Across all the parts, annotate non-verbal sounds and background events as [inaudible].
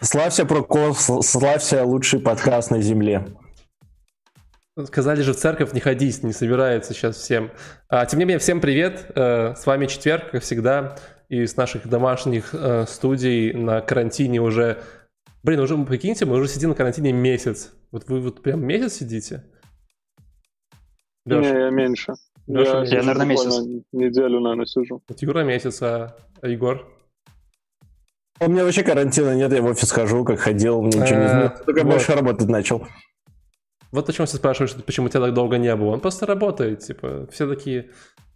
Славься Прокол, славься лучший подкаст на земле. Сказали же в церковь не ходить, не собирается сейчас всем. А, тем не менее, всем привет. Э, с вами четверг, как всегда, из наших домашних э, студий на карантине уже... Блин, уже, прикиньте, мы уже сидим на карантине месяц. Вот вы вот прям месяц сидите? Леша? Не, я меньше. Леша, я, я, наверное, месяц. Неделю, наверное, сижу. Вот Юра месяц, а Егор? У меня вообще карантина нет, я в офис хожу, как ходил, ничего не знаю. Только больше работать начал. Вот почему все спрашивают, почему тебя так долго не было. Он просто работает, типа, все такие,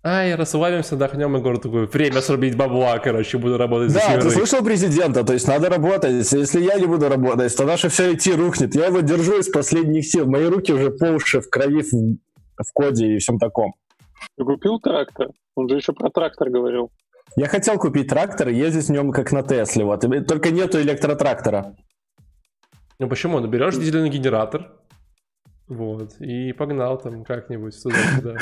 ай, расслабимся, отдохнем, и город такой, время срубить бабла, короче, буду работать за Да, ты слышал президента, то есть надо работать, если я не буду работать, то наше все идти рухнет. Я его держу из последних сил, мои руки уже по уши в крови, в, в коде и всем таком. Ты купил трактор? Он же еще про трактор говорил. Я хотел купить трактор и ездить в нем как на Тесле, вот. Только нету электротрактора. Ну почему? Ну берешь дизельный генератор, вот, и погнал там как-нибудь сюда-сюда.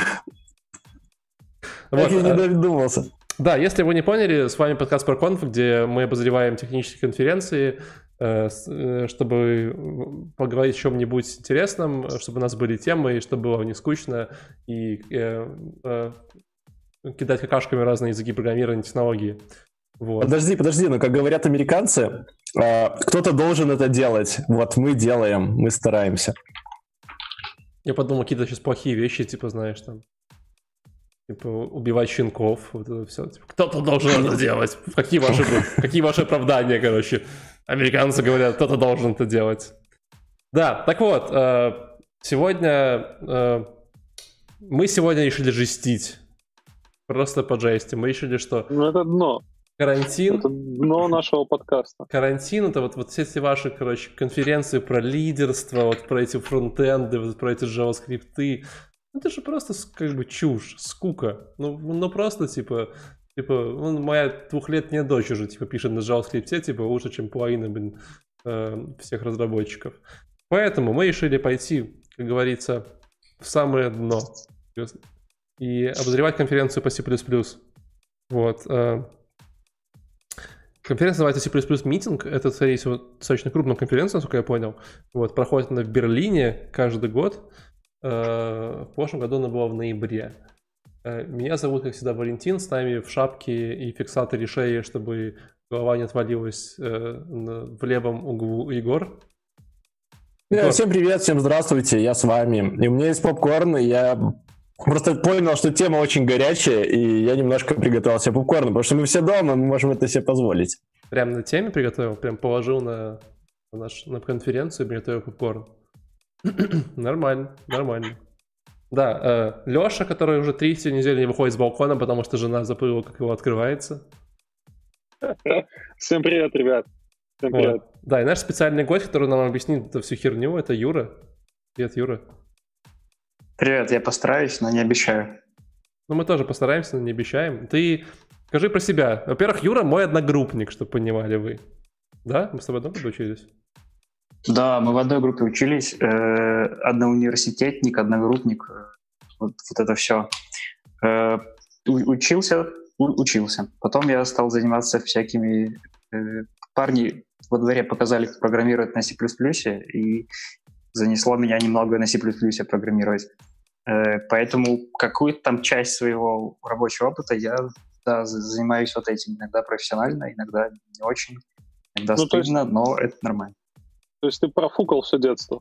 Вот, я не э, додумался. Да, если вы не поняли, с вами подкаст про конф, где мы обозреваем технические конференции, э, э, чтобы поговорить о чем-нибудь интересном, чтобы у нас были темы, и чтобы было не скучно, и кидать какашками разные языки программирования, технологии. Вот. Подожди, подожди, но как говорят американцы, кто-то должен это делать. Вот мы делаем, мы стараемся. Я подумал, какие-то сейчас плохие вещи, типа, знаешь, там, типа, убивать щенков, вот это все. Типа, кто-то должен это делать. Какие ваши, какие ваши оправдания, короче? Американцы говорят, кто-то должен это делать. Да, так вот, э, сегодня э, мы сегодня решили жестить. Просто по жести. Мы решили, что... Ну, это дно. Карантин. Это дно нашего подкаста. Карантин это вот, вот все эти ваши, короче, конференции про лидерство, вот про эти фронтенды, вот про эти JavaScript. Ну, это же просто как бы чушь, скука. Ну, ну просто типа, типа, ну, моя двухлетняя дочь уже типа пишет на JavaScript, типа лучше, чем половина, блин, э, всех разработчиков. Поэтому мы решили пойти, как говорится, в самое дно и обозревать конференцию по C++. Вот. Э, Конференция называется C++ Meeting. Это, скорее всего, достаточно крупная конференция, насколько я понял. Вот, проходит она в Берлине каждый год. Э, в прошлом году она была в ноябре. Э, меня зовут, как всегда, Валентин. С нами в шапке и фиксаторе шеи, чтобы голова не отвалилась в левом углу Егор. Всем привет, всем здравствуйте, я с вами. И у меня есть попкорн, и я Просто понял, что тема очень горячая, и я немножко приготовил себе попкорн, потому что мы все дома, мы можем это себе позволить. Прям на теме приготовил? Прям положил на, на, наш, на конференцию и приготовил попкорн? [clears throat] нормально, нормально. Да, э, Леша, который уже третью неделю не выходит с балкона, потому что жена забыла, как его открывается. Всем привет, ребят. Всем привет. Вот. Да, и наш специальный гость, который нам объяснит эту всю херню, это Юра. Привет, Юра. Привет, я постараюсь, но не обещаю. Ну, мы тоже постараемся, но не обещаем. Ты скажи про себя. Во-первых, Юра мой одногруппник, чтобы понимали вы. Да? Мы с тобой одной группе учились? Да, мы в одной группе учились. Э, одноуниверситетник, одногруппник. Э, вот, вот это все. Э, учился, учился. Потом я стал заниматься всякими... Парни во дворе показали, как программировать на C++, и занесло меня немного на C++ программировать. Э, поэтому какую-то там часть своего рабочего опыта я да, занимаюсь вот этим. Иногда профессионально, иногда не очень. Иногда ну, стыдно, есть, но это нормально. То есть ты профукал все детство?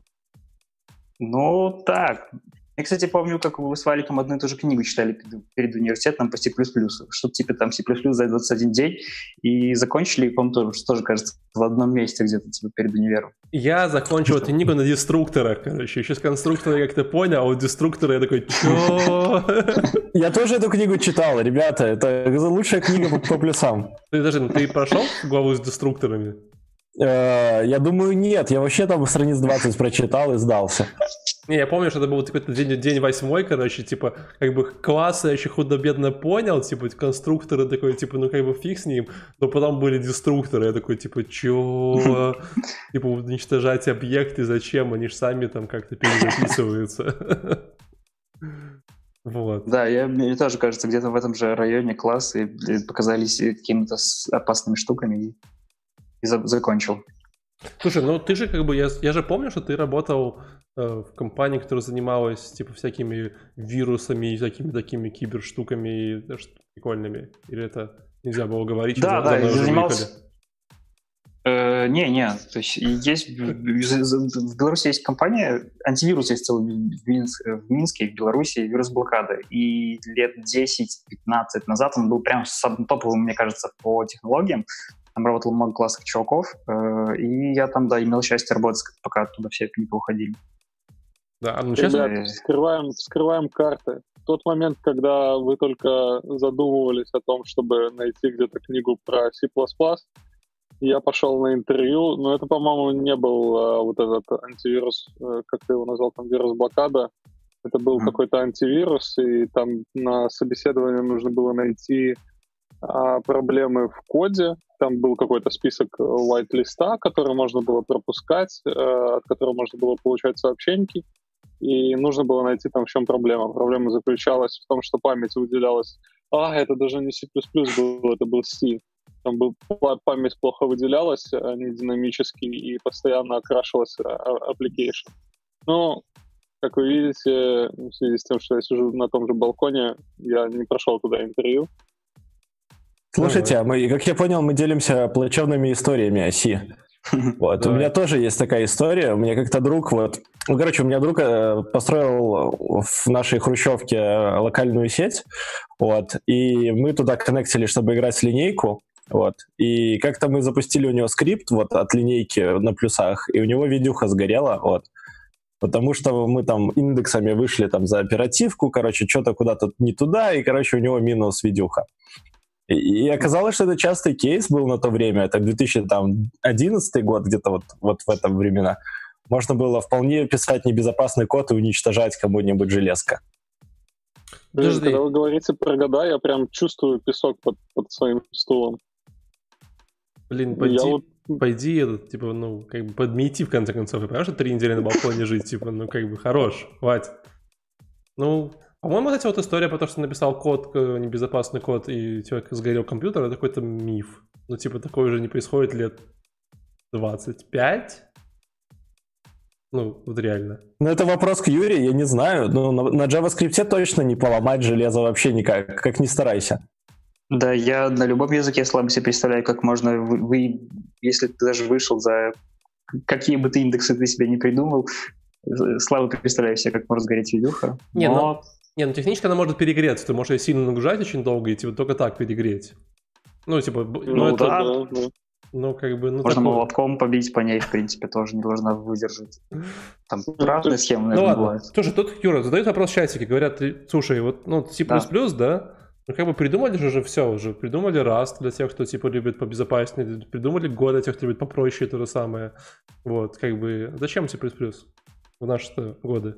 Ну, так. Я, кстати, помню, как вы с Валиком одну и ту же книгу читали перед университетом по C++, что-то типа там C++ за 21 день, и закончили, по-моему, тоже, тоже, кажется, в одном месте где-то типа перед универом. Я закончил эту книгу на деструкторах, короче. Еще с конструктора я как-то понял, а вот деструктора я такой, чё? [laughs] Я тоже эту книгу читал, ребята, это лучшая книга по плюсам. Ты даже, ты прошел главу с деструкторами? Э, я думаю, нет. Я вообще там страниц 20 прочитал и сдался. Не, я помню, что это был какой-то день, день восьмой, короче, типа, как бы классы я еще худо-бедно понял, типа, конструкторы такой, типа, ну как бы фиг с ним, но потом были деструкторы, я такой, типа, чё? [laughs] Типа, уничтожать объекты, зачем? Они же сами там как-то перезаписываются. [laughs] Вот. Да, я, мне тоже кажется, где-то в этом же районе классы показались какими-то опасными штуками. и за- закончил. Слушай, ну ты же как бы, я, я же помню, что ты работал в компании, которая занималась типа всякими вирусами и всякими такими киберштуками и, э, прикольными. Или это нельзя было говорить? Да, да, я занимался... Э, не, не, то есть есть в, Беларуси есть компания, антивирус есть целый в, Минск- в Минске, в Беларуси, вирус блокады. И лет 10-15 назад он был прям самым топовым, мне кажется, по технологиям. Там работало много классных чуваков, э, и я там, да, имел счастье работать, пока оттуда все не поуходили. Да, ну сейчас... Ребят, вскрываем, вскрываем карты. В тот момент, когда вы только задумывались о том, чтобы найти где-то книгу про C++, я пошел на интервью, но это, по-моему, не был а, вот этот антивирус, э, как ты его назвал, там вирус блокада. Это был Мгм. какой-то антивирус, и там на собеседовании нужно было найти а, проблемы в коде. Там был какой-то список э, white-листа, который можно было пропускать, э, от которого можно было получать сообщеньки. И нужно было найти там в чем проблема. Проблема заключалась в том, что память выделялась. А, это даже не C++ был, это был C. Там был, па- память плохо выделялась, а не динамически, и постоянно окрашивалась а, а, application. Ну, как вы видите, в связи с тем, что я сижу на том же балконе, я не прошел туда интервью. Слушайте, а мы, как я понял, мы делимся плачевными историями оси. [laughs] Вот. У Давай. меня тоже есть такая история. У меня как-то друг вот... Ну, короче, у меня друг э, построил в нашей хрущевке э, локальную сеть, вот, и мы туда коннектили, чтобы играть в линейку, вот, и как-то мы запустили у него скрипт вот от линейки на плюсах, и у него видюха сгорела, вот, потому что мы там индексами вышли там за оперативку, короче, что-то куда-то не туда, и, короче, у него минус видюха. И, оказалось, что это частый кейс был на то время, это 2011 год, где-то вот, вот в это времена. Можно было вполне писать небезопасный код и уничтожать кому-нибудь железко. Блин, Подожди. Когда вы говорите про года, я прям чувствую песок под, под своим стулом. Блин, пойди, Я вот пойди, этот, типа, ну, как бы подмети, в конце концов. Я понимаю, что три недели на балконе жить, типа, ну, как бы, хорош, хватит. Ну, по-моему, вот эта вот история про то, что написал код, э, небезопасный код, и тебя сгорел компьютер, это какой-то миф. Ну, типа, такое уже не происходит лет 25? Ну, вот реально. Ну, это вопрос к Юре, я не знаю. Ну, на, на JavaScript точно не поломать железо вообще никак, как ни старайся. Да, я на любом языке слабо себе представляю, как можно, вы, вы- если ты даже вышел за какие бы ты индексы ты себе не придумал, э, слабо представляю себе, как может сгореть видюха. Не, но Не, ну технически она может перегреться, ты можешь ее сильно нагружать очень долго и типа только так перегреть. Ну, типа, ну, Ну это, да. да, да. ну, как бы, ну, можно такое. молотком побить по ней, в принципе, тоже не должна выдержать. Там Ну, разные схемы, Ну наверное, ладно. бывают. Слушай, тут Юра задают вопрос в чатике, говорят, ты- слушай, вот, ну, C++, да. Ну, как бы придумали же уже все уже. Придумали Rust для тех, кто, типа, любит побезопаснее. Придумали Go для тех, кто любит попроще то же самое. Вот, как бы, зачем C++ в наши годы?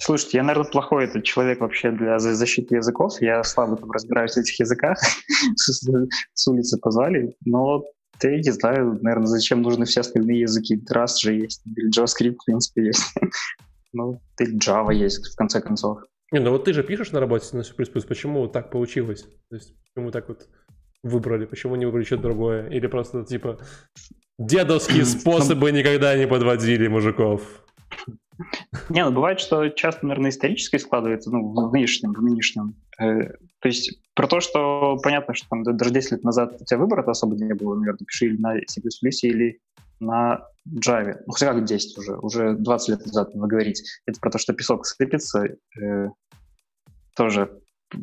Слушайте, я, наверное, плохой этот человек вообще для за- защиты языков. Я слабо там разбираюсь в этих языках. [laughs] С улицы позвали. Но я не знаю, наверное, зачем нужны все остальные языки. Rust же есть, или JavaScript, в принципе, есть. [laughs] Ну, или Java есть, в конце концов. Не, ну вот ты же пишешь на работе на C++, почему так получилось? То есть, почему так вот выбрали? Почему не выбрали что-то другое? Или просто, типа, дедовские [clears throat] способы никогда не подводили мужиков? Не, ну бывает, что часто, наверное, исторически складывается, ну, в нынешнем, в нынешнем. Э, то есть про то, что понятно, что там даже 10 лет назад у тебя выбора особо не было, наверное, пиши или на C++ или на Java. Ну, хотя как 10 уже, уже 20 лет назад надо говорить. Это про то, что песок сыпется, э, тоже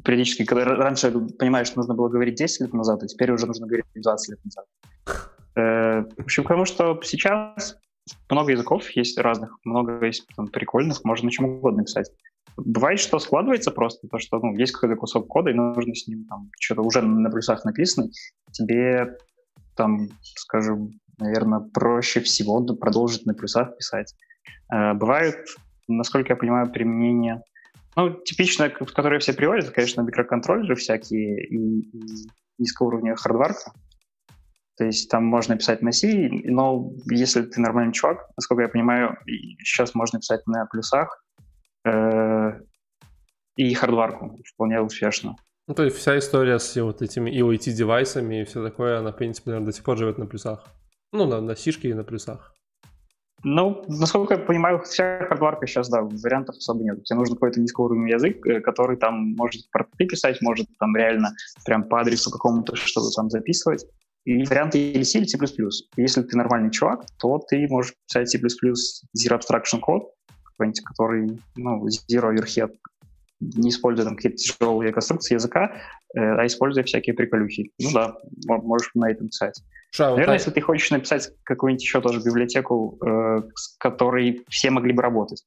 периодически, когда раньше понимаешь, что нужно было говорить 10 лет назад, а теперь уже нужно говорить 20 лет назад. Э, в общем, потому что сейчас много языков есть разных, много есть там, прикольных, можно на чем угодно писать. Бывает, что складывается просто, то, что ну, есть какой-то кусок кода, и нужно с ним там, что-то уже на плюсах написано, тебе там, скажем, наверное, проще всего продолжить на плюсах писать. Э, бывают, насколько я понимаю, применение ну, типичное, к- которое все приводят, конечно, микроконтроллеры всякие и, и низкого уровня хардварка. То есть там можно писать на C, но если ты нормальный чувак, насколько я понимаю, сейчас можно писать на плюсах э, и хардварку вполне успешно. Ну, то есть вся история с вот этими IoT-девайсами и все такое, она, в принципе, наверное, до сих пор живет на плюсах. Ну, на, на сишке и на плюсах. Ну, насколько я понимаю, вся хардварка сейчас, да, вариантов особо нет. Тебе нужен какой-то низкоуровневый язык, э, который там может прототип писать, может там реально прям по адресу какому-то что-то там записывать. И варианты или C, или C++. Если ты нормальный чувак, то ты можешь писать C++ Zero Abstraction код, какой-нибудь, который, ну, Zero Overhead, не используя там какие-то тяжелые конструкции языка, э, а используя всякие приколюхи. Ну да, можешь на этом писать. Ша, Наверное, вот если ты хочешь написать какую-нибудь еще тоже библиотеку, э, с которой все могли бы работать.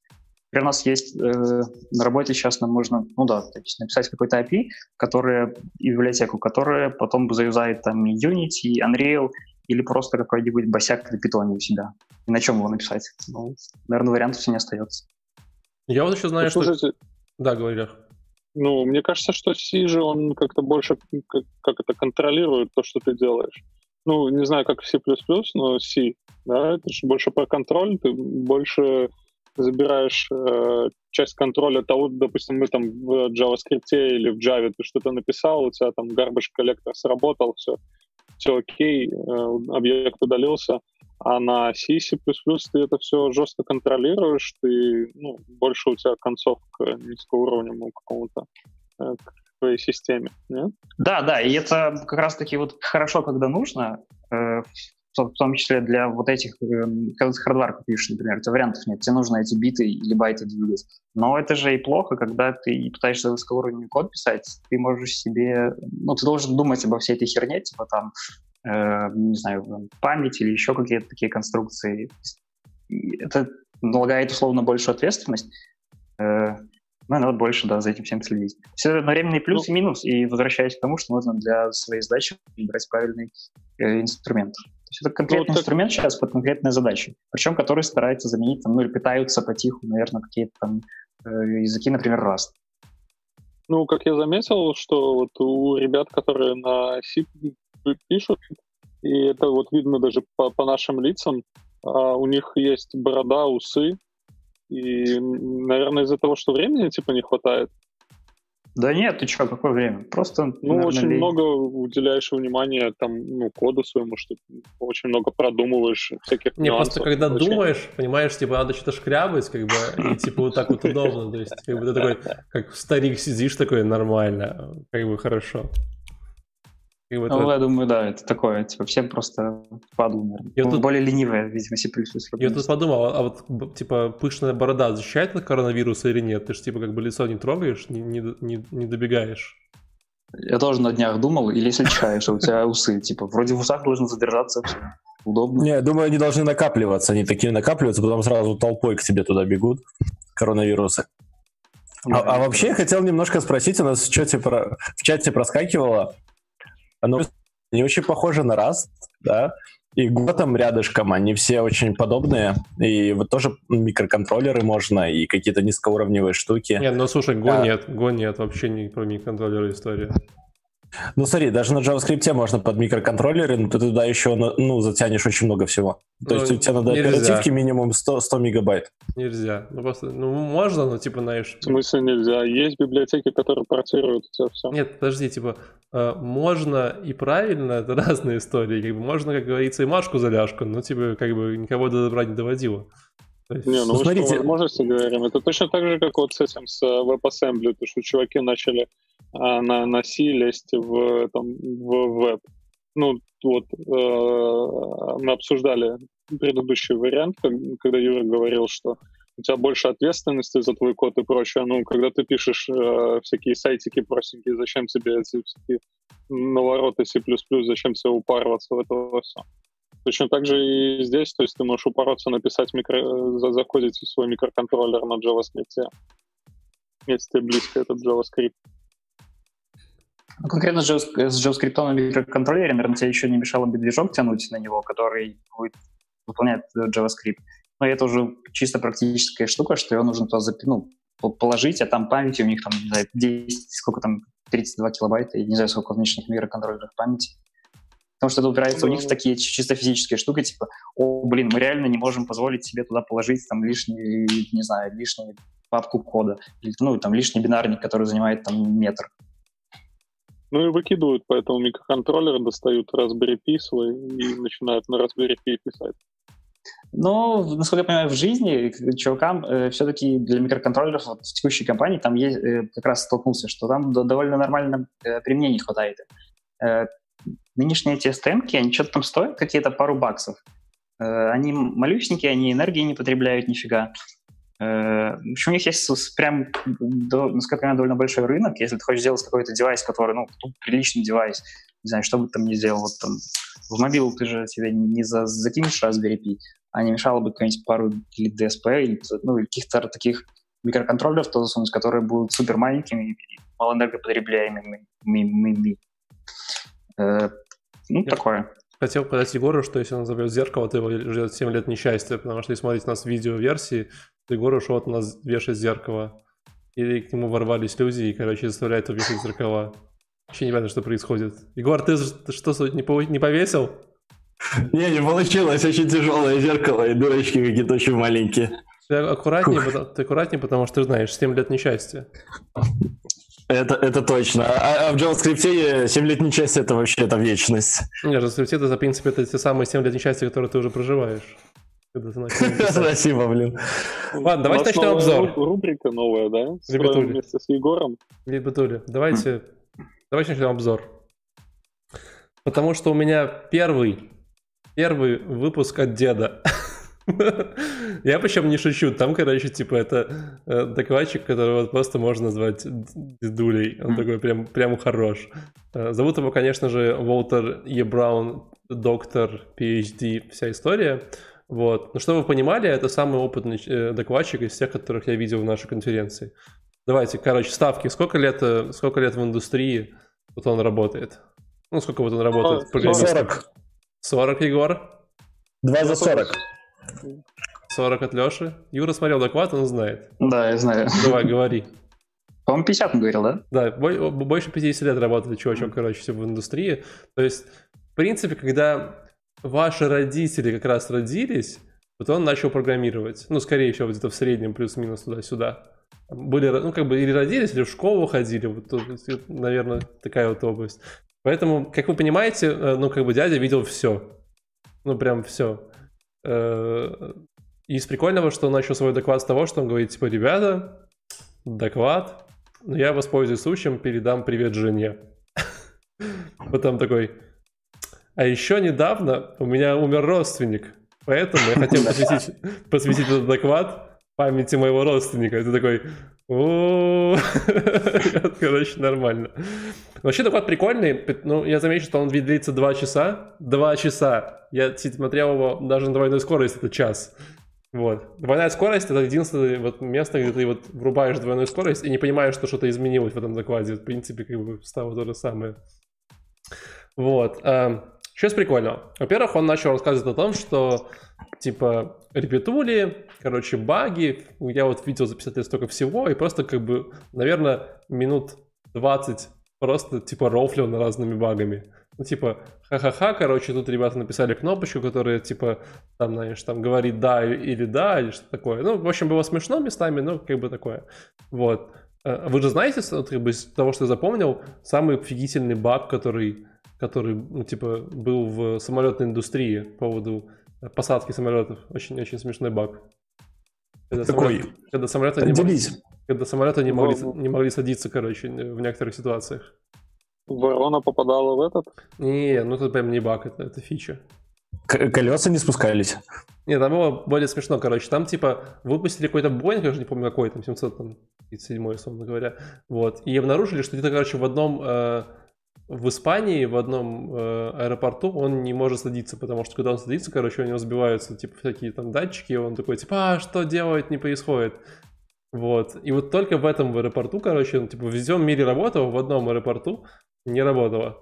Например, у нас есть э, на работе сейчас нам нужно, ну да, то есть написать какой-то API, которая, и библиотеку, которая потом заюзает там и Unity, и Unreal, или просто какой-нибудь босяк на питоне у себя. И на чем его написать? Ну, наверное, вариантов все не остается. Я вот еще знаю, ну, что... Слушайте, да, говори, Лех. Ну, мне кажется, что C же он как-то больше как, как это контролирует то, что ты делаешь. Ну, не знаю, как в C++, но C, да, это же больше про контроль, ты больше забираешь э, часть контроля того, допустим, мы там в JavaScript или в Java ты что-то написал, у тебя там garbage коллектор сработал, все, все окей, э, объект удалился, а на C, ты это все жестко контролируешь, ты, ну, больше у тебя концов к низкоуровневому какому-то э, к твоей системе. Нет? Да, да, и это как раз-таки вот хорошо, когда нужно, э, в том числе для вот этих, э, когда ты хардварку пишешь, например, у тебя вариантов нет, тебе нужно эти биты или байты двигать. Но это же и плохо, когда ты пытаешься высокоуровневый код писать, ты можешь себе, ну, ты должен думать обо всей этой херне, типа там, э, не знаю, память или еще какие-то такие конструкции. Это налагает условно большую ответственность. Э, ну, надо больше, да, за этим всем следить. Все одновременный плюс ну, и минус, и возвращаясь к тому, что нужно для своей задачи выбирать правильный э, инструмент. То есть это конкретный ну, инструмент так... сейчас под конкретные задачи, причем который старается заменить, там, ну, или пытаются потиху, наверное, какие-то там э, языки, например, Rust. Ну, как я заметил, что вот у ребят, которые на C пишут, и это вот видно даже по, по нашим лицам, а у них есть борода, усы, и, наверное, из-за того, что времени типа не хватает. Да нет, ты что, какое время? Просто, Ну, наверное, очень лень. много уделяешь внимания там, ну, коду своему, что очень много продумываешь всяких Не, просто когда очень... думаешь, понимаешь, типа, надо что-то шкрябать, как бы, и [laughs] типа вот так вот удобно, то есть, как бы ты такой, как старик сидишь такой, нормально, как бы хорошо. И вот ну, это... я думаю, да, это такое, типа, всем просто падло, наверное. Я ну, тут... Более ленивая, видимо, C++. Я тут подумал, а вот, типа, пышная борода защищает от коронавируса или нет? Ты же, типа, как бы лицо не трогаешь, не, не, не, не добегаешь. Я тоже на днях думал, или если чихаешь, а у тебя усы, типа, вроде в усах должны задержаться все. Удобно. Не, думаю, они должны накапливаться, они такие накапливаются, потом сразу толпой к тебе туда бегут, коронавирусы. А, а вообще я хотел немножко спросить, у нас в чате, про, в чате проскакивало, оно не очень похоже на Rust, да, и Gotham рядышком, они все очень подобные, и вот тоже микроконтроллеры можно, и какие-то низкоуровневые штуки. Нет, ну слушай, Go а... нет, Go нет, вообще не про микроконтроллеры история. Ну смотри, даже на JavaScript можно под микроконтроллеры, но ты туда еще ну, затянешь очень много всего. То ну, есть у тебя надо нельзя. оперативки минимум 100, 100 мегабайт. Нельзя. Ну просто, ну можно, но типа, знаешь... В смысле нельзя? Есть библиотеки, которые портируют это все. Нет, подожди, типа, э, можно и правильно, это разные истории. Как бы можно, как говорится, и Машку заляжку, но типа, как бы никого до добра не доводило. Не, ну, ну смотрите, возможности говорим. Это точно так же, как вот с этим с WebAssembly, то что чуваки начали на, на C лезть в, там, в веб. Ну, вот э, мы обсуждали предыдущий вариант, когда Юра говорил, что у тебя больше ответственности за твой код и прочее. Ну, когда ты пишешь э, всякие сайтики простенькие, зачем тебе эти всякие навороты C++, зачем тебе упарываться в это все? Точно так же и здесь, то есть ты можешь упороться написать, микро... закодить свой микроконтроллер на JavaScript, если тебе близко этот JavaScript. Ну, конкретно с JavaScript на микроконтроллере, наверное, тебе еще не мешало бы движок тянуть на него, который будет выполнять JavaScript. Но это уже чисто практическая штука, что его нужно туда ну, положить, а там памяти у них там, не знаю, 10, сколько там, 32 килобайта, и не знаю, сколько в нынешних микроконтроллерах памяти. Потому что это упирается у них в такие чисто физические штуки, типа, о, блин, мы реально не можем позволить себе туда положить там лишний, не знаю, лишний папку кода, или, ну, там, лишний бинарник, который занимает там метр. Ну и выкидывают, поэтому микроконтроллеры достают Raspberry Pi свой и начинают на Raspberry Pi писать. Ну, насколько я понимаю, в жизни чувакам э, все-таки для микроконтроллеров вот, в текущей компании там есть, э, как раз столкнулся, что там довольно нормально э, применений хватает. Э, нынешние эти STM, они что-то там стоят, какие-то пару баксов. Э, они малюсенькие, они энергии не потребляют нифига. Э, в общем, у них есть прям, насколько я довольно большой рынок. Если ты хочешь сделать какой-то девайс, который, ну, приличный девайс, не знаю, что бы ты там ни сделал, вот там в мобилу ты же себе не за, закинешь Raspberry Pi, а не мешало бы какую-нибудь пару или DSP, или, ну, или каких-то таких микроконтроллеров тоже засунуть, которые будут супер маленькими и малоэнергопотребляемыми. Э, ну, Я такое. Хотел сказать Егору, что если он назовет зеркало, то его ждет 7 лет несчастья, потому что если смотреть у нас видео-версии, то Егор ушел от нас вешать зеркало. Или к нему ворвались люди и, короче, заставляют его вешать зеркала. Вообще не понятно, что происходит. Егор, ты что, не повесил? Не, не получилось. Очень тяжелое зеркало и дурочки какие-то очень маленькие. Ты аккуратнее, потому, ты аккуратнее, потому что ты знаешь, 7 лет несчастья. Это, это точно. А, а в JavaScript 7 лет несчастья это вообще это вечность. Нет, в JavaScript это, в принципе, это те самые 7 лет несчастья, которые ты уже проживаешь. [laughs] Спасибо, блин. Ладно, давайте начнем обзор. Рубрика новая, да? Ребятули. Вместе с Егором. Ребятули, давайте, давайте начнем обзор. Потому что у меня первый Первый выпуск от деда. [laughs] Я причем не шучу, там, короче, типа, это э, докладчик, которого просто можно назвать дедулей. Он такой прям, прям хорош. Э, зовут его, конечно же, Уолтер Е. Браун, доктор, PhD, вся история. Вот. Но чтобы вы понимали, это самый опытный э, докладчик из тех, которых я видел в нашей конференции. Давайте, короче, ставки. Сколько лет, сколько лет в индустрии вот он работает? Ну, сколько вот он работает? 40. 40, Егор? 2 за 40. 40 от Леши. Юра смотрел доклад, он знает. Да, я знаю. Давай, говори. По-моему, 50 он говорил, да? Да, больше 50 лет работает чувачок, короче, все в индустрии. То есть, в принципе, когда ваши родители как раз родились, вот он начал программировать. Ну, скорее всего, где-то в среднем плюс-минус туда-сюда. Были, ну, как бы или родились, или в школу ходили. Вот, наверное, такая вот область. Поэтому, как вы понимаете, э, ну, как бы дядя видел все. Ну, прям все. Э, и из прикольного, что он начал свой доклад с того, что он говорит, типа, ребята, доклад, но я воспользуюсь случаем, передам привет жене. [laughs] Потом такой, а еще недавно у меня умер родственник, поэтому я хотел [laughs] посвятить, посвятить этот доклад памяти моего родственника. [laughs] Это такой, Короче, нормально. Вообще доклад прикольный. Ну, я замечу, что он длится 2 часа. 2 часа. Я смотрел его даже на двойной скорости, это час. Вот. Двойная скорость — это единственное вот место, где ты вот врубаешь двойную скорость и не понимаешь, что что-то изменилось в этом докладе. В принципе, как бы стало то же самое. Вот. Эм, что из прикольного? Во-первых, он начал рассказывать о том, что типа репетули, короче, баги. Я вот видел за 50 лет столько всего, и просто как бы, наверное, минут 20 просто типа рофлил на разными багами. Ну, типа, ха-ха-ха, короче, тут ребята написали кнопочку, которая, типа, там, знаешь, там, говорит да или да, или что такое. Ну, в общем, было смешно местами, но как бы такое. Вот. А вы же знаете, как бы, из того, что я запомнил, самый офигительный баг, который, который, ну, типа, был в самолетной индустрии по поводу посадки самолетов. Очень-очень смешной баг. Когда Какой? Самолет, когда самолеты не могли, когда самолеты не могли, не могли садиться, короче, в некоторых ситуациях. Ворона попадала в этот? Не, ну это прям не баг, это, это фича. К- колеса не спускались? Нет, там было более смешно, короче. Там, типа, выпустили какой-то Боинг, я уже не помню какой, там 737, условно говоря. Вот. И обнаружили, что где-то, короче, в одном э, в Испании в одном э, аэропорту он не может садиться, потому что когда он садится, короче, у него сбиваются типа всякие там датчики, и он такой типа, а что делать, не происходит. Вот. И вот только в этом аэропорту, короче, он типа в всем мире работал, в одном аэропорту не работало.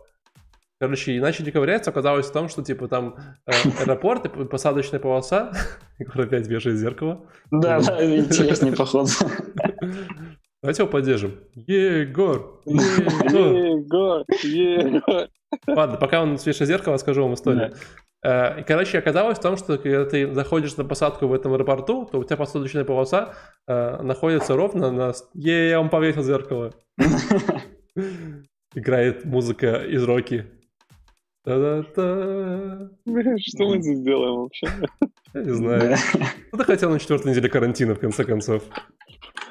Короче, и начали ковыряться, оказалось в том, что, типа, там э, аэропорт и посадочная полоса. [laughs] Егор опять вешает зеркало. Да, да, интереснее, походу. [laughs] Давайте его поддержим. Егор! Егор! Егор! Ладно, пока он свежее зеркало, скажу вам историю. Э, и, короче, оказалось в том, что когда ты заходишь на посадку в этом аэропорту, то у тебя посадочная полоса э, находится ровно на... Е, я вам повесил зеркало. [laughs] играет музыка из Рокки. Та-да-та. Что мы здесь делаем вообще? Я не знаю. Кто-то хотел на четвертой неделе карантина, в конце концов.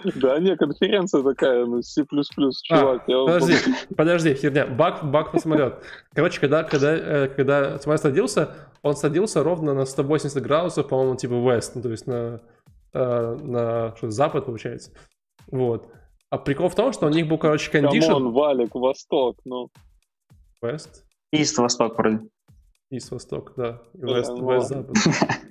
[laughs] Да, не, конференция такая, ну, C++, чувак. А, я вам подожди, подожди, херня. Баг, баг на самолет. Короче, когда, когда, э, когда самолет садился, он садился ровно на 180 градусов, по-моему, типа west, ну, то есть на, э, на что, запад, получается. Вот. А прикол в том, что у них был, короче, condition... Come on, Валик, Восток, ну. West? East, Восток вроде. East, Восток, да. West, ну.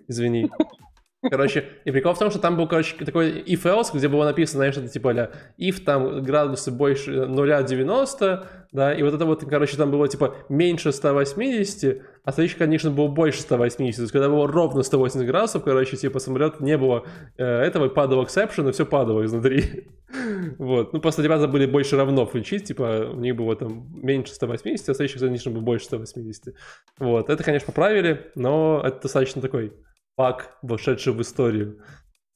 Извини. [laughs] Короче, и прикол в том, что там был, короче, такой if-else, где было написано, знаешь, это типа, бля, if там градусы больше 0,90, да, и вот это вот, короче, там было, типа, меньше 180, а следующий, конечно, был больше 180, то есть, когда было ровно 180 градусов, короче, типа, самолет не было э, этого, падал exception, и все падало изнутри. [laughs] вот, ну, просто ребята были больше равно включить, типа, у них было там меньше 180, а следующий, конечно, был больше 180. Вот, это, конечно, поправили, но это достаточно такой баг, вошедший в историю.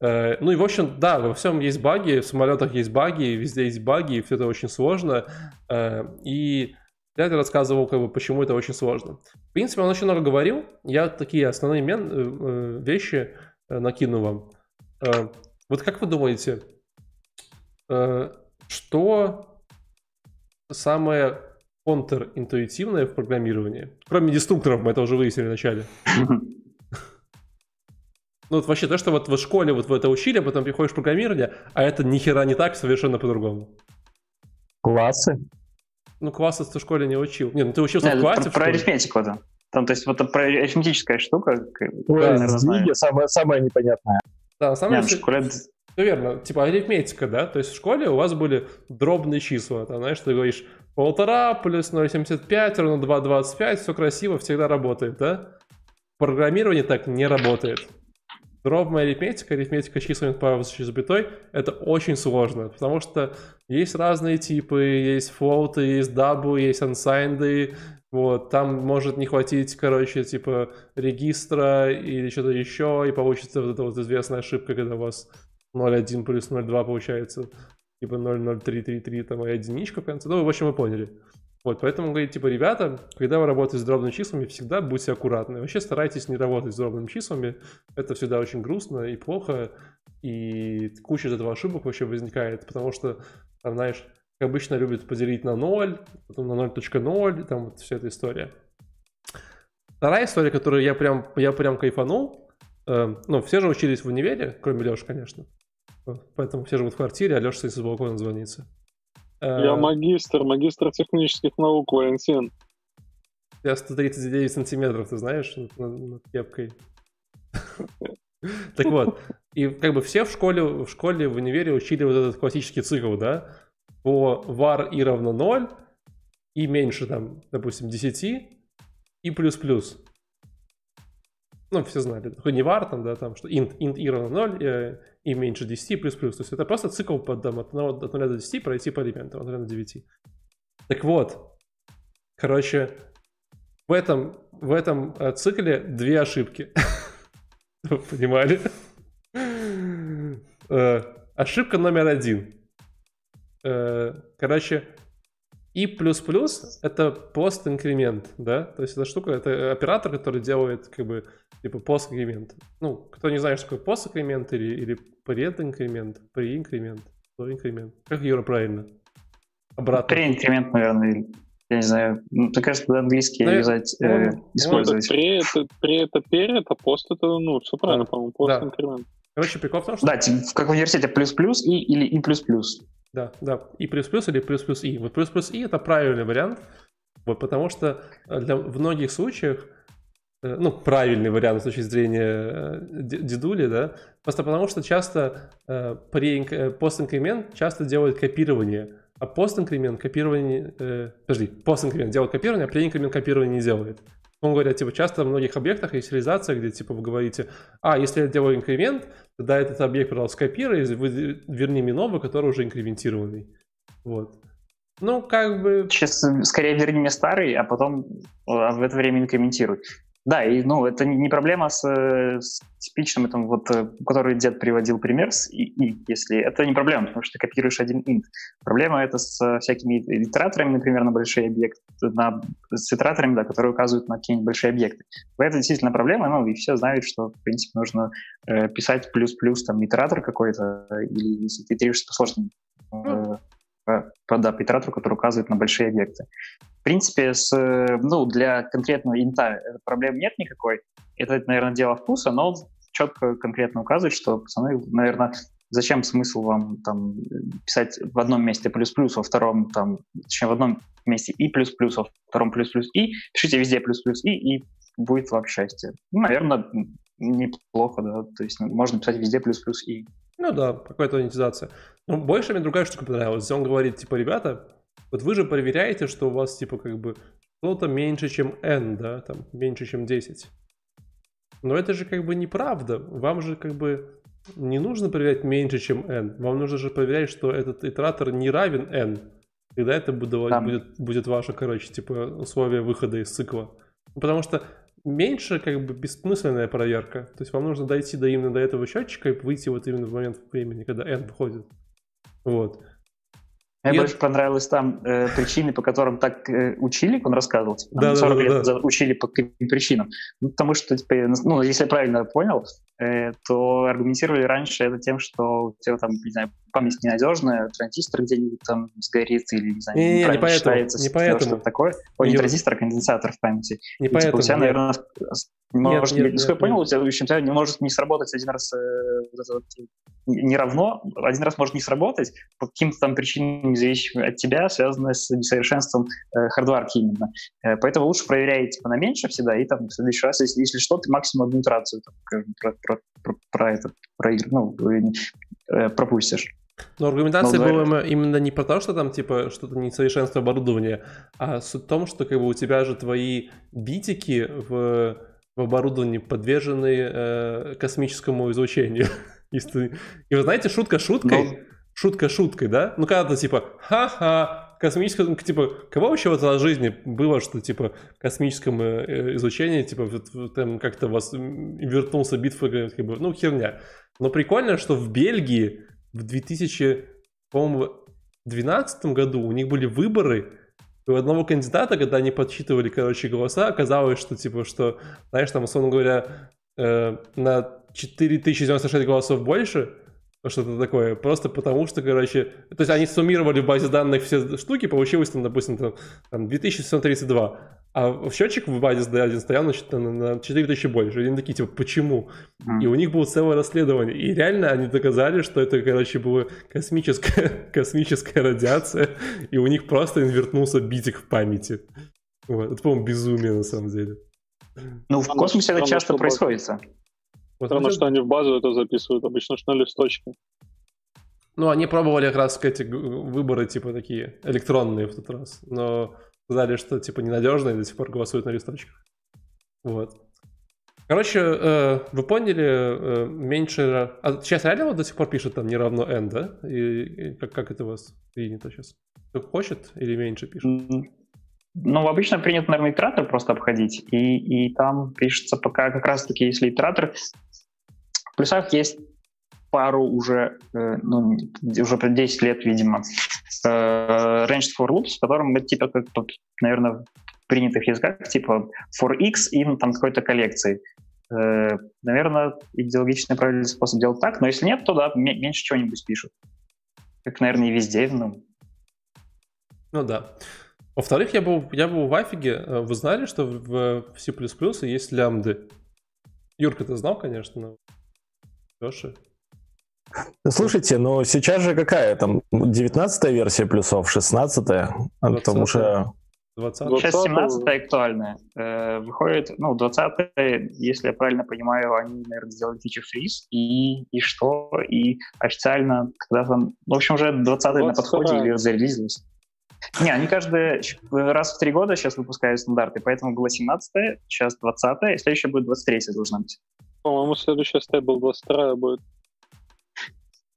Э, Ну и, в общем, да, во всем есть баги, в самолетах есть баги, везде есть баги, и все это очень сложно. Э, И я это рассказывал, как бы, почему это очень сложно. В принципе, он очень много говорил. Я такие основные мен- э, вещи накину вам. Вот как вы думаете, что самое контринтуитивное в программировании? Кроме деструкторов, мы это уже выяснили в начале. [laughs] Ну вот вообще то, что вот в школе вот в это учили, а потом приходишь в программирование, а это ни хера не так, совершенно по-другому. Классы. Ну, классы ты в школе не учил. Не, ну ты учился Не, в это классе про, в про арифметику это. Там, то есть, вот это про арифметическая штука. как бы, Ой, я, наверное, знаю. сдвиги самое, самое непонятное. Да, на самом деле, школе все верно. Типа арифметика, да? То есть в школе у вас были дробные числа. Там, знаешь, ты говоришь полтора плюс 0,75 равно 2,25, все красиво, всегда работает, да? В программировании так не работает. Дробная арифметика, арифметика с числами с запятой, это очень сложно, потому что есть разные типы, есть флоуты, есть дабы, есть unsigned, вот, там может не хватить, короче, типа регистра или что-то еще, и получится вот эта вот известная ошибка, когда у вас 0,1 плюс 0,2 получается, типа 0,0333, там, и единичка в конце. Ну, в общем, вы поняли. Вот, поэтому говорит, типа, ребята, когда вы работаете с дробными числами, всегда будьте аккуратны. Вообще старайтесь не работать с дробными числами. Это всегда очень грустно и плохо. И куча от этого ошибок вообще возникает, потому что, там, знаешь, обычно любят поделить на 0, потом на 0.0, там вот вся эта история. Вторая история, которую я прям, я прям кайфанул, э, ну, все же учились в универе, кроме Леши, конечно. Поэтому все живут в квартире, а Леша с балкона звонится. Э, Я магистр, магистр технических наук, Валентин. Я 139 сантиметров, ты знаешь, над, над- кепкой. [laughs] Так вот, и как бы все в школе, в школе, в универе учили вот этот классический цикл, да, по var и равно 0, и меньше там, допустим, 10, и плюс-плюс. Ну, все знали. Такой не var там, да, там, что int, int и равно 0, э, и меньше 10, и плюс-плюс. То есть это просто цикл под, там, от, 1 от 0 до 10 пройти по элементам, от 0 до 9. Так вот, короче, в этом, в этом э, цикле две ошибки. [laughs] Понимали? Э, Ошибка номер один. Э, Короче, и плюс-плюс это пост-инкремент, да? То есть эта штука, это оператор, который делает как бы типа пост-инкремент. Ну, кто не знает, что такое пост-инкремент или, или пред-инкремент, при-инкремент, инкремент. Как Юра правильно? Обратно. Pre-инкремент, наверное, или, я не знаю. Ну, мне кажется, английский ну, э, ну, использовать. Пре это, пре это перед, а пост это, ну, все правильно, Да. по-моему, пост Да. Короче, прикол в том, что... Да, типа, как в университете плюс-плюс и или и плюс-плюс. Да, да, и плюс-плюс или плюс-плюс и. Вот плюс-плюс и это правильный вариант, вот, потому что э, для, в многих случаях, э, ну, правильный вариант с точки зрения э, дедули, да, просто потому что часто при инк- пост-инкремент часто делают копирование, а пост-инкремент копирование, э, подожди, пост-инкремент делает копирование, а при-инкремент копирование не делает. Он говорят, типа, часто в многих объектах есть реализация, где, типа, вы говорите, а, если я делаю инкремент, тогда этот объект, пожалуйста, скопируй, верни мне новый, который уже инкрементированный. Вот. Ну, как бы... Сейчас скорее верни мне старый, а потом а в это время инкрементируй. Да, и ну, это не проблема с, с типичным, этим, вот, э, который дед приводил пример с и, и, если это не проблема, потому что ты копируешь один int. Проблема это с всякими итераторами, например, на большие объекты, на, с итераторами, да, которые указывают на какие-нибудь большие объекты. Это действительно проблема, ну, и все знают, что, в принципе, нужно э, писать плюс-плюс, там, итератор какой-то, или если ты требуешь сложным э, по, да, по итератору, который указывает на большие объекты. В принципе, с, ну, для конкретного инта проблем нет никакой. Это, наверное, дело вкуса, но он четко, конкретно указывает, что, пацаны, наверное, зачем смысл вам там писать в одном месте плюс-плюс, во втором там, точнее, в одном месте и плюс-плюс, во втором плюс-плюс и, пишите везде плюс-плюс и, и будет вам счастье. Ну, наверное, неплохо, да, то есть можно писать везде плюс-плюс и. Ну да, какая-то монетизация. Ну, больше мне другая штука понравилась. Он говорит, типа, ребята, вот вы же проверяете, что у вас, типа, как бы что-то меньше, чем n, да, там, меньше, чем 10. Но это же как бы неправда. Вам же как бы не нужно проверять меньше, чем n. Вам нужно же проверять, что этот итератор не равен n. Тогда это будет, будет, будет ваше, короче, типа, условие выхода из цикла. Потому что меньше как бы бессмысленная проверка. То есть вам нужно дойти до именно до этого счетчика и выйти вот именно в момент времени, когда n входит. Вот. Мне Нет. больше понравилось там э, причины, по которым так э, учили, он рассказывал. Типа, да, 40 да, лет да. учили по каким причинам. Ну, потому что, типа, ну, если я правильно понял, э, то аргументировали раньше это тем, что у тебя там, не знаю, память ненадежная, транзистор где-нибудь там сгорит или, не знаю, не, не, не поэтому, считается, не поэтому. что-то такое. Ой, не транзистор, а конденсатор в памяти. Не и, поэтому. Типа, у тебя, наверное, может, нет, нет, насколько я понял, у тебя, у тебя не может не сработать один раз э, вот не равно, один раз может не сработать по каким-то там причинам, зависящим от тебя, связанные с несовершенством э, хардварки именно. Э, поэтому лучше проверяй типа, на меньше всегда, и там в следующий раз, если, если что, ты максимум одну итерацию там, про, про, про, про это про, ну, э, пропустишь. Но аргументация Но, была именно не про то, что там, типа, что-то несовершенство оборудования, а суть в том, что, как бы, у тебя же твои битики в в оборудовании подвержены э, космическому излучению. [laughs] И вы знаете, шутка шуткой, Но... шутка шуткой, да? Ну, когда-то типа, ха-ха, космическое, ну, типа, кого вообще вот в жизни было, что, типа, космическом э, излучении, типа, вот, там как-то вас вернулся битва, как бы, ну, херня. Но прикольно, что в Бельгии в 2000, по-моему, 2012 году у них были выборы, у одного кандидата, когда они подсчитывали, короче, голоса, оказалось, что, типа, что, знаешь, там, условно говоря, э, на 4096 голосов больше, что-то такое, просто потому что, короче, то есть они суммировали в базе данных все штуки, получилось там, допустим, там, там 2732, а счетчик в базе D1 стоял значит, на, на 4000 больше. И они такие, типа, почему? Mm. И у них было целое расследование. И реально они доказали, что это, короче, была космическая, [laughs] космическая радиация, и у них просто инвертнулся битик в памяти. Вот. Это, по-моему, безумие на самом деле. Ну, в космосе это часто происходит. Странно, что они в базу это записывают, обычно что на листочке. Ну, они пробовали как раз эти выборы, типа, такие электронные в тот раз, но сказали, что, типа, ненадежные, до сих пор голосуют на листочках. Вот. Короче, э, вы поняли, э, меньше... А сейчас реально вот до сих пор пишет там не равно n, да? И, и как, как это у вас принято сейчас? Кто хочет или меньше пишет? Ну, обычно принято, наверное, итератор просто обходить, и, и там пишется пока как раз-таки, если итератор плюсах есть пару уже, э, ну, уже 10 лет, видимо, э, ranged for loops, в котором мы, типа, как тут, наверное, в принятых языках, типа for x ну, там какой-то коллекции. Э, наверное, идеологичный правильный способ делать так, но если нет, то да, меньше чего-нибудь пишут. Как, наверное, и везде. Ну, ну да. Во-вторых, я был, я был в Афиге. Э, вы знали, что в C++ есть лямды? Юрка, ты знал, конечно, но Леша? Слушайте, но сейчас же какая там 19 версия плюсов, 16 потому что 20 Сейчас 17 актуальная. Э, выходит, ну, 20 если я правильно понимаю, они, наверное, сделали фичу фриз, и, и что? И официально, когда там, в общем, уже 20 на подходе или зарелизилось. Не, они каждый раз в три года сейчас выпускают стандарты, поэтому было 17 сейчас 20 и следующая будет 23 должна быть. По-моему, следующая был 22 будет.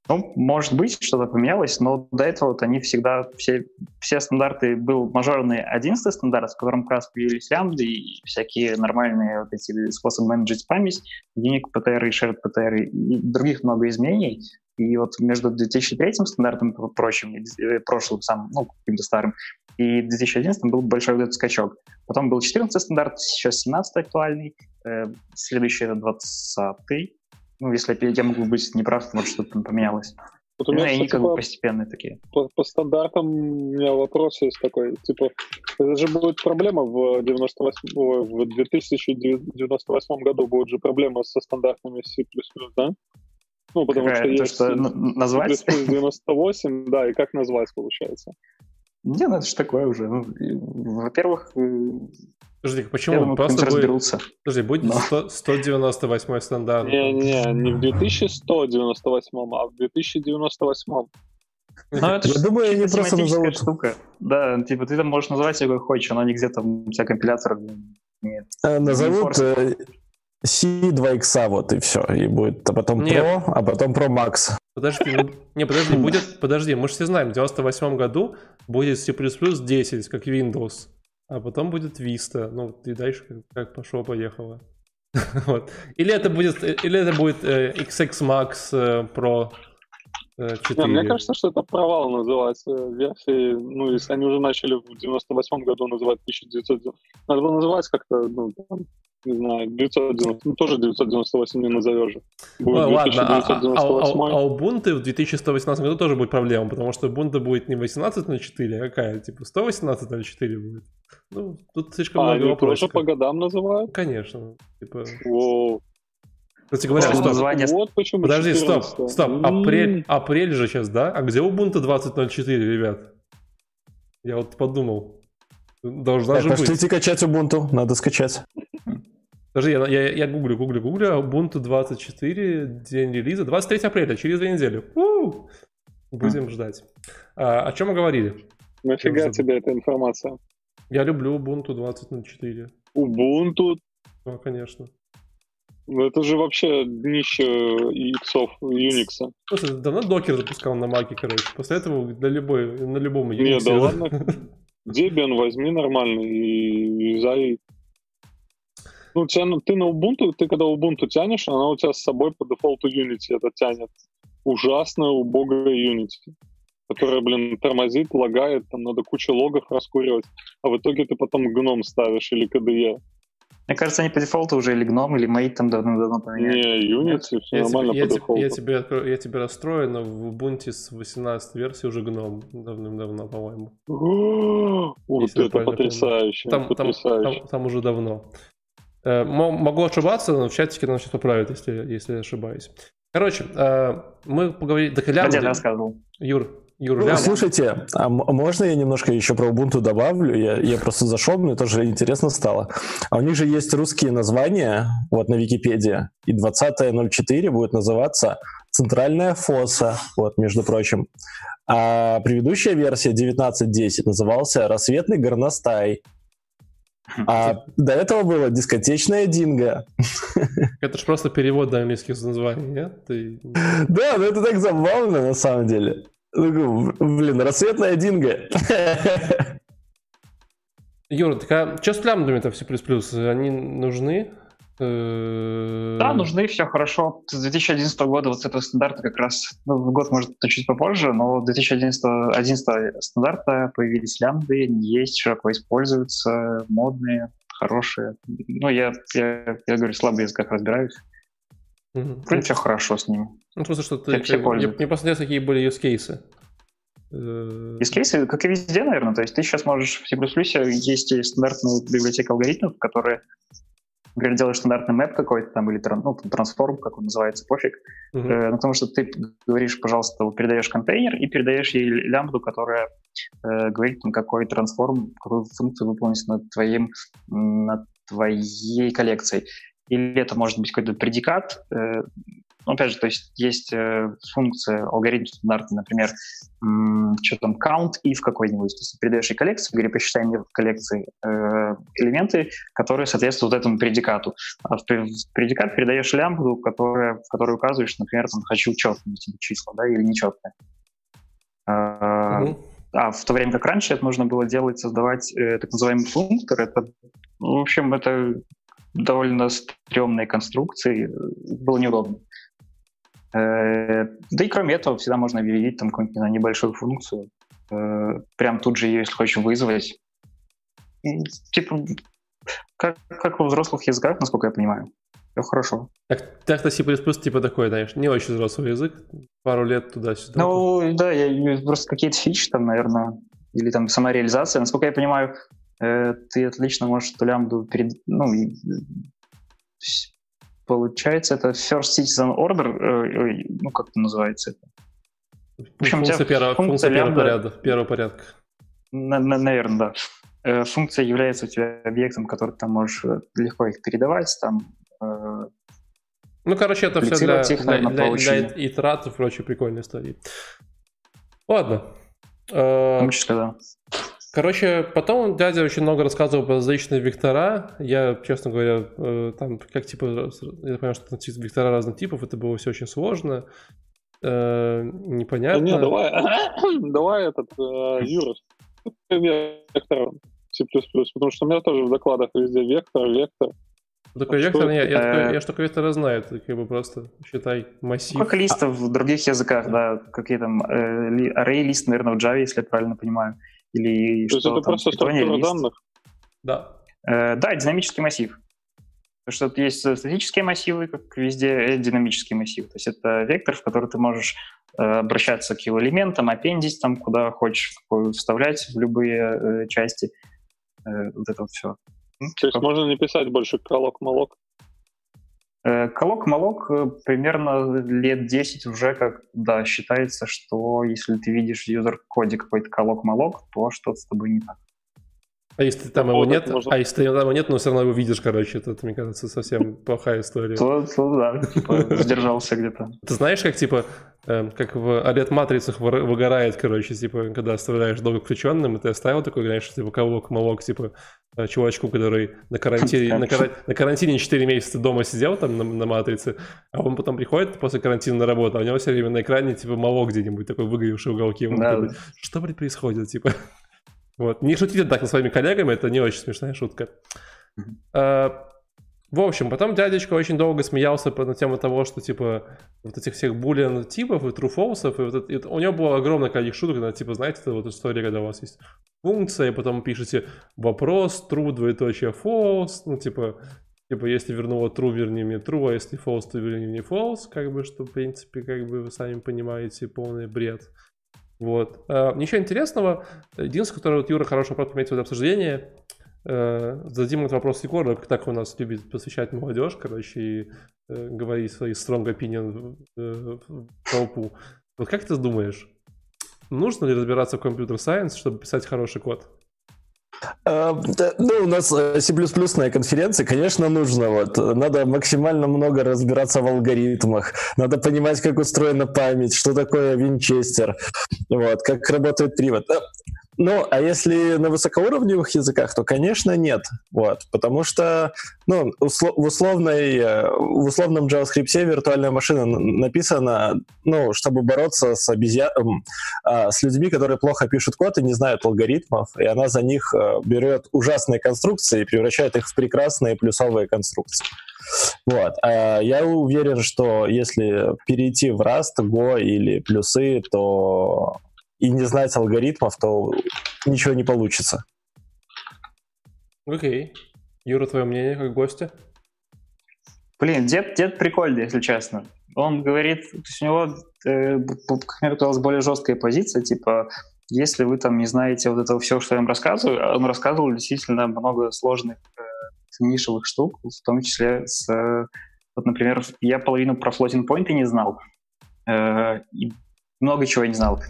Ну, может быть, что-то поменялось, но до этого вот они всегда, все, все стандарты, был мажорный 11 стандарт, в котором как раз появились лямбды и всякие нормальные вот эти способы менеджить память, Unique PTR и Shared PTR и других много изменений. И вот между 2003 стандартом прочим, э, прошлым, сам, ну, каким-то старым, и 2011 был большой вот этот скачок. Потом был 14 стандарт, сейчас 17 актуальный, э, следующий это 20 ну, если я могу быть неправ, может, что-то поменялось. Вот у меня, ну, они как бы постепенные такие. По, по стандартам у меня вопрос есть такой. Типа, это же будет проблема в, 98, в 2098 году будет же проблема со стандартами C++, да? Ну, потому Какая, что есть что, назвать? C++ 98, да, и как назвать, получается? Не, ну это же такое уже. Ну, во-первых, Подожди, почему? думаю, Просто будет... разберутся. Подожди, будет Но. 100, 198 стандарт. Не-не, не в 2198, а в 2098. Ну, это Я думаю, они просто назовут... штука. Да, типа ты там можешь называть его как хочешь, но не где-то у тебя компилятор нет. А, назовут э, C2X, вот и все. И будет а потом нет. Pro, а потом Pro Max. Подожди, ну, не, подожди, [laughs] будет, подожди, мы же все знаем, в 98 году будет C++ 10, как Windows а потом будет Vista. Ну, и дальше как, как пошло-поехало. [laughs] вот. Или это будет, или это будет э, XX Max э, Pro 4. Э, Не, мне кажется, что это провал называется версии. Ну, если они уже начали в 98 году называть 1990. Надо было называть как-то, ну, там, не знаю, 990, ну, тоже 998 не назовешь. Будет ну, ладно, а, а, а, а у Ubuntu в 2118 году тоже будет проблема, потому что Ubuntu будет не 18.04, а какая? Типа 118.04 будет. Ну, тут слишком а, много вопросов. тоже по годам называют? Конечно. Типа... Воу. Кстати говоря, стоп. Название... Вот почему Подожди, 14. стоп, стоп. Апрель, апрель же сейчас, да? А где Ubuntu 20.04, ребят? Я вот подумал. Должна так, же пошлите быть. качать Ubuntu, надо скачать. Подожди, я, я, я гуглю, гуглю, гуглю. Ubuntu 24, день релиза, 23 апреля, через две недели. У-у-у. Будем ждать. А, о чем мы говорили? Нафига тебе эта информация? Я люблю Ubuntu 20.04. Ubuntu? Да, конечно. Ну это же вообще днище иксов, Unix. Слушай, давно докер запускал на маке, короче. После этого для любой, на любом Unix. Не, да ладно. [laughs] Debian возьми нормальный и юзай. Ну, тебя, ты на Ubuntu, ты когда Ubuntu тянешь, она у тебя с собой по дефолту Unity это тянет. Ужасно убогая Unity которая, блин, тормозит, лагает, там надо кучу логов раскуривать, а в итоге ты потом гном ставишь или KDE. Мне кажется, они по дефолту уже или гном, или Mate там давно-давно поменяли. Не, Unity, все я нормально тебе, по я дефолту. Я тебе, я тебе расстрою, но в Ubuntu с 18 версии уже гном давным-давно, по-моему. Вот это потрясающе, там, потрясающе. Там, там, там уже давно. Э, могу ошибаться, но в чатике нам сейчас поправят, если, если ошибаюсь. Короче, э, мы поговорили... Лян, я рассказывал. Юр, Юр, ну, слушайте, а можно я немножко еще про Ubuntu добавлю? Я, я просто зашел, мне тоже интересно стало. А у них же есть русские названия, вот на Википедии, и 20.04 будет называться «Центральная фоса», вот, между прочим. А предыдущая версия 19.10 назывался «Рассветный горностай». А до этого было дискотечная динго. Это же просто перевод на английских названий, нет? Ты... Да, но это так забавно на самом деле. Блин, рассветная динго. Юра, так а что с лямбдами-то в C++? Они нужны? Э, да, нужны, все хорошо. С 2011 года вот с этого стандарта как раз, ну, год, может, чуть попозже, но 2011 11 стандарта появились лямбды, они есть, широко используются, модные, хорошие. Ну, я, я, я говорю, слабо в языках разбираюсь. Mm-hmm. Вроде все хорошо с ними. Ну, просто что ты... Все мне, мне просто интересно, какие были use cases. Э, use cases, как и везде, наверное. То есть ты сейчас можешь в C++ есть стандартная библиотека алгоритмов, которые например, делаешь стандартный мэп какой-то там или ну, трансформ, как он называется, пофиг. Uh-huh. Э, ну, потому что ты говоришь, пожалуйста, передаешь контейнер и передаешь ей лямбду, которая э, говорит, там, какой трансформ, какую функцию выполнить над, твоим, над твоей коллекцией. Или это может быть какой-то предикат, э, опять же, то есть есть э, функция алгоритм стандартный, например, м, что там, count if какой-нибудь. То есть передаешь и коллекцию, говори, посчитай мне в коллекции э, элементы, которые соответствуют этому предикату. А в, в предикат передаешь лямбду, которая, в которой указываешь, например, там, хочу четные типа, числа, да, или нечетные. А, Мгм. а в то время как раньше это нужно было делать, создавать э, так называемый функтор, это, ну, в общем, это довольно стрёмные конструкции, э, было неудобно. Э, да и кроме этого, всегда можно объявить там какую-нибудь знаю, небольшую функцию, э, прям тут же ее, если хочешь, вызвать. И, типа, как, как во взрослых языках, насколько я понимаю. Все хорошо. Так, так-то C++ типа такой, знаешь, не очень взрослый язык, пару лет туда-сюда. Ну, да, я, просто какие-то фичи там, наверное, или там сама реализация. Насколько я понимаю, э, ты отлично можешь эту лямбду перед... Ну, получается, это First Citizen Order, э, ну, как это называется это? В общем, функция, первого, функция, функция первого, порядка, первого порядка. На, на, наверное, да. Э, функция является у тебя объектом, который ты можешь легко их передавать, там, э, ну, короче, это все для, их, для, для, для итераций и прочей прикольной истории. Ладно. В том числе, да. Короче, потом дядя очень много рассказывал про различные вектора. Я, честно говоря, э, там как типа, я понял, что вектора разных типов, это было все очень сложно, непонятно. Да не, давай, [coughs] давай этот, Юра, вектор C++, потому что у меня тоже в докладах везде вектор, вектор. Такой вектор, я, я, такой, я только вектора знаю, ты как бы просто считай массив. Сколько листов в других языках, да, какие там, э, array лист, наверное, в Java, если я правильно понимаю, или То что есть это там, просто структура данных? Да. Э, да, динамический массив. Потому что тут есть статические массивы, как везде, и динамический массив. То есть это вектор, в который ты можешь э, обращаться к его элементам, аппендить там, куда хочешь, вставлять в любые э, части. Э, вот это вот все. То есть можно не писать больше колок-молок? Колок-молок примерно лет 10 уже как, да, считается, что если ты видишь юзер-коде какой-то колок-молок, то что-то с тобой не так. А если там его нет, можно... а если там его нет, но все равно его видишь, короче, это, мне кажется, совсем [laughs] плохая история. То, то да, типа, [laughs] сдержался где-то. Ты знаешь, как, типа, э, как в арет-матрицах выгорает, короче, типа, когда оставляешь долго включенным, и ты оставил такой, знаешь, типа, колок, молок, типа, чувачку, который на карантине, на, кар... на карантине 4 месяца дома сидел там на, на матрице, а он потом приходит после карантина на работу, а у него все время на экране, типа, молок где-нибудь, такой выгоревший уголки. Да, такой, Что, блядь, происходит, типа? Вот. Не шутите так со своими коллегами, это не очень смешная шутка. А, в общем, потом дядечка очень долго смеялся на тему того, что, типа, вот этих всех булиан типов и труфолсов, и вот это, и у него было огромное количество шуток, на, типа, знаете, это вот история, когда у вас есть функция, и потом пишете вопрос, true, двоеточие, false, ну, типа, типа, если вернула true, верни мне true, а если false, то верни мне false, как бы, что, в принципе, как бы вы сами понимаете, полный бред. Вот. А, ничего интересного. Единственное, которое вот Юра хорошо подметил это обсуждение, э, зададим этот вопрос Егору, как так у нас любит посвящать молодежь, короче, и э, говорить свои strong opinion в, в толпу. Вот как ты думаешь, нужно ли разбираться в компьютер-сайенс, чтобы писать хороший код? Да, ну, у нас C++ конференция, конечно, нужно. Вот. Надо максимально много разбираться в алгоритмах. Надо понимать, как устроена память, что такое винчестер, вот, как работает привод. Ну, а если на высокоуровневых языках, то, конечно, нет. Вот, потому что ну, услов, в, условной, в условном JavaScript виртуальная машина написана, ну, чтобы бороться с, обезья... А, с людьми, которые плохо пишут код и не знают алгоритмов, и она за них э, берет ужасные конструкции и превращает их в прекрасные плюсовые конструкции. Вот. А я уверен, что если перейти в Rust, Go или плюсы, то и не знать алгоритмов, то ничего не получится. Окей. Okay. Юра, твое мнение как гостя? Блин, дед, дед прикольный, если честно. Он говорит, то есть у него, э, как мне казалось, более жесткая позиция, типа, если вы там не знаете вот этого всего, что я вам рассказываю, он рассказывал действительно много сложных э, нишевых штук, в том числе с, э, вот, например, я половину про floating point не знал, э, и много чего не знал.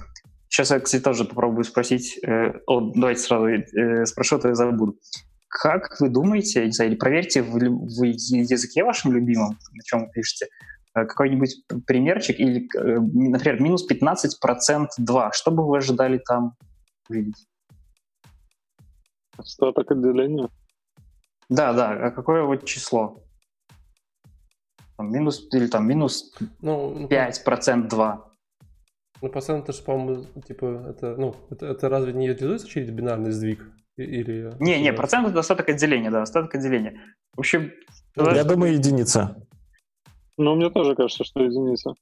Сейчас я, кстати, тоже попробую спросить. Э, о, давайте сразу э, спрошу, а то я забуду. Как вы думаете, не знаю, или проверьте в, в языке вашем любимом, на чем вы пишете, э, какой-нибудь примерчик или, например, минус 15% 2. Что бы вы ожидали там увидеть? Остаток отделения? Да, да. А какое вот число? Там, минус или там минус ну, 5% ну, 2. Ну, процент, это же, по-моему, типа, это, ну, это, это разве не реализуется через бинарный сдвиг? Или... Не, не, процент это остаток отделения, да, остаток отделения. В общем... Ну, я думаю, единица. Ну, мне тоже кажется, что единица.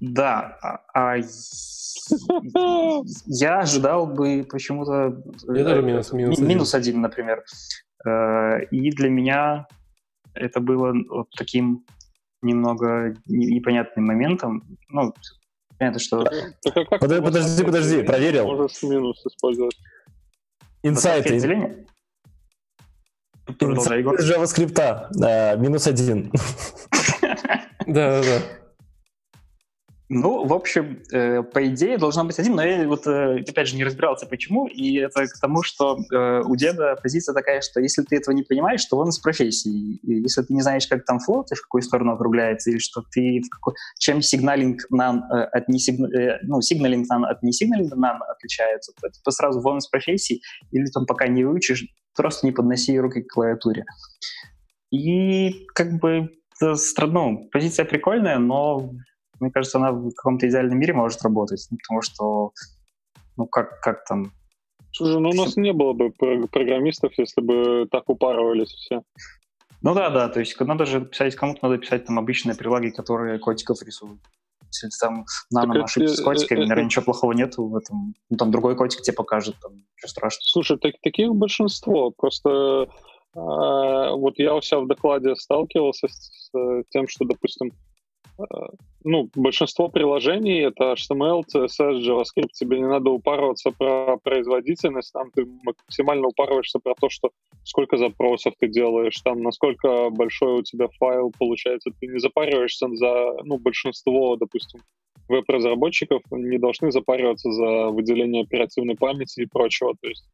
Да, а, а я ожидал бы почему-то... Я даже минус, минус, минус один, например. Э, и для меня это было вот таким немного непонятным моментом. Ну, понятно, что... Так, а как подожди, подожди, подожди, проверил. Можешь минус использовать. Инсайты. Инсайты JavaScript. Э, минус один. [laughs] Да, да, да. Ну, в общем, э, по идее должно быть один, но я вот, э, опять же, не разбирался, почему, и это к тому, что э, у деда позиция такая, что если ты этого не понимаешь, то он из профессии. И если ты не знаешь, как там флот, и в какую сторону округляется, или что ты в какой... чем сигналинг нам э, от не сигна... э, ну, сигналинг нам от не сигналинга нам отличается, то, то сразу вон из профессии, или там пока не выучишь, просто не подноси руки к клавиатуре. И как бы ну, позиция прикольная, но мне кажется, она в каком-то идеальном мире может работать, ну, потому что, ну, как, как там... Слушай, ну у нас не было бы программистов, если бы так упарывались все. Ну да, да, то есть надо же писать, кому-то надо писать там обычные прилаги, которые котиков рисуют. Если там нано ошибся с котиками, наверное, ничего плохого нету в этом. Ну, там другой котик тебе покажет, там, ничего страшного. Слушай, так, таких большинство. Просто э, вот я у себя в докладе сталкивался с, с тем, что, допустим, ну, большинство приложений это HTML, CSS, JavaScript. Тебе не надо упарываться про производительность, там ты максимально упарываешься про то, что сколько запросов ты делаешь, там насколько большой у тебя файл получается. Ты не запариваешься за, ну, большинство, допустим, веб-разработчиков не должны запариваться за выделение оперативной памяти и прочего. То есть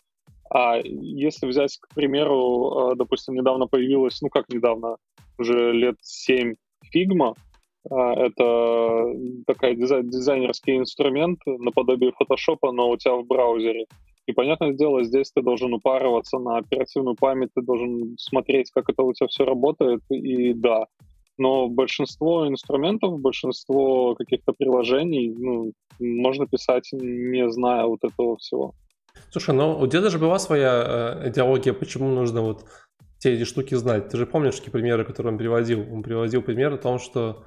а если взять, к примеру, э, допустим, недавно появилась, ну как недавно, уже лет 7 Figma, это такой дизайн, дизайнерский инструмент наподобие фотошопа, но у тебя в браузере. И, понятное дело, здесь ты должен упарываться на оперативную память, ты должен смотреть, как это у тебя все работает, и да. Но большинство инструментов, большинство каких-то приложений ну, можно писать, не зная вот этого всего. Слушай, ну у деда же была своя э, идеология, почему нужно вот все эти штуки знать. Ты же помнишь какие примеры, которые он приводил? Он приводил пример о том, что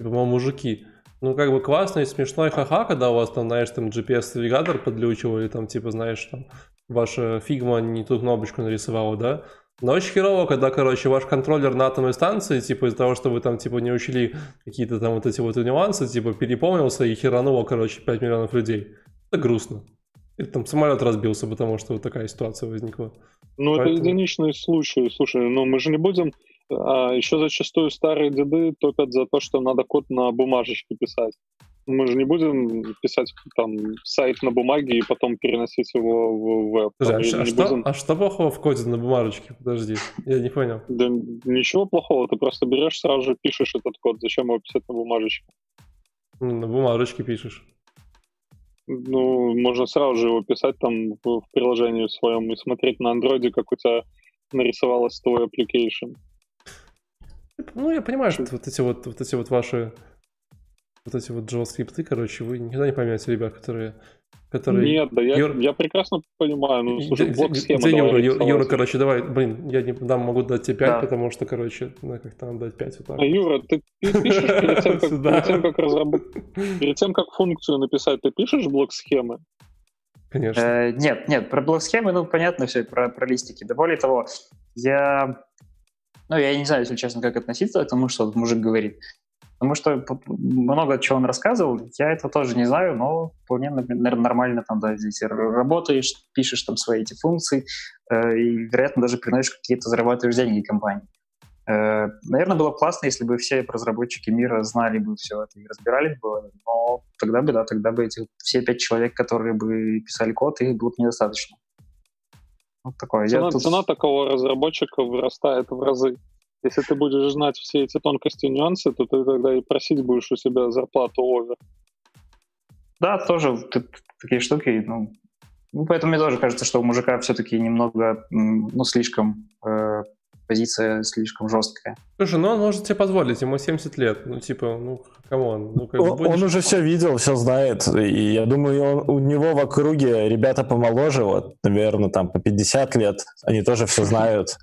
Типа, мол, мужики, ну, как бы классно и смешно и ха-ха, когда у вас там, знаешь, там GPS-навигатор подглючивал, или там, типа, знаешь, там, ваша Figma не ту кнопочку нарисовала, да? Но очень херово, когда, короче, ваш контроллер на атомной станции, типа, из-за того, что вы там, типа, не учли какие-то там вот эти вот нюансы, типа, переполнился и херануло, короче, 5 миллионов людей. Это грустно. Или там самолет разбился, потому что вот такая ситуация возникла. Ну, Поэтому... это единичный случай. Слушай, ну мы же не будем а еще зачастую старые деды топят за то, что надо код на бумажечке писать. Мы же не будем писать там сайт на бумаге и потом переносить его в веб. Подожди, а, а, что, будем... а что плохого в коде на бумажечке? Подожди, я не понял. Да ничего плохого, ты просто берешь сразу же пишешь этот код. Зачем его писать на бумажечке? На бумажечке пишешь. Ну, можно сразу же его писать там в, в приложении своем и смотреть на андроиде, как у тебя нарисовалось твой application. Ну, я понимаю, что вот эти вот, вот эти вот ваши вот эти вот JavaScript, короче, вы никогда не поймете ребят, которые... которые... Нет, да я, Юр... я прекрасно понимаю. Ну, слушай, блок схема. Где Юра? Юра, Юра, короче, давай, блин, я не дам, могу дать тебе 5, да. потому что, короче, надо как-то надо дать 5 вот так. А, Юра, ты пишешь перед тем, как, [laughs] перед тем, как разработать... Перед тем, как функцию написать, ты пишешь блок схемы? Конечно. Э, нет, нет, про блок схемы, ну, понятно все, про, про листики. Да более того, я ну, я не знаю, если честно, как относиться к тому, что мужик говорит. Потому что много чего он рассказывал, я это тоже не знаю, но вполне, наверное, нормально там, да, здесь работаешь, пишешь там свои эти функции, э, и, вероятно, даже приносишь какие-то, зарабатываешь деньги компании. Э, наверное, было классно, если бы все разработчики мира знали бы все это и разбирались бы, но тогда бы, да, тогда бы эти все пять человек, которые бы писали код, их было бы недостаточно. Вот такое. Цена, тут... цена такого разработчика вырастает в разы. Если ты будешь знать все эти тонкости и нюансы, то ты тогда и просить будешь у себя зарплату over. Да, тоже такие штуки, ну, ну, поэтому мне тоже кажется, что у мужика все-таки немного, ну, слишком э, позиция слишком жесткая. Слушай, ну он может себе позволить, ему 70 лет, ну типа, ну come on. Ну, как он, будешь... он уже все видел, все знает, и я думаю, он, у него в округе ребята помоложе, вот, наверное, там по 50 лет, они тоже все знают,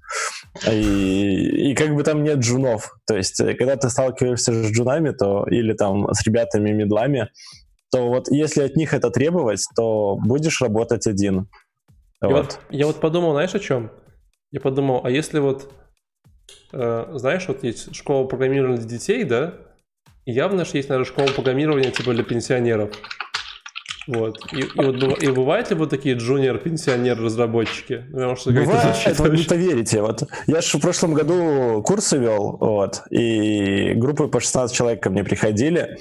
и, и как бы там нет джунов, то есть э, когда ты сталкиваешься с джунами, то или там с ребятами медлами, то вот если от них это требовать, то будешь работать один. Вот. вот, я вот подумал, знаешь, о чем? Я подумал, а если вот, э, знаешь, вот есть школа программирования для детей, да? И явно же есть, наверное, школа программирования типа для пенсионеров. Вот. И, и, вот, и бывают ли вот такие джуниор-пенсионер-разработчики? Потому что Бывает, вы не поверите. Вот. Я же в прошлом году курсы вел, вот, и группы по 16 человек ко мне приходили.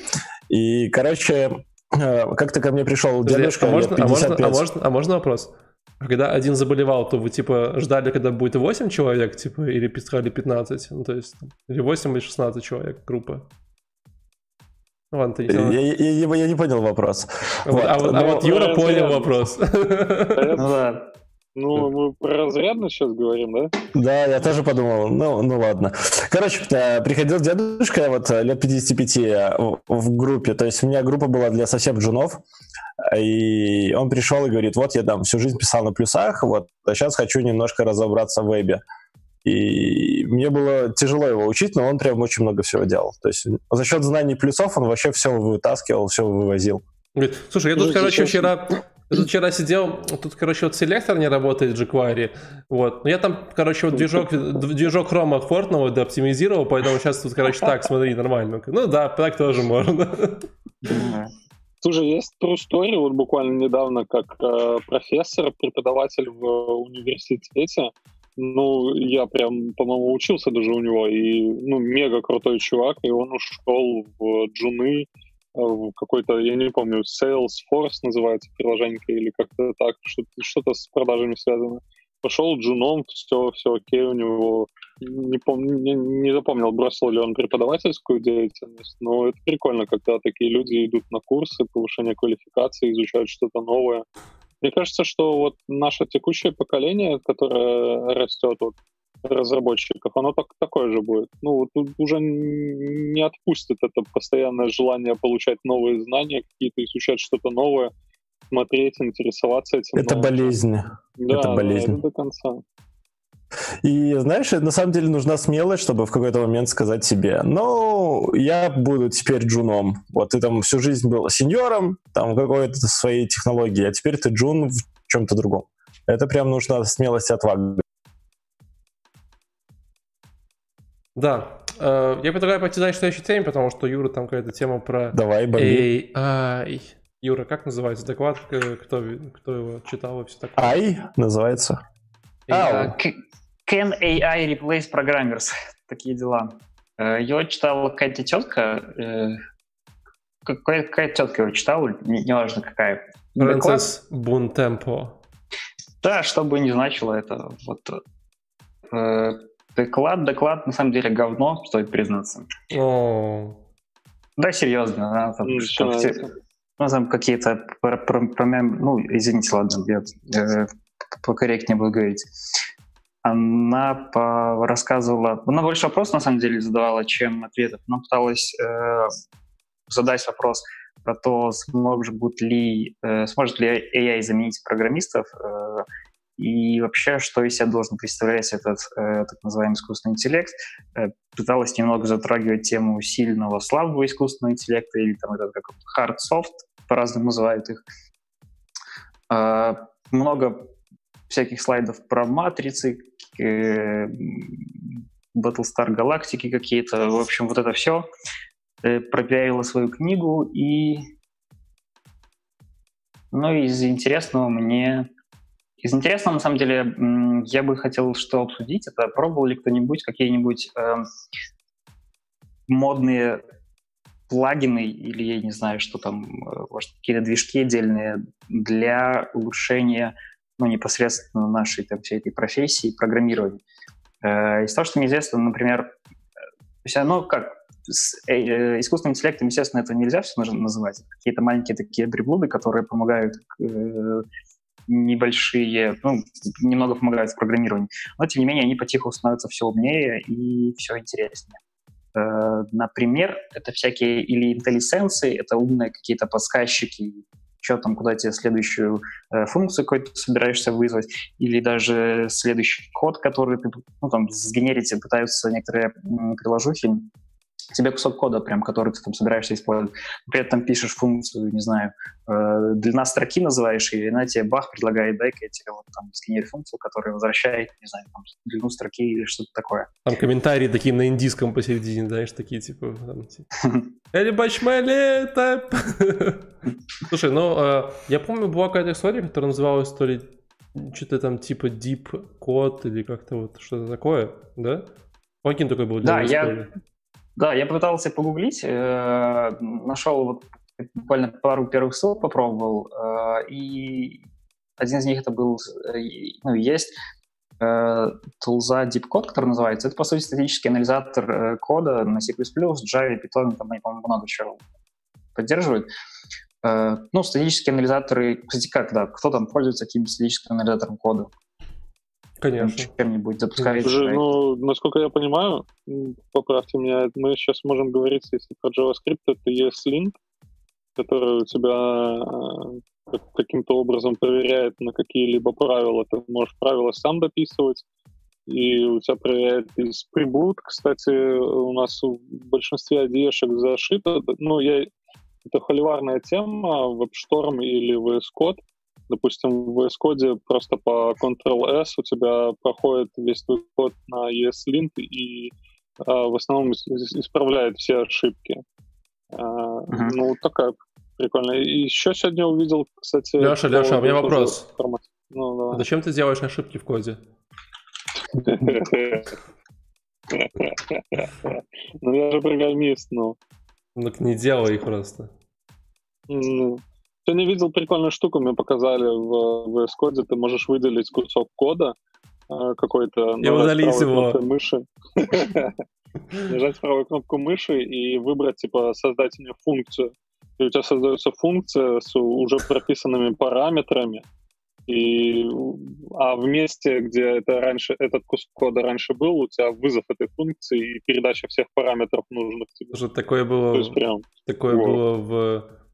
И, короче, э, как-то ко мне пришел дедушка, а можно, а, можно, а, можно, а можно вопрос? Когда один заболевал, то вы, типа, ждали, когда будет 8 человек, типа, или писали 15? Ну, то есть, или 8, или 16 человек группа? Ну, ладно, ты не я, я, я, я не понял вопрос. А вот, а, но... а вот Юра понял вопрос. Ну да. Ну, мы про разрядно сейчас говорим, да? Да, я тоже подумал, ну, ну ладно. Короче, э, приходил дедушка вот э, лет 55 э, в группе, то есть у меня группа была для совсем джунов, и он пришел и говорит, вот я там всю жизнь писал на плюсах, вот, а сейчас хочу немножко разобраться в вебе. И мне было тяжело его учить, но он прям очень много всего делал. То есть за счет знаний плюсов он вообще все вытаскивал, все вывозил. Слушай, я тут, короче, вчера я тут вчера сидел, тут, короче, вот селектор не работает jQuery, вот. Но я там, короче, вот движок, движок Chrome Fortnite да, оптимизировал, поэтому сейчас тут, короче, так, смотри, нормально. Ну да, так тоже можно. Слушай, есть true story, вот буквально недавно, как э, профессор, преподаватель в университете, ну, я прям, по-моему, учился даже у него, и, ну, мега крутой чувак, и он ушел в джуны, в какой-то, я не помню, Salesforce называется приложение или как-то так, что-то, что-то с продажами связано. Пошел джуном, все, все окей у него. Не, помню, не, не запомнил, бросил ли он преподавательскую деятельность, но это прикольно, когда такие люди идут на курсы повышения квалификации, изучают что-то новое. Мне кажется, что вот наше текущее поколение, которое растет, вот, разработчиков, оно так, такое же будет. Ну, вот уже не отпустит это постоянное желание получать новые знания, какие-то изучать что-то новое, смотреть, интересоваться этим. Это новым. болезнь. Да, это болезнь. Да, до конца. И знаешь, на самом деле нужна смелость, чтобы в какой-то момент сказать себе, ну, я буду теперь джуном. Вот ты там всю жизнь был сеньором, там какой-то своей технологии, а теперь ты джун в чем-то другом. Это прям нужна смелость и отвага. Да. Э, я предлагаю пойти дальше к следующей теме, потому что Юра там какая-то тема про Давай, бомби. AI. Юра, как называется доклад? Кто, кто его читал и все такое? AI называется. Uh, can AI replace programmers? Такие дела. Uh, его читала какая-то тетка. Uh, какая, какая тетка его читала, неважно не какая. Фрэнсис Бунтемпо. Да, что бы ни значило это. Вот, Доклад, доклад, на самом деле, говно, стоит признаться. О. Да, серьезно. Да, там, там, все, ну, там какие-то ну, извините, ладно, я э, покорректнее буду говорить. Она по, рассказывала, она больше вопросов на самом деле задавала, чем ответов. Она пыталась э, задать вопрос про то, сможет ли, э, сможет ли AI заменить программистов, э, и вообще, что из себя должен представлять этот э, так называемый искусственный интеллект. Э, пыталась немного затрагивать тему сильного, слабого искусственного интеллекта, или там этот как hard soft, по-разному называют их. Э, много всяких слайдов про матрицы, э, Battlestar галактики какие-то. В общем, вот это все. Э, пропиарила свою книгу и ну, из интересного мне из интересного, на самом деле, я бы хотел что обсудить, это пробовал ли кто-нибудь какие-нибудь э, модные плагины или, я не знаю, что там, э, может, какие-то движки отдельные для улучшения ну, непосредственно нашей там, всей этой профессии программирования. Э, из того, что мне известно, например, ну, как, с э, искусственным интеллектом, естественно, это нельзя все называть. Какие-то маленькие такие приблуды, которые помогают э, небольшие, ну, немного помогают в программировании. Но, тем не менее, они потихоньку становятся все умнее и все интереснее. Э, например, это всякие или IntelliSense, это умные какие-то подсказчики, что там, куда тебе следующую э, функцию какую-то собираешься вызвать, или даже следующий код, который ну, там, сгенерить пытаются некоторые приложухи, тебе кусок кода, прям, который ты там собираешься использовать. При этом пишешь функцию, не знаю, э, длина строки называешь, и она тебе бах предлагает, дай-ка я тебе вот там сгенери функцию, которая возвращает, не знаю, там, длину строки или что-то такое. Там комментарии такие на индийском посередине, знаешь, такие типа... Там, типа бачмалета! [laughs] Слушай, ну, э, я помню, была какая-то история, которая называлась то ли что-то там типа deep код или как-то вот что-то такое, да? Каким такой был Да, я, да, я попытался погуглить, э, нашел вот буквально пару первых ссылок попробовал, э, и один из них это был, э, ну, есть э, тулза DeepCode, который называется. Это, по сути, статический анализатор э, кода на C++, Java, Python, там, они, по-моему, много чего поддерживают. Э, ну, статические анализаторы, кстати, как, да, кто там пользуется каким-то статическим анализатором кода? Конечно. Чем-нибудь запускает. Же, ну, насколько я понимаю, поправьте меня, мы сейчас можем говорить, если про JavaScript, это ESLint, который у тебя э, каким-то образом проверяет на какие-либо правила. Ты можешь правила сам дописывать, и у тебя проверяет из прибуд. Кстати, у нас в большинстве IDE-шек зашито, ну, я, это холиварная тема, WebStorm или VS Code, Допустим, в Code просто по Ctrl-S у тебя проходит весь твой код на ESLint и а, в основном исправляет все ошибки. А, uh-huh. Ну, такая прикольная. И еще сегодня увидел, кстати... Леша, Леша, у меня вопрос. Ну, да. Зачем ты делаешь ошибки в коде? [laughs] Ну, я же программист, ну. Ну, не делай их просто. Ну, Сегодня видел прикольную штуку, мне показали в VS Code, ты можешь выделить кусок кода э, какой-то, и удалить его. мыши, [laughs] нажать правую кнопку мыши и выбрать, типа, создательную функцию. И у тебя создается функция с уже прописанными параметрами, и, а в месте, где это раньше, этот кусок кода раньше был, у тебя вызов этой функции и передача всех параметров нужных тебе. Уже такое было, То есть прям, такое вот. было в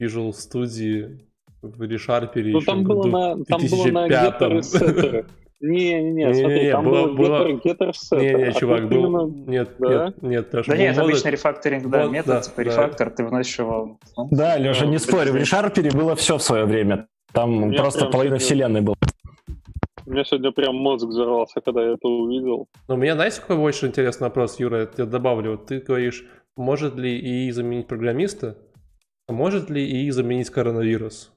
Visual Studio в ReSharper ну, там было на, там было на getter Не-не-не, [laughs] смотри, там было, было getter, getter Не, не, чувак, был... Нет, нет, нет, Да нет, обычный рефакторинг, да, метод, типа рефактор, ты вносишь его... Да, Леша, не спорь, в ReSharper было все в свое время. Там просто половина вселенной была. У меня сегодня прям мозг взорвался, когда я это увидел. Но у меня, знаете, какой больше интересный вопрос, Юра, я тебе добавлю. ты говоришь, может ли ИИ заменить программиста? А может ли ИИ заменить коронавирус?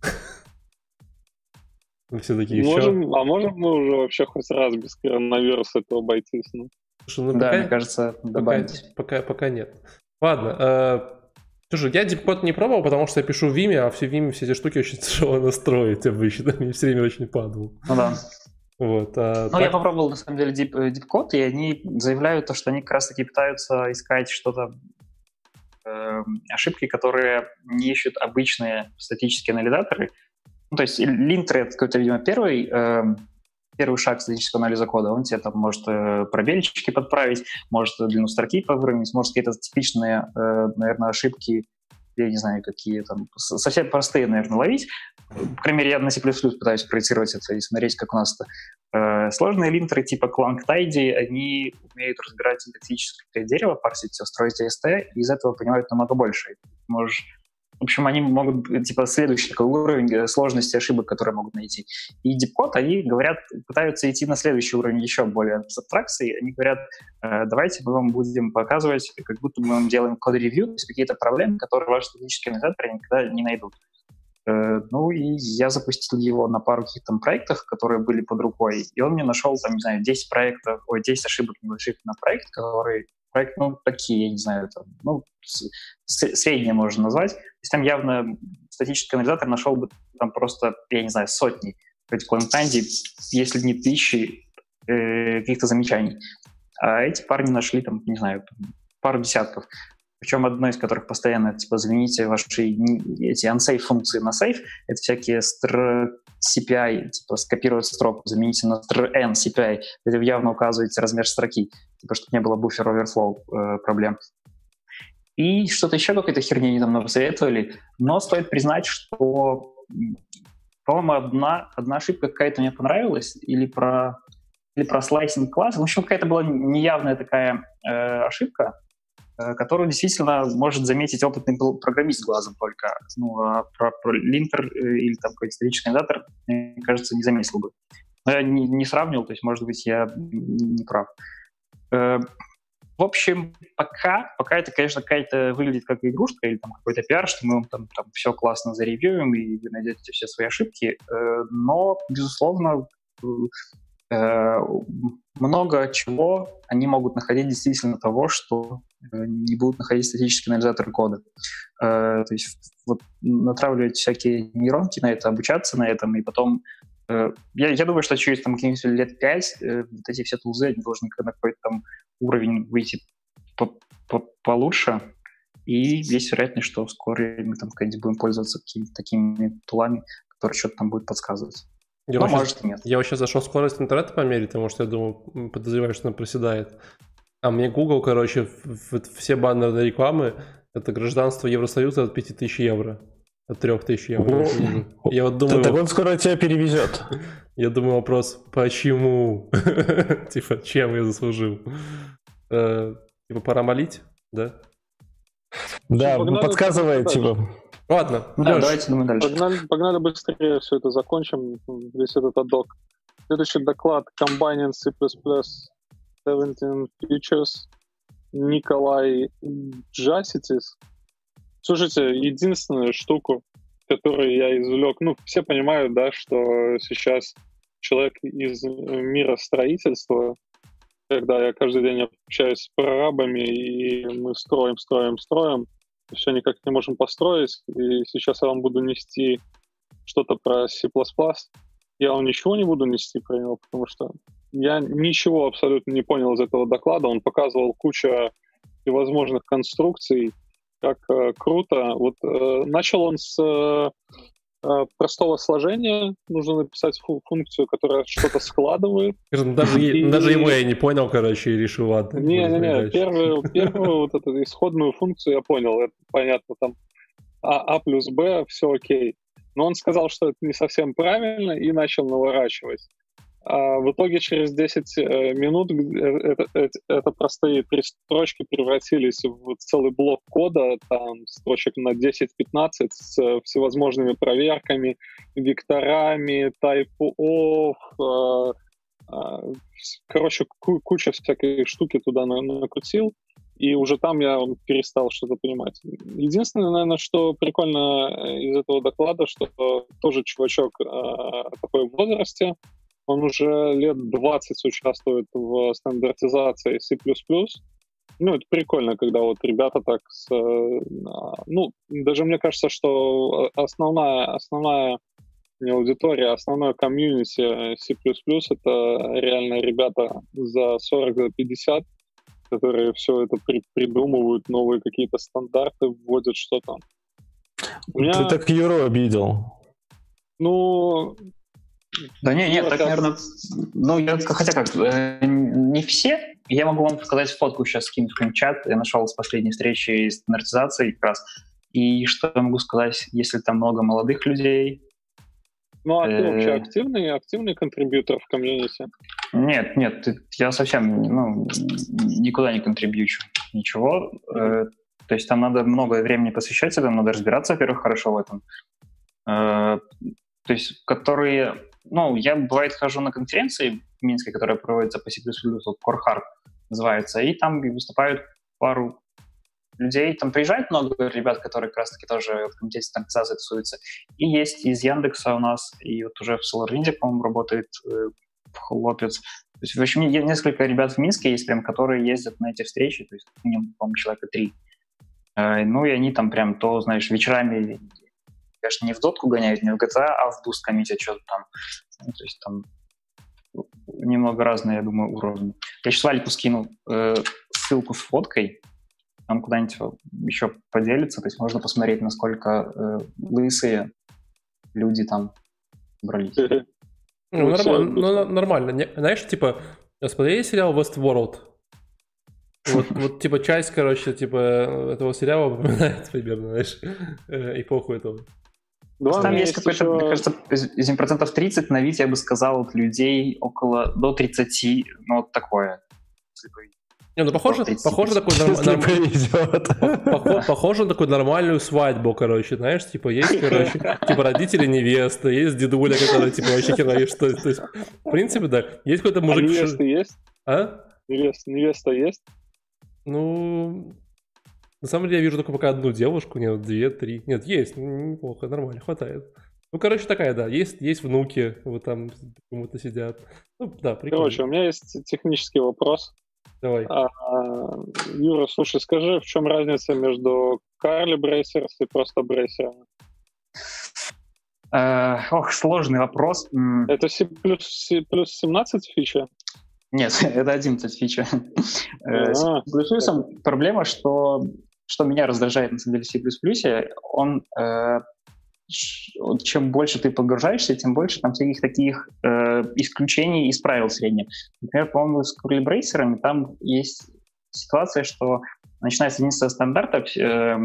[laughs] Все такие можем, А можем мы уже вообще хоть раз без коронавируса этого обойтись? Ну? Слушай, ну, да, пока, мне кажется, добавить. Пока, пока, пока нет. Ладно. Э, слушай, я дипкод не пробовал, потому что я пишу в Vime, а все в Vime все эти штуки очень [laughs] тяжело настроить обычно. Мне все время очень падал. Ну да. Вот, а, ну, так... я попробовал, на самом деле, Deep, Deep и они заявляют то, что они как раз-таки пытаются искать что-то э, ошибки, которые не ищут обычные статические анализаторы. Ну, то есть линтер — это какой-то, видимо, первый, э, первый шаг статического анализа кода. Он тебе там может э, пробельчики подправить, может длину строки выровнять, может какие-то типичные, э, наверное, ошибки я не знаю, какие там, совсем простые, наверное, ловить. По крайней мере, я на C++ пытаюсь проецировать это и смотреть, как у нас это. Э, сложные линтеры типа Clang-Tidy, они умеют разбирать синтаксическое дерево, парсить все, строить AST, и из этого понимают намного больше. можешь в общем, они могут, типа, следующий такой уровень э, сложности ошибок, которые могут найти. И DeepCode, они говорят, пытаются идти на следующий уровень еще более с абстракцией. Они говорят, э, давайте мы вам будем показывать, как будто мы вам делаем код-ревью, то есть какие-то проблемы, которые ваши статические анализаторы никогда не найдут. Э, ну и я запустил его на пару каких-то проектах, которые были под рукой, и он мне нашел, там, не знаю, 10 проектов, ой, 10 ошибок небольших на проект, который проект, ну, такие, я не знаю, там, ну, средние можно назвать. То есть там явно статический анализатор нашел бы там просто, я не знаю, сотни. В Клантанде, если не тысячи э, каких-то замечаний. А эти парни нашли там, не знаю, пару десятков. Причем одно из которых постоянно, типа, замените ваши эти unsafe функции на safe. Это всякие str CPI, типа, скопировать строку, замените на str n CPI. Это явно указываете размер строки, типа, чтобы не было буфер overflow э, проблем. И что-то еще какой-то херни они там нам посоветовали. Но стоит признать, что, по-моему, одна, одна ошибка какая-то мне понравилась, или про, или про слайсинг класс. В общем, какая-то была неявная такая э, ошибка, которую действительно может заметить опытный программист глазом только. Ну, а про, про линтер э, или там какой-то статический анализатор, мне кажется, не заметил бы. Но я не, не сравнивал, то есть, может быть, я не прав. Э, в общем, пока, пока это, конечно, какая-то выглядит как игрушка или там какой-то пиар, что мы там, там все классно заревьюем и вы найдете все свои ошибки, э, но, безусловно, э, много чего они могут находить действительно того, что э, не будут находить статические анализаторы кода. Э, то есть вот натравливать всякие нейронки на это, обучаться на этом, и потом Э, я, я думаю, что через там, каких-нибудь лет пять э, вот эти все тулзы они должны на какой-то там уровень выйти по по получше, и есть вероятность, что вскоре мы там будем пользоваться какими-то такими тулами, которые что-то там будут подсказывать. Я Но, вообще, может, нет. Я вообще зашел скорость интернета померить, потому что я думаю, подозреваю, что она проседает. А мне Google, короче, в, в, все баннерные рекламы, это гражданство Евросоюза от 5000 евро. От 3000 евро. Я вот думаю... Так он скоро тебя перевезет. [laughs] Я думаю, вопрос, почему? [laughs] Типа, чем я заслужил? Э, типа, пора молить, да? Да, ну, подсказывает, типа. Ладно, да, давайте думаем дальше. Погнали, погнали быстрее все это закончим, весь этот адок. Следующий доклад Combining C++ 17 Features Николай Джаситис. Слушайте, единственную штуку, которую я извлек, ну, все понимают, да, что сейчас человек из мира строительства, когда я каждый день общаюсь с прорабами, и мы строим, строим, строим, все никак не можем построить, и сейчас я вам буду нести что-то про C++, я вам ничего не буду нести про него, потому что я ничего абсолютно не понял из этого доклада. Он показывал кучу всевозможных конструкций, как э, круто. Вот э, начал он с э, э простого сложения. Нужно написать фу- функцию, которая что-то складывает. Даже, и... даже его я не понял, короче, и решил, ладно. Не-не-не, первую, первую вот эту исходную функцию я понял. Это понятно, там а, а плюс Б, все окей. Но он сказал, что это не совсем правильно, и начал наворачивать. А в итоге через 10 э, минут э, это, это, это простые три строчки превратились в целый блок кода, там строчек на 10-15 с всевозможными проверками, векторами, of, э, короче, куча всякой штуки туда накрутил, и уже там я перестал что-то понимать. Единственное, наверное, что прикольно из этого доклада, что тоже чувачок такой в возрасте, он уже лет 20 участвует в стандартизации C++. Ну, это прикольно, когда вот ребята так с... Э, ну, даже мне кажется, что основная, основная не аудитория, основное комьюнити C++ это реально ребята за 40, за 50, которые все это при, придумывают, новые какие-то стандарты, вводят что-то. Меня... Ты так Юру обидел. Ну, да не, нет, так, наверное, ну, я, хотя как, э, не все. Я могу вам сказать фотку сейчас скинуть в чат. Я нашел с последней встречи стандартизации как раз. И что я могу сказать, если там много молодых людей? Ну, а ты э, вообще активный, активный контрибьютор в комьюнити? Нет, нет, я совсем ну, никуда не контрибьючу ничего. Mm-hmm. То есть там надо много времени посвящать этому, надо разбираться, во-первых, хорошо в этом. То есть, которые ну, я, бывает, хожу на конференции в Минске, которая проводится по C++, Core Hard называется, и там выступают пару людей, там приезжает много ребят, которые как раз-таки тоже в комитете стандартизации тусуются. И есть из Яндекса у нас, и вот уже в SolarWinds, по-моему, работает э, хлопец. То есть, в общем, несколько ребят в Минске есть прям, которые ездят на эти встречи, то есть, по-моему, человека три. Э, ну, и они там прям то, знаешь, вечерами конечно, не в дотку гоняют, не в GTA, а в Boost коммитят что-то там. Ну, то есть там немного разные, я думаю, уровни. Я сейчас Валику скину э, ссылку с фоткой, он куда-нибудь еще поделится, то есть можно посмотреть, насколько э, лысые люди там брались. [laughs] Ну, нормально, ну, нормально. Не, знаешь, типа, смотрели сериал Westworld? Вот, вот, типа, часть, короче, типа, этого сериала [laughs] напоминает примерно, знаешь, э, эпоху этого. Да, там есть какой-то, еще... мне кажется, из процентов 30 на вид, я бы сказал, от людей около до 30, ну, вот такое. Не, ну похоже, похоже такой норм... [laughs] похоже на такую нормальную свадьбу, короче, знаешь, типа есть, [laughs] короче, типа родители невесты, есть дедуля, который типа вообще хера что, то есть, в принципе, да, есть какой-то мужик. А невеста есть? А? Невеста, невеста есть? Ну, на самом деле я вижу только пока одну девушку, нет, две, три, нет, есть, неплохо, нормально, хватает. Ну, короче, такая, да, есть, есть внуки, вот там кому-то сидят. Ну, да, прикольно. Короче, у меня есть технический вопрос. Давай. А, Юра, слушай, скажи, в чем разница между Карли Брейсерс и просто брейсерами? Э, ох, сложный вопрос. Это C плюс, C плюс 17 фича? Нет, [laughs] это 11 фича. Э, с плюсом проблема, что, что меня раздражает на самом деле C++, он э, чем больше ты погружаешься, тем больше там всяких таких э, исключений из правил средних. Например, по-моему, с курлибрейсерами там есть ситуация, что начиная с единственного стандарта э,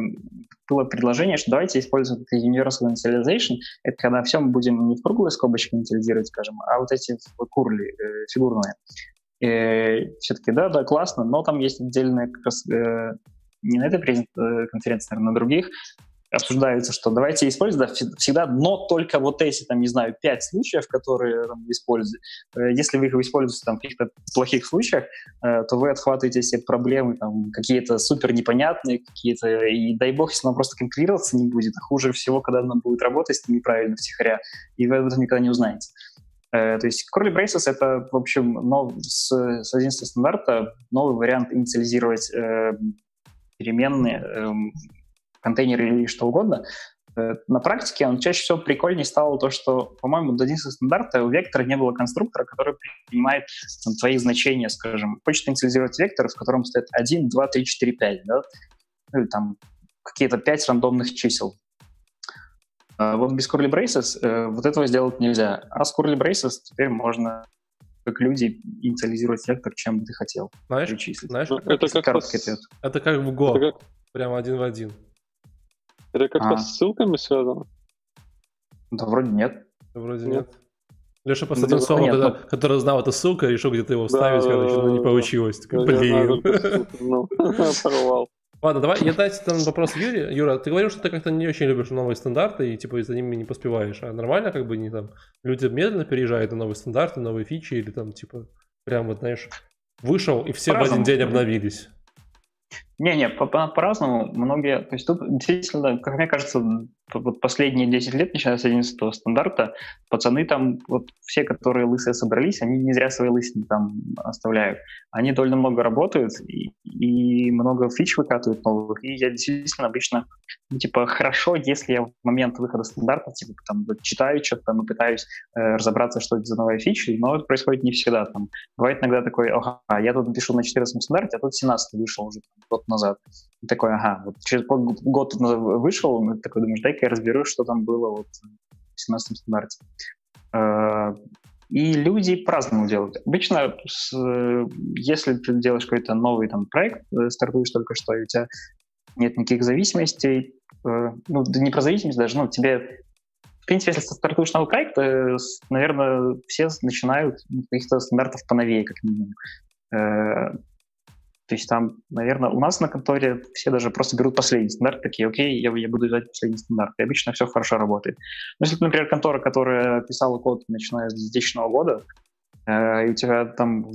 было предложение, что давайте использовать Universal Initialization. Это когда все мы будем не в круглые скобочки инициализировать, скажем, а вот эти курли э, фигурные. И все-таки, да, да, классно, но там есть отдельная как раз э, не на этой э, конференции, наверное, на других, обсуждается, что давайте использовать всегда, но только вот эти, там, не знаю, пять случаев, которые там, используете. Э, если вы их используете там, в каких-то плохих случаях, э, то вы отхватываете все проблемы, там, какие-то супер непонятные, какие-то, и дай бог, если она просто компилироваться не будет, а хуже всего, когда она будет работать неправильно втихаря, и вы об этом никогда не узнаете. То есть Curly Braces — это, в общем, нов, с, с 11 стандарта новый вариант инициализировать переменные, э, контейнеры или что угодно, э, на практике он чаще всего прикольнее стало то, что, по-моему, до 11 стандарта у вектора не было конструктора, который принимает там, твои значения, скажем. Хочет инициализировать вектор, в котором стоит 1, 2, 3, 4, 5, да? Ну, или там какие-то 5 рандомных чисел. А вот без curly braces э, вот этого сделать нельзя. А с curly braces теперь можно как люди инициализировать вектор, чем бы ты хотел. Знаешь, знаешь ну, это, как короткий ответ. Это как в Go, это как... прямо один в один. Это как-то а. с ссылками связано? Да вроде нет. Да, вроде нет. нет. Леша просто один слово, когда, ну... который знал эту ссылку, решил где-то его вставить, да, короче, но не получилось. Да, Блин. [laughs] Ну, [laughs] порвал. Ладно, давай, я дать там вопрос Юре. Юра, ты говорил, что ты как-то не очень любишь новые стандарты и типа за ними не поспеваешь. А нормально как бы не там люди медленно переезжают на новые стандарты, новые фичи или там типа прям вот, знаешь, вышел и все в один день обновились. Не-не, по-разному. Многие, то есть тут действительно, как мне кажется, вот последние 10 лет, начиная с 11 стандарта, пацаны там, вот все, которые лысые собрались, они не зря свои лысины там оставляют. Они довольно много работают и, и много фич выкатывают новых. И я действительно обычно, ну, типа, хорошо, если я в момент выхода стандарта, типа, там, вот, читаю что-то там и пытаюсь э, разобраться, что это за новая фича, но это происходит не всегда. Там, бывает иногда такой, ага, я тут пишу на 14 стандарте, а тут 17 вышел уже год назад. И такой, ага, вот через год вышел, и такой думаешь, дай-ка я разберусь, что там было вот в 17 стандарте. Э, и люди по-разному делают. Обычно, если ты делаешь какой-то новый там, проект, э, стартуешь только что, и у тебя нет никаких зависимостей, э, ну, не про зависимость даже, ну, тебе в принципе, если стартуешь новый проект, наверное, все начинают каких-то стандартов поновее, как минимум. То есть там, наверное, у нас на конторе все даже просто берут последний стандарт, такие, окей, я, я буду взять последний стандарт. И обычно все хорошо работает. Но если, например, контора, которая писала код начиная с 2000 года, э, и у тебя там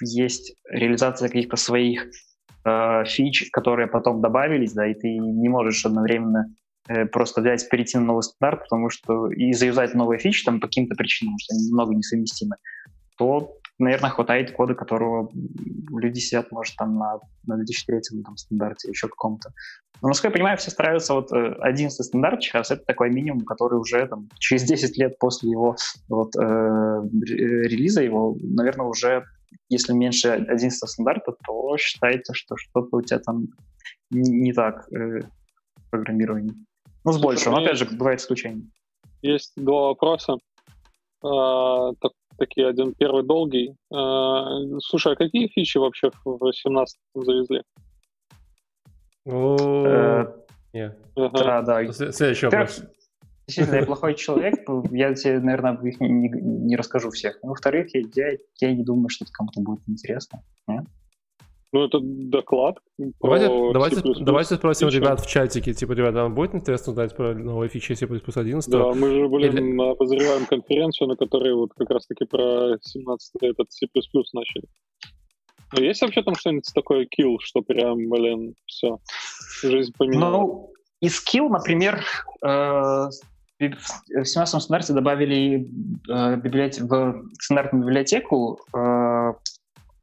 есть реализация каких-то своих э, фич, которые потом добавились, да, и ты не можешь одновременно э, просто взять, перейти на новый стандарт, потому что и заюзать новые фичи там по каким-то причинам, что они немного несовместимы, то наверное, хватает кода, которого люди сидят, может, там на, на 2003 там, стандарте, еще каком-то. Но, насколько я понимаю, все стараются, вот 11 э, стандарт сейчас, это такой минимум, который уже там, через 10 лет после его вот, э, релиза, его, наверное, уже, если меньше 11 стандарта, то считается, что что-то у тебя там не, так э, программирование. Ну, с большим, но опять же, бывает исключение. Есть два вопроса. А, так, такие, один первый долгий. А, слушай, а какие фичи вообще в 17 завезли? Э, да, да. Следующий вопрос. Действительно, я плохой человек, я тебе, наверное, их не, не, не расскажу всех. Ну, во-вторых, я, я не думаю, что это кому-то будет интересно. Нет? Ну, это доклад. Давайте, давайте, давайте спросим фичи. ребят в чатике, типа, ребята, вам будет интересно узнать про новые фичи C++ 11? Да, мы же, блин, Или... обозреваем конференцию, на которой вот как раз-таки про 17 этот C++ начали. Ну, есть вообще там что-нибудь такое kill, что прям, блин, все, жизнь поменяла? Ну, из kill, например, э, в 17 стандарте добавили э, библиотек... в стандартную библиотеку э,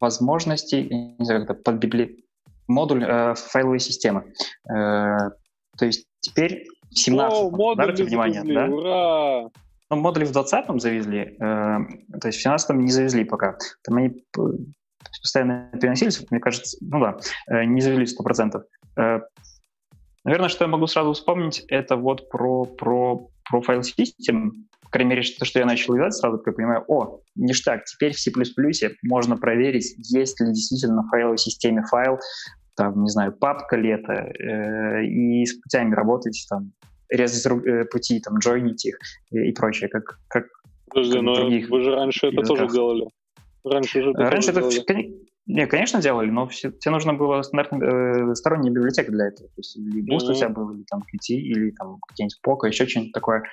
возможности, не знаю, это, под библи... модуль э, файловой системы. Э, то есть теперь в 17 О, модули внимание, завезли, да? Ура! Ну, модули в 20 завезли, э, то есть в 17 не завезли пока. Там они постоянно переносились, мне кажется, ну да, э, не завели 100%. Э, наверное, что я могу сразу вспомнить, это вот про, про, про файл систем, крайней мере, то, что я начал делать, сразу я понимаю, о, ништяк, теперь в C++ можно проверить, есть ли действительно в файловой системе файл, там, не знаю, папка ли это, э, и с путями работать, там, резать э, пути, там, джойнить их и, и прочее, как, как Подожди, но вы же раньше это тоже делали. Раньше же это Раньше это, делали. Не, конечно, делали, но все, тебе нужно было стандартная э, сторонняя библиотека для этого. То есть или Boost mm-hmm. у тебя был, или там QT, или там какие-нибудь Poco, еще что-нибудь такое.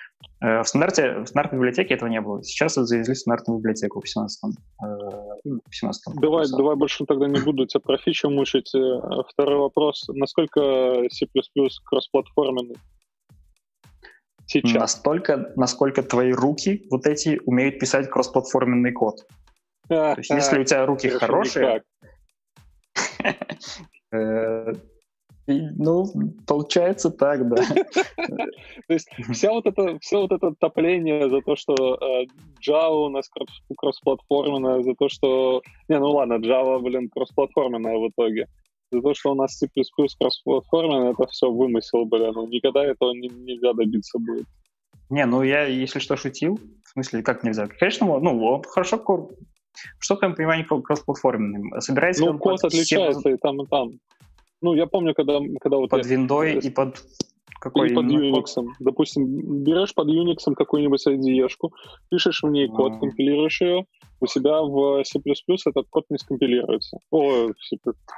Э, в стандарте, в стандартной библиотеке этого не было. Сейчас завезли стандартную библиотеку в 17 э, 17 Давай, давай больше тогда не буду тебя про фичу мучить. Э, второй вопрос. Насколько C++ кроссплатформенный? Сейчас. Настолько, насколько твои руки вот эти умеют писать кроссплатформенный код. [laughs] То есть, если у тебя руки хорошие, [laughs] э, ну, получается так, да. [laughs] То есть вся вот это, все вот это топление за то, что э, Java у нас кроссплатформенная, за то, что... Не, ну ладно, Java, блин, кроссплатформенная в итоге. За то, что у нас C++ кроссплатформенная, это все вымысел, блин. Ну, никогда этого не, нельзя добиться будет. Не, ну я, если что, шутил. В смысле, как нельзя? Конечно, ну, хорошо что в твоем понимании кроссплатформенным? Собирается ну, код отличается и там, и там. Ну, я помню, когда, когда вот... Под я... виндой и под какой и под Unix. Допустим, берешь под Unix какую-нибудь IDE-шку, пишешь в ней mm. код, компилируешь ее, у себя в C++ этот код не скомпилируется. О,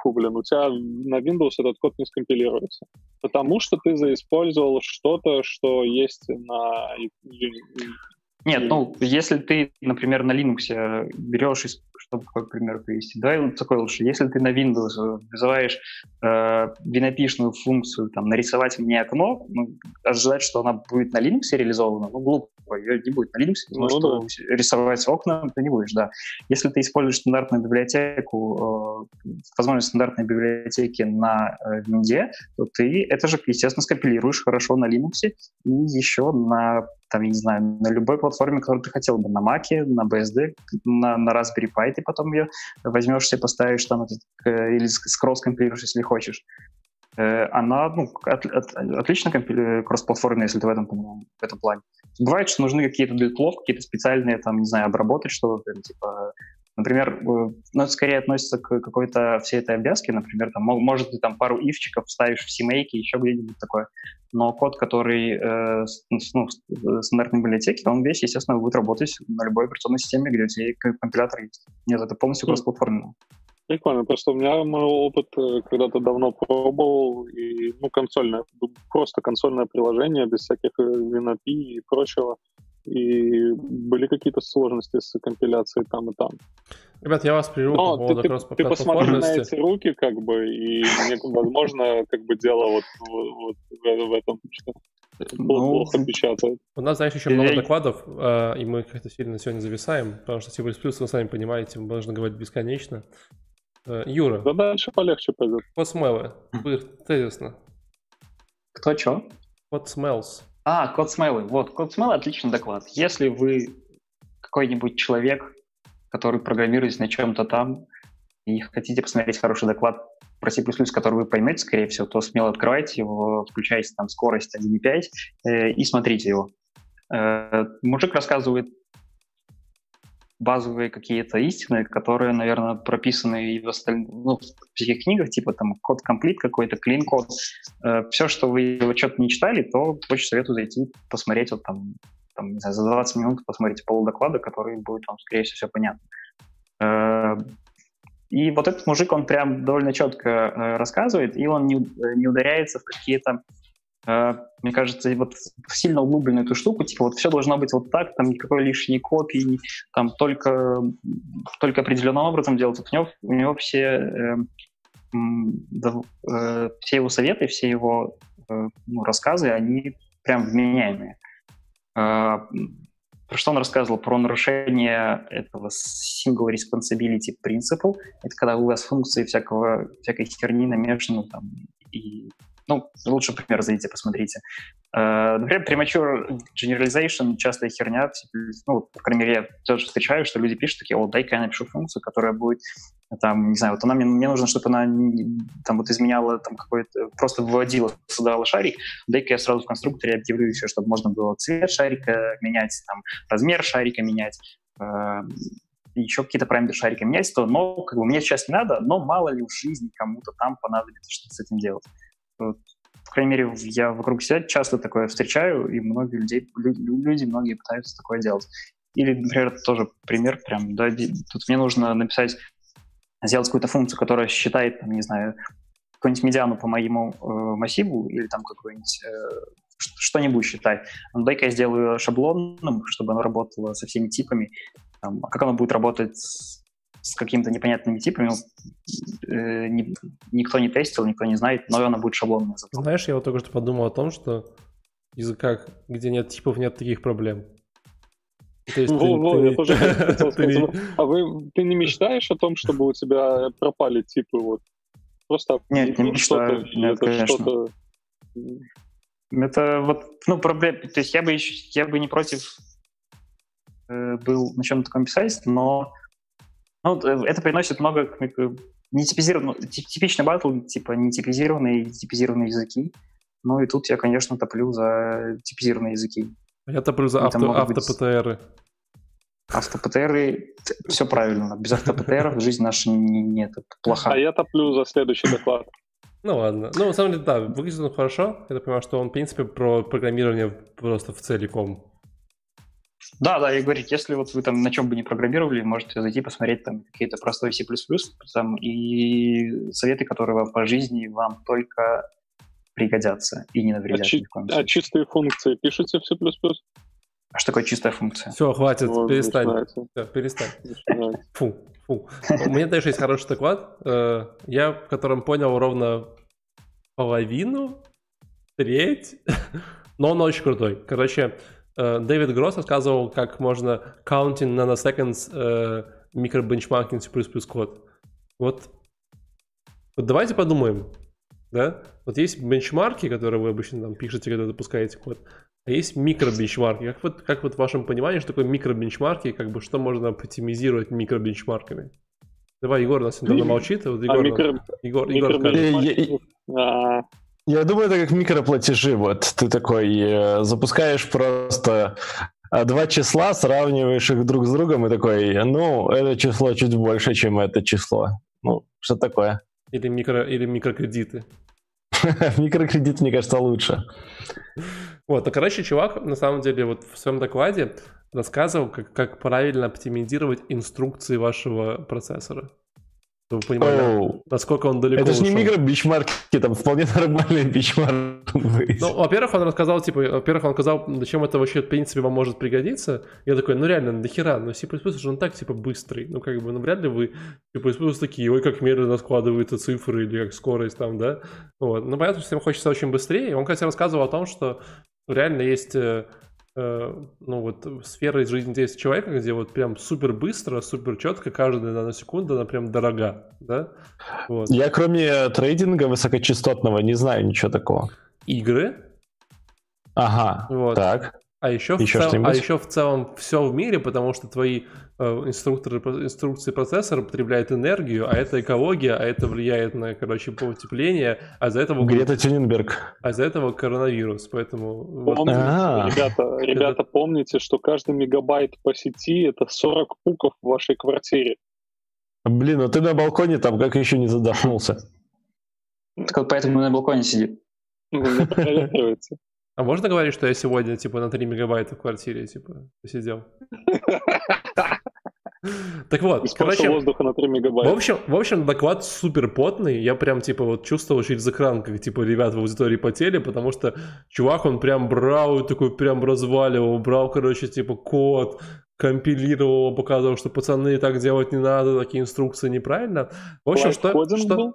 фу, блин, у тебя на Windows этот код не скомпилируется. Потому что ты заиспользовал что-то, что есть на нет, ну, если ты, например, на Linux берешь, чтобы какой пример привести, давай такой лучше. Если ты на Windows вызываешь э, винопишную функцию, там, нарисовать мне окно, ну, ожидать, что она будет на Linux реализована, ну, глупо, ее не будет на Linux, потому ну, что да. рисовать окна ты не будешь, да. Если ты используешь стандартную библиотеку, э, возможность стандартной библиотеки на э, Винде, то ты это же, естественно, скомпилируешь хорошо на Linux и еще на там, я не знаю, на любой платформе, которую ты хотел бы, на Mac, на BSD, на, на Raspberry Pi ты потом ее возьмешь себе, поставишь там этот, э, или скролл скомпилируешь, если хочешь. Э, она ну, от, от, отлично компили- кроссплатформенная, если ты в этом, в этом плане. Бывает, что нужны какие-то для какие-то специальные, там, не знаю, обработать что-то, типа Например, э, ну, это скорее относится к какой-то всей этой обвязке, например, там, может, ты там пару ивчиков ставишь в CMake, еще где-нибудь такое, но код, который э, ну, в ну, стандартной библиотеке, он весь, естественно, будет работать на любой операционной системе, где у тебя компилятор есть. Нет, это полностью кроссплатформенно. Прикольно, просто у меня мой опыт э, когда-то давно пробовал, и, ну, консольное, просто консольное приложение без всяких э, и прочего и были какие-то сложности с компиляцией там и там. Ребят, я вас прерву по поводу ты, ты, ты посмотри на эти руки, как бы, и мне, возможно, как бы дело вот, вот в, в этом, что ну, плохо печатает. У нас, знаешь, еще много докладов, э, и мы как-то сильно сегодня зависаем, потому что C++, вы сами понимаете, мы должны говорить бесконечно. Э, Юра. Да дальше полегче пойдет. What smell? Тезисно. Кто что? What smells? [laughs] А, код смелы. Вот, код смелы отличный доклад. Если вы какой-нибудь человек, который программирует на чем-то там, и хотите посмотреть хороший доклад про C++, который вы поймете, скорее всего, то смело открывайте его, включайте там скорость 1.5 э, и смотрите его. Э, мужик рассказывает базовые какие-то истины, которые, наверное, прописаны и в остальных, ну, в всяких книгах, типа там код комплит какой-то, клин код. Э, все, что вы что-то не читали, то очень советую зайти, посмотреть вот там, там не знаю, за 20 минут посмотрите полудоклада, который будет вам, скорее всего, все понятно. Э, и вот этот мужик, он прям довольно четко э, рассказывает, и он не, не ударяется в какие-то мне кажется, вот сильно углубленную эту штуку, типа вот все должно быть вот так, там никакой лишней копии, там только, только определенным образом делать. у него, у него все, э, э, все его советы, все его э, ну, рассказы, они прям вменяемые. Э, про что он рассказывал? Про нарушение этого single responsibility principle. Это когда у вас функции всякого, всякой херни намешаны там, и ну, лучше пример зайдите, посмотрите. Uh, например, premature generalization — частая херня. Ну, по крайней мере, я тоже встречаю, что люди пишут такие, о, дай-ка я напишу функцию, которая будет, там, не знаю, вот она мне, мне нужно, чтобы она там вот изменяла там какой-то, просто выводила сюда шарик, дай-ка я сразу в конструкторе объявлю еще, чтобы можно было цвет шарика менять, там, размер шарика менять, uh, еще какие-то параметры шарика менять, то, но как бы мне сейчас не надо, но мало ли в жизни кому-то там понадобится что-то с этим делать. Вот, по крайней мере, я вокруг себя часто такое встречаю, и многие людей, люди, многие пытаются такое делать. Или, например, тоже пример прям, да, тут мне нужно написать, сделать какую-то функцию, которая считает, там, не знаю, какую-нибудь медиану по моему э, массиву или там какой-нибудь э, что-нибудь считай. Ну, дай-ка я сделаю шаблонным, чтобы оно работало со всеми типами. Там, а как оно будет работать с какими-то непонятными типами. Э, ни, никто не тестил, никто не знает, но она будет шаблонная. Зато. Знаешь, я вот только что подумал о том, что в языках, где нет типов, нет таких проблем. То есть во, ты, во, ты, я тоже хотел [laughs] сказать. А вы, ты не мечтаешь о том, чтобы у тебя пропали типы? Вот? Просто нет, не мечтаю. Нет, это конечно. что-то... Это вот, ну, проблема. То есть я бы, я бы не против э, был на чем-то таком писать, но ну, э, это приносит много нетипизированных, ну, типичный батл, типа нетипизированные типизированные языки. Ну и тут я, конечно, топлю за типизированные языки. Я топлю за авто, авто-ПТРы. Авто-ПТРы, все правильно. Без авто-ПТР жизнь наша не, не, это плохая. А я топлю за следующий доклад. Ну ладно. Ну, на самом деле, да, выглядит он хорошо. Я понимаю, что он, в принципе, про программирование просто в целиком. Да, да, и говорить, если вот вы там на чем бы не программировали, можете зайти посмотреть там какие-то простые C++, там, и советы, которые вам по жизни вам только пригодятся и не навредят. А, чи- а чистые функции пишете в C++? А что такое чистая функция? Все, хватит, вот, перестань. Все, перестань. Фу, фу. У меня даже есть хороший доклад, э, я в котором понял ровно половину, треть, [laughs] но он очень крутой. Короче, Дэвид Гросс рассказывал, как можно counting nanoseconds э, микробенчмаркинг C++ код. Вот, вот давайте подумаем, да? Вот есть бенчмарки, которые вы обычно там пишете, когда запускаете код, а есть микробенчмарки. Как вот, как вот в вашем понимании, что такое микробенчмарки, как бы что можно оптимизировать микробенчмарками? Давай, Егор у нас недавно молчит, вот Егор, а микро... Егор, Егор, Егор скажет. Я думаю, это как микроплатежи. Вот ты такой э, запускаешь просто э, два числа, сравниваешь их друг с другом и такой, ну, это число чуть больше, чем это число. Ну, что такое? Или, микро, или микрокредиты. [laughs] Микрокредит, мне кажется, лучше. Вот, а короче, чувак, на самом деле, вот в своем докладе рассказывал, как, как правильно оптимизировать инструкции вашего процессора чтобы вы понимали, oh. насколько он далеко Это же не микро-бичмарки, там вполне нормальные [laughs] бичмарки. Ну, во-первых, он рассказал, типа, во-первых, он сказал, зачем это вообще, в принципе, вам может пригодиться. Я такой, ну реально, нахера, ну C++ же он так, типа, быстрый. Ну, как бы, ну, вряд ли вы C++ такие, ой, как медленно складываются цифры или как скорость там, да. Вот. Ну, понятно, что всем хочется очень быстрее. Он, кстати, рассказывал о том, что реально есть э, ну вот из жизни действия человека, где вот прям супер быстро, супер четко, каждая наносекунда, она прям дорога, да? Вот. Я кроме трейдинга высокочастотного не знаю ничего такого. Игры. Ага, вот. так. А еще, еще, в цел... а еще в целом все в мире, потому что твои э, инструкторы, инструкции процессора потребляют энергию, а это экология, а это влияет на, короче, потепление, а за этого... Грета Тюненберг. А за этого коронавирус, поэтому... Помните, а. ребята, ребята, помните, что каждый мегабайт по сети — это 40 пуков в вашей квартире. Блин, ну ты на балконе там как еще не задохнулся? Так вот поэтому на балконе сидит. Ну. А можно говорить, что я сегодня, типа, на 3 мегабайта в квартире, типа, посидел? [laughs] Так вот, короче, воздуха на 3 мегабайта. В общем, в общем, доклад супер потный. Я прям, типа, вот чувствовал через экран, как, типа, ребят в аудитории потели, потому что чувак, он прям брал и такой прям разваливал, брал, короче, типа, код, компилировал, показывал, что пацаны так делать не надо, такие инструкции неправильно. В общем, что... что... Был?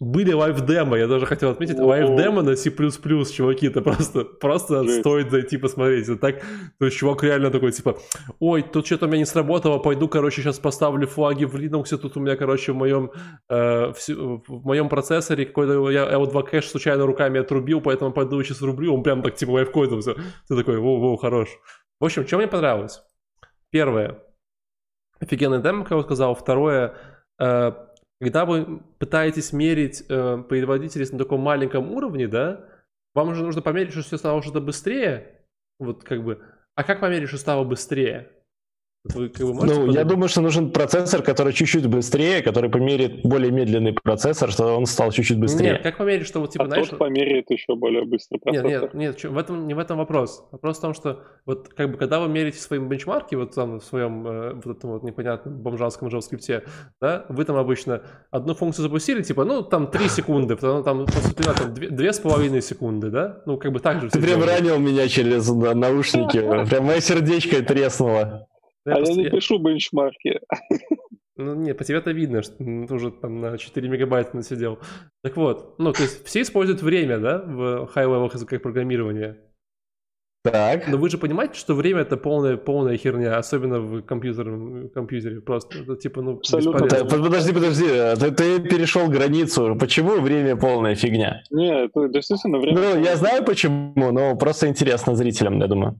Были live demo, я даже хотел отметить, live demo на C++, чуваки, это просто, просто Жесть. стоит зайти посмотреть. Это так, то есть чувак реально такой, типа, ой, тут что-то у меня не сработало, пойду, короче, сейчас поставлю флаги в Linux, тут у меня, короче, в моем, э, в, в моем процессоре какой-то, я L2 кэш случайно руками отрубил, поэтому пойду сейчас рублю, он прям так, типа, лайфкодом все. Ты такой, воу-воу, хорош. В общем, что мне понравилось? Первое, офигенный демо, как я сказал. Второе, э, когда вы пытаетесь мерить э, производительность на таком маленьком уровне, да, вам уже нужно померить, что все стало что-то быстрее, вот как бы, а как померить, что стало быстрее? Вы, как бы, ну, подумать? я думаю, что нужен процессор, который чуть-чуть быстрее, который померит более медленный процессор, чтобы он стал чуть-чуть быстрее. Нет, как померить, что вот типа, а знаешь... тот померяет еще более быстрый процессор. Нет, нет, нет, в этом, не в этом вопрос. Вопрос в том, что вот как бы когда вы мерите свои бенчмарки, вот там в своем э, вот этом вот непонятном бомжатском JavaScript, да, вы там обычно одну функцию запустили, типа, ну, там 3 секунды, потом там поступила там 2,5 секунды, да? Ну, как бы так же. Ты прям ранил меня через наушники, прям мое сердечко треснуло. Ну, а я не пишу бенчмарки. Ну, нет, по тебе это видно, что ты уже там на 4 мегабайта насидел. Так вот, ну, то есть все используют время, да, в high-level языках программирования. Так. Но вы же понимаете, что время это полная, полная херня, особенно в компьютерном компьютере. Просто это типа, ну, Абсолютно. Подожди, подожди, ты, ты перешел границу. Почему время полная фигня? Нет, это действительно время. Ну, я знаю почему, но просто интересно зрителям, я думаю.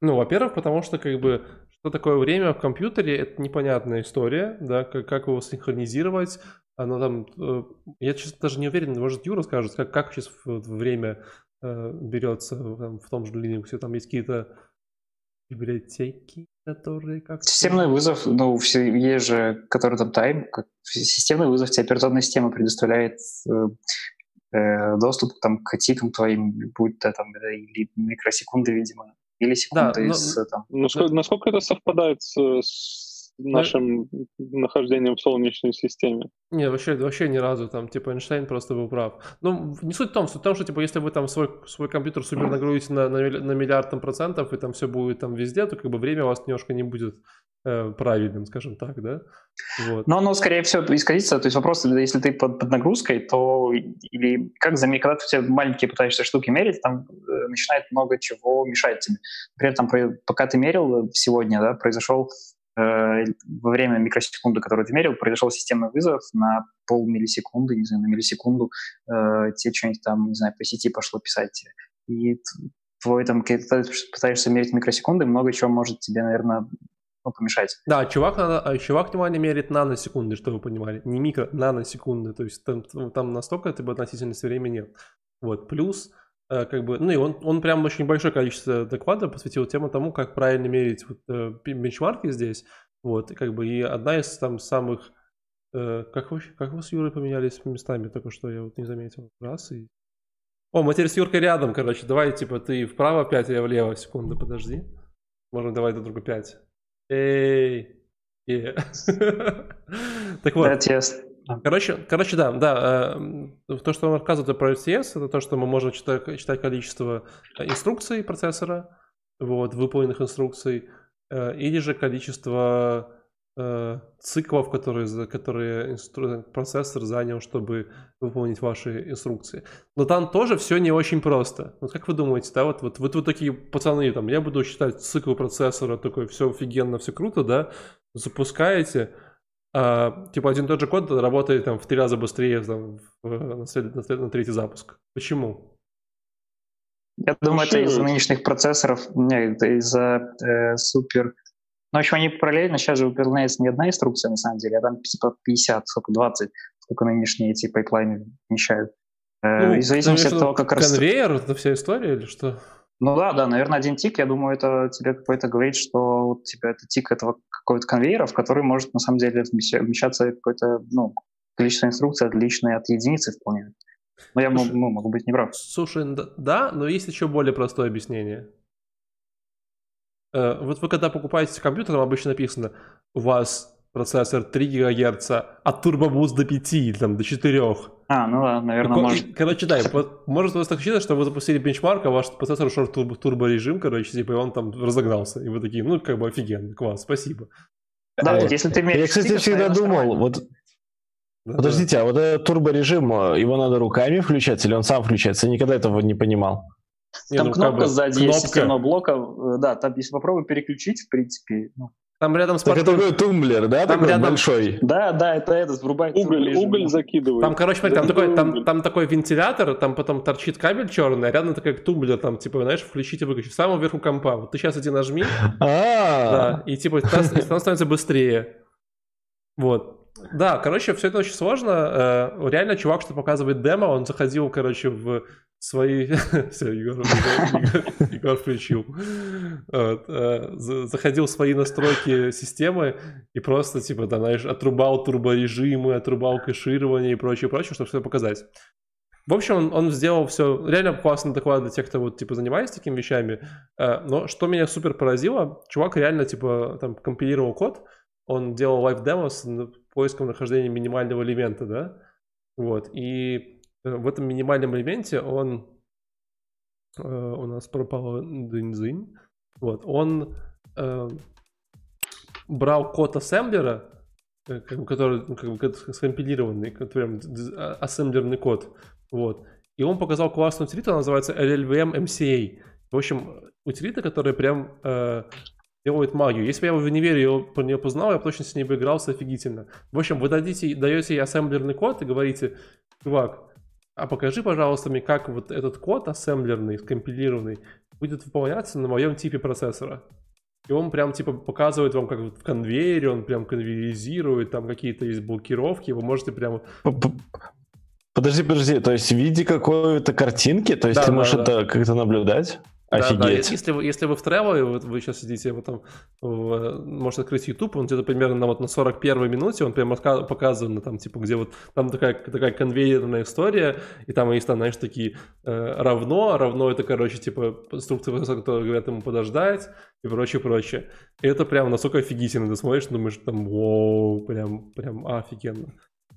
Ну, во-первых, потому что как бы что такое время в компьютере, это непонятная история, да, как, как его синхронизировать, оно там, э, я, честно, даже не уверен, может, Юра скажет, как, как сейчас время э, берется там, в том же Linux, там есть какие-то библиотеки, которые как Системный вызов, ну, все, есть же, который там тайм, как системный вызов тебе операционная система предоставляет э, э, доступ там, к тикам твоим, будь то там, или микросекунды, видимо, или секунды да, из... Но, там... насколько, насколько это совпадает с, с нашим но... нахождением в Солнечной системе? Нет, вообще, вообще ни разу. Там, типа, Эйнштейн просто был прав. Ну, не суть в том, суть в том, что, типа, если вы там свой, свой компьютер супер нагрузите на, на, на миллиард там, процентов, и там все будет там везде, то, как бы, время у вас немножко не будет Э, правильным, скажем так, да? Вот. Но оно, скорее всего, исказится. То есть вопрос, если ты под, под нагрузкой, то или как заметить, когда ты у тебя маленькие пытаешься штуки мерить, там э, начинает много чего мешать тебе. Например, там, пока ты мерил сегодня, да, произошел э, во время микросекунды, которую ты мерил, произошел системный вызов на полмиллисекунды, не знаю, на миллисекунду, э, тебе что-нибудь там, не знаю, по сети пошло писать. И твой там, когда ты пытаешься мерить микросекунды, много чего может тебе, наверное, ну, помешать. Да, чувак, надо, а чувак внимание меряет наносекунды, чтобы вы понимали. Не микро, наносекунды. То есть там, там настолько типа, относительности времени нет. Вот. Плюс, э, как бы, ну и он, он прям очень большое количество докладов посвятил тему тому, как правильно мерить вот, э, бенчмарки здесь. Вот, и как бы, и одна из там самых э, как вы, как вы с Юрой поменялись местами, только что я вот не заметил. Раз и... О, мы теперь с Юркой рядом, короче. Давай, типа, ты вправо 5, а я влево. Секунду, подожди. Можем давай друг другу 5. Эй. [laughs] Так вот. Короче, короче, да, да. Э, то, что он рассказывает про FCS, это то, что мы можем читать, читать количество инструкций процессора, вот, выполненных инструкций, э, или же количество э, циклов, которые, которые инстру... процессор занял, чтобы выполнить ваши инструкции. Но там тоже все не очень просто. Вот как вы думаете, да, вот, вот, вот вы такие пацаны, там, я буду считать цикл процессора, такой, все офигенно, все круто, да, запускаете, а, типа один и тот же код работает там в три раза быстрее там, в, на, след, на, след, на третий запуск. Почему? Я думаю, это из-за нынешних процессоров, не, это из-за э, супер ну, в общем, они параллельно, сейчас же выполняется не одна инструкция, на самом деле, а там типа 50, сколько, 20, сколько нынешние эти пайплайны вмещают. Э, ну, и в зависимости от того, как раз... Конвейер, это вся история или что? Ну да, да, наверное, один тик, я думаю, это тебе какой-то говорит, что вот типа это тик этого какого-то конвейера, в который может на самом деле вмещаться какое-то ну, количество инструкций отличное от единицы вполне. Но я слушай, ну, могу быть неправ. Слушай, да, но есть еще более простое объяснение. Э, вот вы когда покупаете компьютер, там обычно написано, у вас процессор 3 ГГц, а турбобуст до 5, там, до 4. А, ну да, наверное, Какой, может. Короче, да, может у вас так считать, что вы запустили бенчмарк, а ваш процессор ушел в турбо, турборежим, короче, типа, и он там разогнался. И вы такие, ну, как бы офигенно, класс, спасибо. Да, вот если ты Я, кстати, всегда думал, вот да, Подождите, да. а вот этот турборежим, э, его надо руками включать или он сам включается? Я никогда этого не понимал. Там ну, кнопка как бы, сзади кнопка. есть система блока. Э, да, там если попробуй переключить, в принципе, ну, там рядом с так это такой тумблер, да, там такой рядом... большой? Да, да, это этот, врубается. Уголь, уголь закидывает. Там, короче, смотри, там такой, там, там такой вентилятор, там потом торчит кабель черный, а рядом такой тумблер, там, типа, знаешь, включить и выключить. В самом верху компа. Вот ты сейчас иди нажми. А. Да, и типа, там становится быстрее. Вот. Да, короче, все это очень сложно. Э, реально, чувак, что показывает демо, он заходил, короче, в свои... [laughs] Все, Егор, Егор, Егор включил. Вот, э, заходил в свои настройки системы и просто, типа, там, знаешь, отрубал турборежимы, отрубал кэширование и прочее, прочее, чтобы все показать. В общем, он, он сделал все реально классно доклад для тех, кто вот, типа, занимается такими вещами. Э, но что меня супер поразило, чувак реально, типа, там, компилировал код, он делал live demo с поиском нахождения минимального элемента, да, вот, и в этом минимальном элементе он э, у нас пропал дынь Вот, он э, брал код ассемблера, э, который ну, как бы, скомпилированный, прям а, ассемблерный код. Вот. И он показал классную утилиту, она называется LLVM MCA. В общем, утилита, которая прям э, делает магию. Если бы я в универе ее, по нее познал, я бы точно с ней бы игрался офигительно. В общем, вы дадите, даете ей ассемблерный код и говорите, чувак, а покажи, пожалуйста, мне, как вот этот код ассемблерный, скомпилированный, будет выполняться на моем типе процессора. И он прям типа показывает вам, как в конвейере, он прям конвейеризирует, там какие-то есть блокировки, вы можете прям... Подожди, подожди, то есть в виде какой-то картинки, то есть да, ты можешь да. это как-то наблюдать? Офигеть. Да, да. Если, вы, если вы в Travel, вот вы сейчас сидите, вот там, в, можете открыть YouTube, он где-то примерно на, вот, на 41 минуте, он прямо показан, там, типа, где вот, там такая, такая конвейерная история, и там есть, там, знаешь, такие э, равно, равно это, короче, типа, инструкции, которые говорят ему подождать, и прочее, прочее. И это прям настолько офигительно, ты смотришь, думаешь, там, вау, прям, прям офигенно.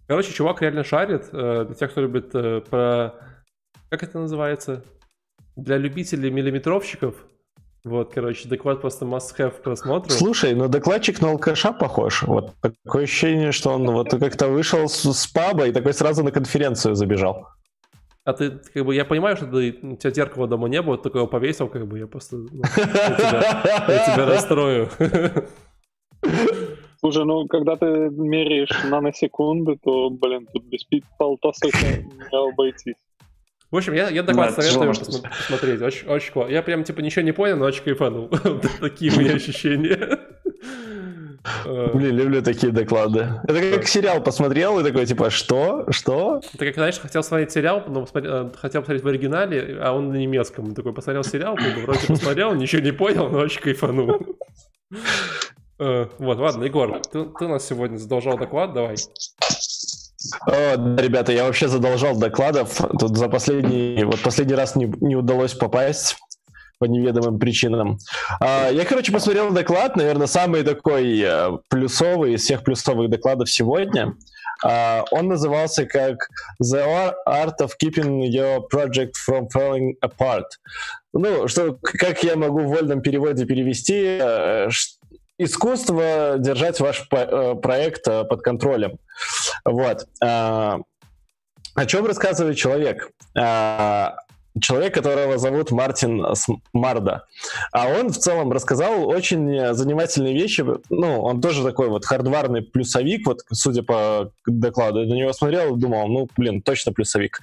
Короче, чувак реально шарит, э, для тех, кто любит э, про... Как это называется? Для любителей миллиметровщиков, вот, короче, доклад просто must-have к просмотру. Слушай, ну докладчик на алкаша похож. Вот такое ощущение, что он вот как-то вышел с, с паба и такой сразу на конференцию забежал. А ты, как бы, я понимаю, что ты, у тебя зеркала дома не было, такого повесил, как бы, я просто, ну, я, тебя, я тебя расстрою. Слушай, ну, когда ты меряешь наносекунды, то, блин, тут без полтосока не обойтись. В общем, я, я доклад да, советую посмотреть. посмотреть. Очень, очень классно. Я прям типа ничего не понял, но очень кайфанул. [laughs] Такие мои ощущения. Блин, люблю такие доклады. Это как сериал посмотрел и такой, типа, что? Что? Ты как, знаешь, хотел смотреть сериал, но э, хотел посмотреть в оригинале, а он на немецком. Такой посмотрел сериал, вроде посмотрел, ничего не понял, но очень кайфанул. Э, вот, ладно, Егор, ты, ты нас сегодня задолжал доклад, давай. О, ребята, я вообще задолжал докладов. Тут за последний, вот последний раз не, не удалось попасть по неведомым причинам. А, я, короче, посмотрел доклад, наверное, самый такой э, плюсовый из всех плюсовых докладов сегодня. А, он назывался как The Art of Keeping Your Project from Falling Apart. Ну, что, как я могу в вольном переводе перевести, э, искусство держать ваш э, проект под контролем. Вот. А, о чем рассказывает человек? Человек, которого зовут Мартин Марда. А он в целом рассказал очень занимательные вещи. Ну, он тоже такой вот хардварный плюсовик, вот судя по докладу. Я на него смотрел и думал, ну, блин, точно плюсовик.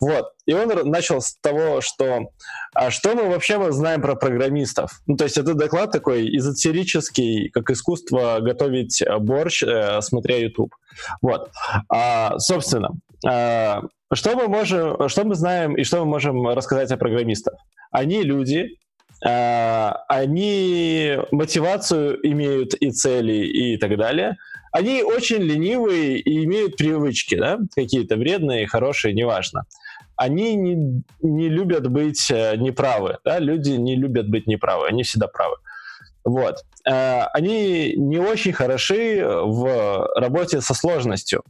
Вот. И он начал с того, что а что мы вообще знаем про программистов? Ну, то есть это доклад такой эзотерический, как искусство готовить борщ, э, смотря YouTube. Вот. А, собственно, а, что мы можем, что мы знаем и что мы можем рассказать о программистах? Они люди, э, они мотивацию имеют и цели и так далее. Они очень ленивые и имеют привычки, да, какие-то вредные, хорошие, неважно. Они не, не любят быть э, неправы, да, люди не любят быть неправы, они всегда правы. Вот. Э, они не очень хороши в работе со сложностью.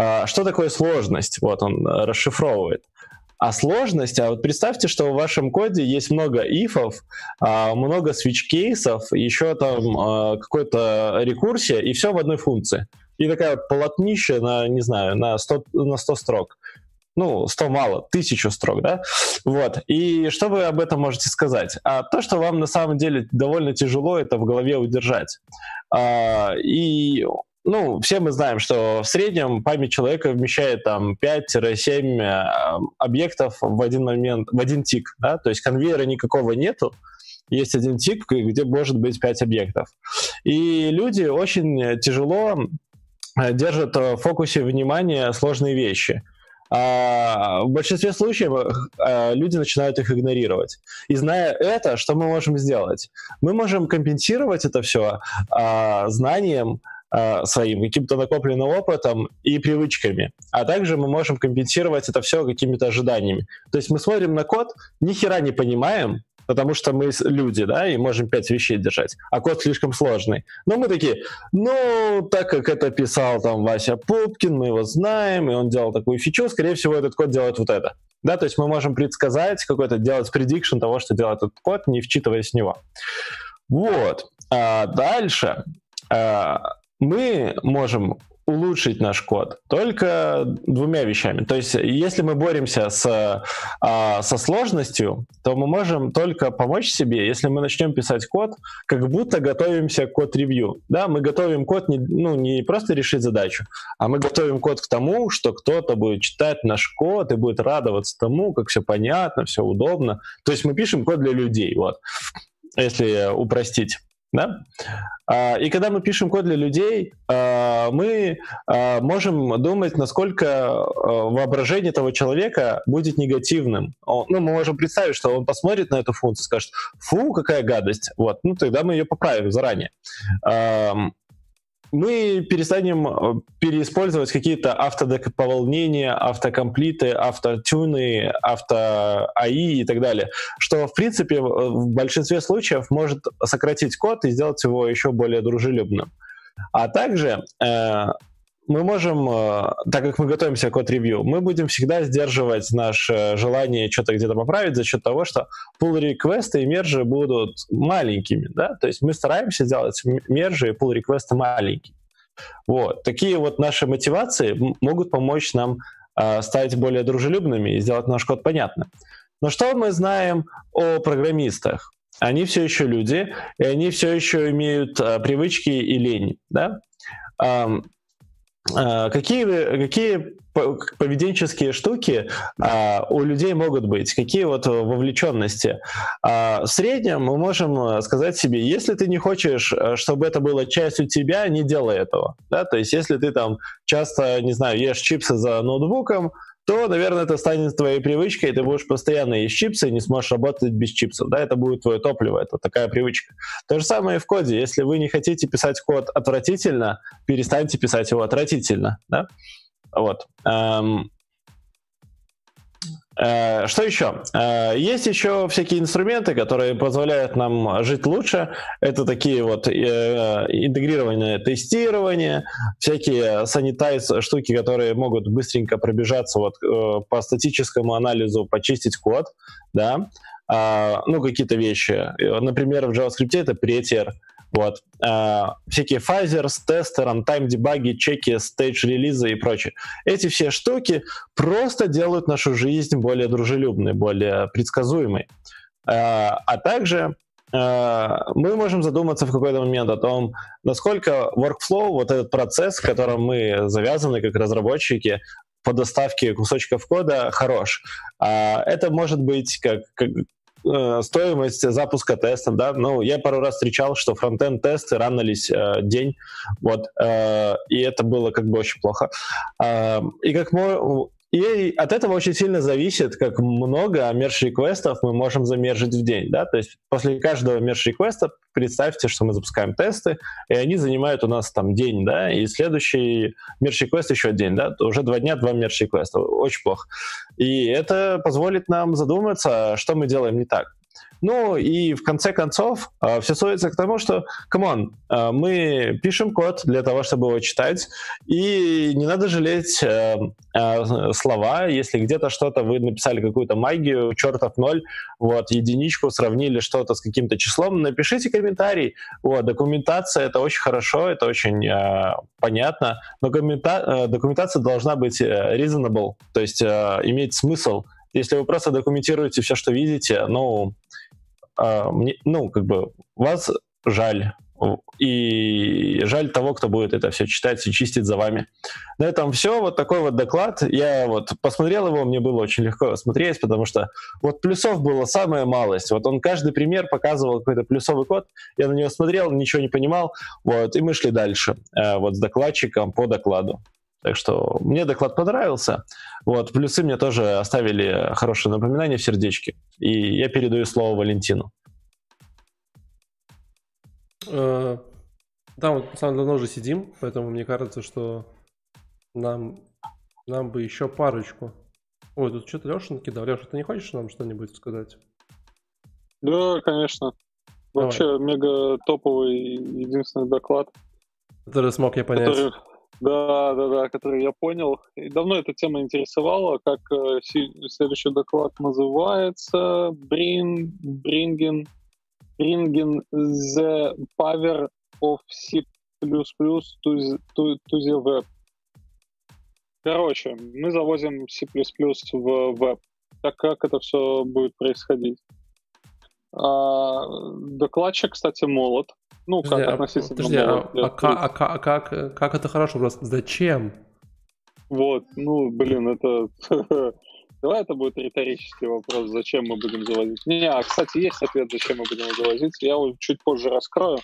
А, что такое сложность? Вот он э, расшифровывает. А сложность, а вот представьте, что в вашем коде есть много ифов, а, много switch-кейсов, еще там а, какой-то рекурсия, и все в одной функции. И такая полотнище на, не знаю, на 100, на 100 строк. Ну, 100 мало, тысячу строк, да? Вот. И что вы об этом можете сказать? А то, что вам на самом деле довольно тяжело это в голове удержать. И ну, все мы знаем, что в среднем память человека вмещает там 5-7 э, объектов в один момент, в один тик, да, то есть конвейера никакого нету, есть один тик, где может быть 5 объектов. И люди очень тяжело э, держат в фокусе внимания сложные вещи. А в большинстве случаев а, люди начинают их игнорировать. И зная это, что мы можем сделать? Мы можем компенсировать это все а, знанием, э, своим каким-то накопленным опытом и привычками. А также мы можем компенсировать это все какими-то ожиданиями. То есть мы смотрим на код, ни хера не понимаем, потому что мы люди, да, и можем пять вещей держать, а код слишком сложный. Но мы такие, ну, так как это писал там Вася Пупкин, мы его знаем, и он делал такую фичу, скорее всего, этот код делает вот это. Да, то есть мы можем предсказать какой-то, делать предикшн того, что делает этот код, не вчитываясь в него. Вот. А дальше. А, мы можем улучшить наш код только двумя вещами. То есть, если мы боремся с, а, со сложностью, то мы можем только помочь себе, если мы начнем писать код, как будто готовимся к код-ревью. Да, мы готовим код не, ну, не просто решить задачу, а мы готовим код к тому, что кто-то будет читать наш код и будет радоваться тому, как все понятно, все удобно. То есть мы пишем код для людей, вот, если упростить. Да? А, и когда мы пишем код для людей, а, мы а, можем думать, насколько воображение этого человека будет негативным. Ну, мы можем представить, что он посмотрит на эту функцию, скажет, фу, какая гадость. Вот, ну тогда мы ее поправим заранее мы перестанем э, переиспользовать какие-то автодополнения, автокомплиты, автотюны, авто-АИ и так далее, что, в принципе, в большинстве случаев может сократить код и сделать его еще более дружелюбным. А также э, мы можем, э, так как мы готовимся к код-ревью, мы будем всегда сдерживать наше желание что-то где-то поправить за счет того, что pull реквесты и мержи будут маленькими, да, то есть мы стараемся сделать мержи и pull реквесты маленькими. Вот. Такие вот наши мотивации могут помочь нам э, стать более дружелюбными и сделать наш код понятным. Но что мы знаем о программистах? Они все еще люди, и они все еще имеют э, привычки и лень, да? А, какие, какие поведенческие штуки а, у людей могут быть, какие вот вовлеченности. А, в среднем мы можем сказать себе, если ты не хочешь, чтобы это было частью тебя, не делай этого. Да? То есть если ты там часто, не знаю, ешь чипсы за ноутбуком, то, наверное, это станет твоей привычкой, и ты будешь постоянно есть чипсы и не сможешь работать без чипсов. Да, это будет твое топливо, это такая привычка. То же самое и в коде. Если вы не хотите писать код отвратительно, перестаньте писать его отвратительно. Да? Вот. Эм, что еще? Э, есть еще всякие инструменты, которые позволяют нам жить лучше. Это такие вот э, интегрированное тестирование, всякие sanitize штуки, которые могут быстренько пробежаться вот по статическому анализу, почистить код, да, ну какие-то вещи. Например, в JavaScript это Prettier, Вот. А, всякие fuzzers, тесты, runtime дебаги, чеки, stage релизы и прочее. Эти все штуки просто делают нашу жизнь более дружелюбной, более предсказуемой. А, а также мы можем задуматься в какой-то момент о том, насколько workflow, вот этот процесс, в котором мы завязаны как разработчики, по доставке кусочков кода хорош. А это может быть как, как э, стоимость запуска тестов, да, ну, я пару раз встречал, что фронтенд тесты ранились э, день, вот, э, и это было как бы очень плохо. Э, и как мы, и от этого очень сильно зависит, как много merge реквестов мы можем замержить в день. Да? То есть после каждого merge реквеста представьте, что мы запускаем тесты, и они занимают у нас там день, да, и следующий merge реквест еще день, да, уже два дня, два merge реквеста. Очень плохо. И это позволит нам задуматься, что мы делаем не так. Ну и в конце концов э, все сводится к тому, что, come on, э, мы пишем код для того, чтобы его читать, и не надо жалеть э, слова, если где-то что-то вы написали какую-то магию, чертов ноль, вот, единичку, сравнили что-то с каким-то числом, напишите комментарий. Вот, документация — это очень хорошо, это очень понятно, но документация должна быть reasonable, то есть иметь смысл. Если вы просто документируете все, что видите, ну, а, мне, ну, как бы, вас жаль. И жаль того, кто будет это все читать и чистить за вами. На этом все. Вот такой вот доклад. Я вот посмотрел его, мне было очень легко смотреть, потому что вот плюсов было самая малость. Вот он каждый пример показывал какой-то плюсовый код. Я на него смотрел, ничего не понимал. Вот, и мы шли дальше э, вот с докладчиком по докладу. Так что мне доклад понравился. Вот, плюсы мне тоже оставили хорошее напоминание в сердечке. И я передаю слово Валентину. Э, да, вот на самом деле давно уже сидим, поэтому мне кажется, что нам, нам бы еще парочку. Ой, тут что-то Леша накидал. Леша, ты не хочешь нам что-нибудь сказать? Да, конечно. Вообще Давай. мега топовый единственный доклад. Который смог я понять. Который, да, да, да, который я понял. И давно эта тема интересовала, как э, следующий доклад называется. Bring, bringing, bringing the power of C++ to to, to the web. Короче, мы завозим C++ в веб. Так как это все будет происходить? А, докладчик, кстати, молод. Ну, подожди, как относительно подожди, молод. А, а, а, а как, как это хорошо просто? Зачем? Вот, ну, блин, это... [laughs] Давай это будет риторический вопрос, зачем мы будем завозить. Не, а, кстати, есть ответ, зачем мы будем завозить. Я его чуть позже раскрою.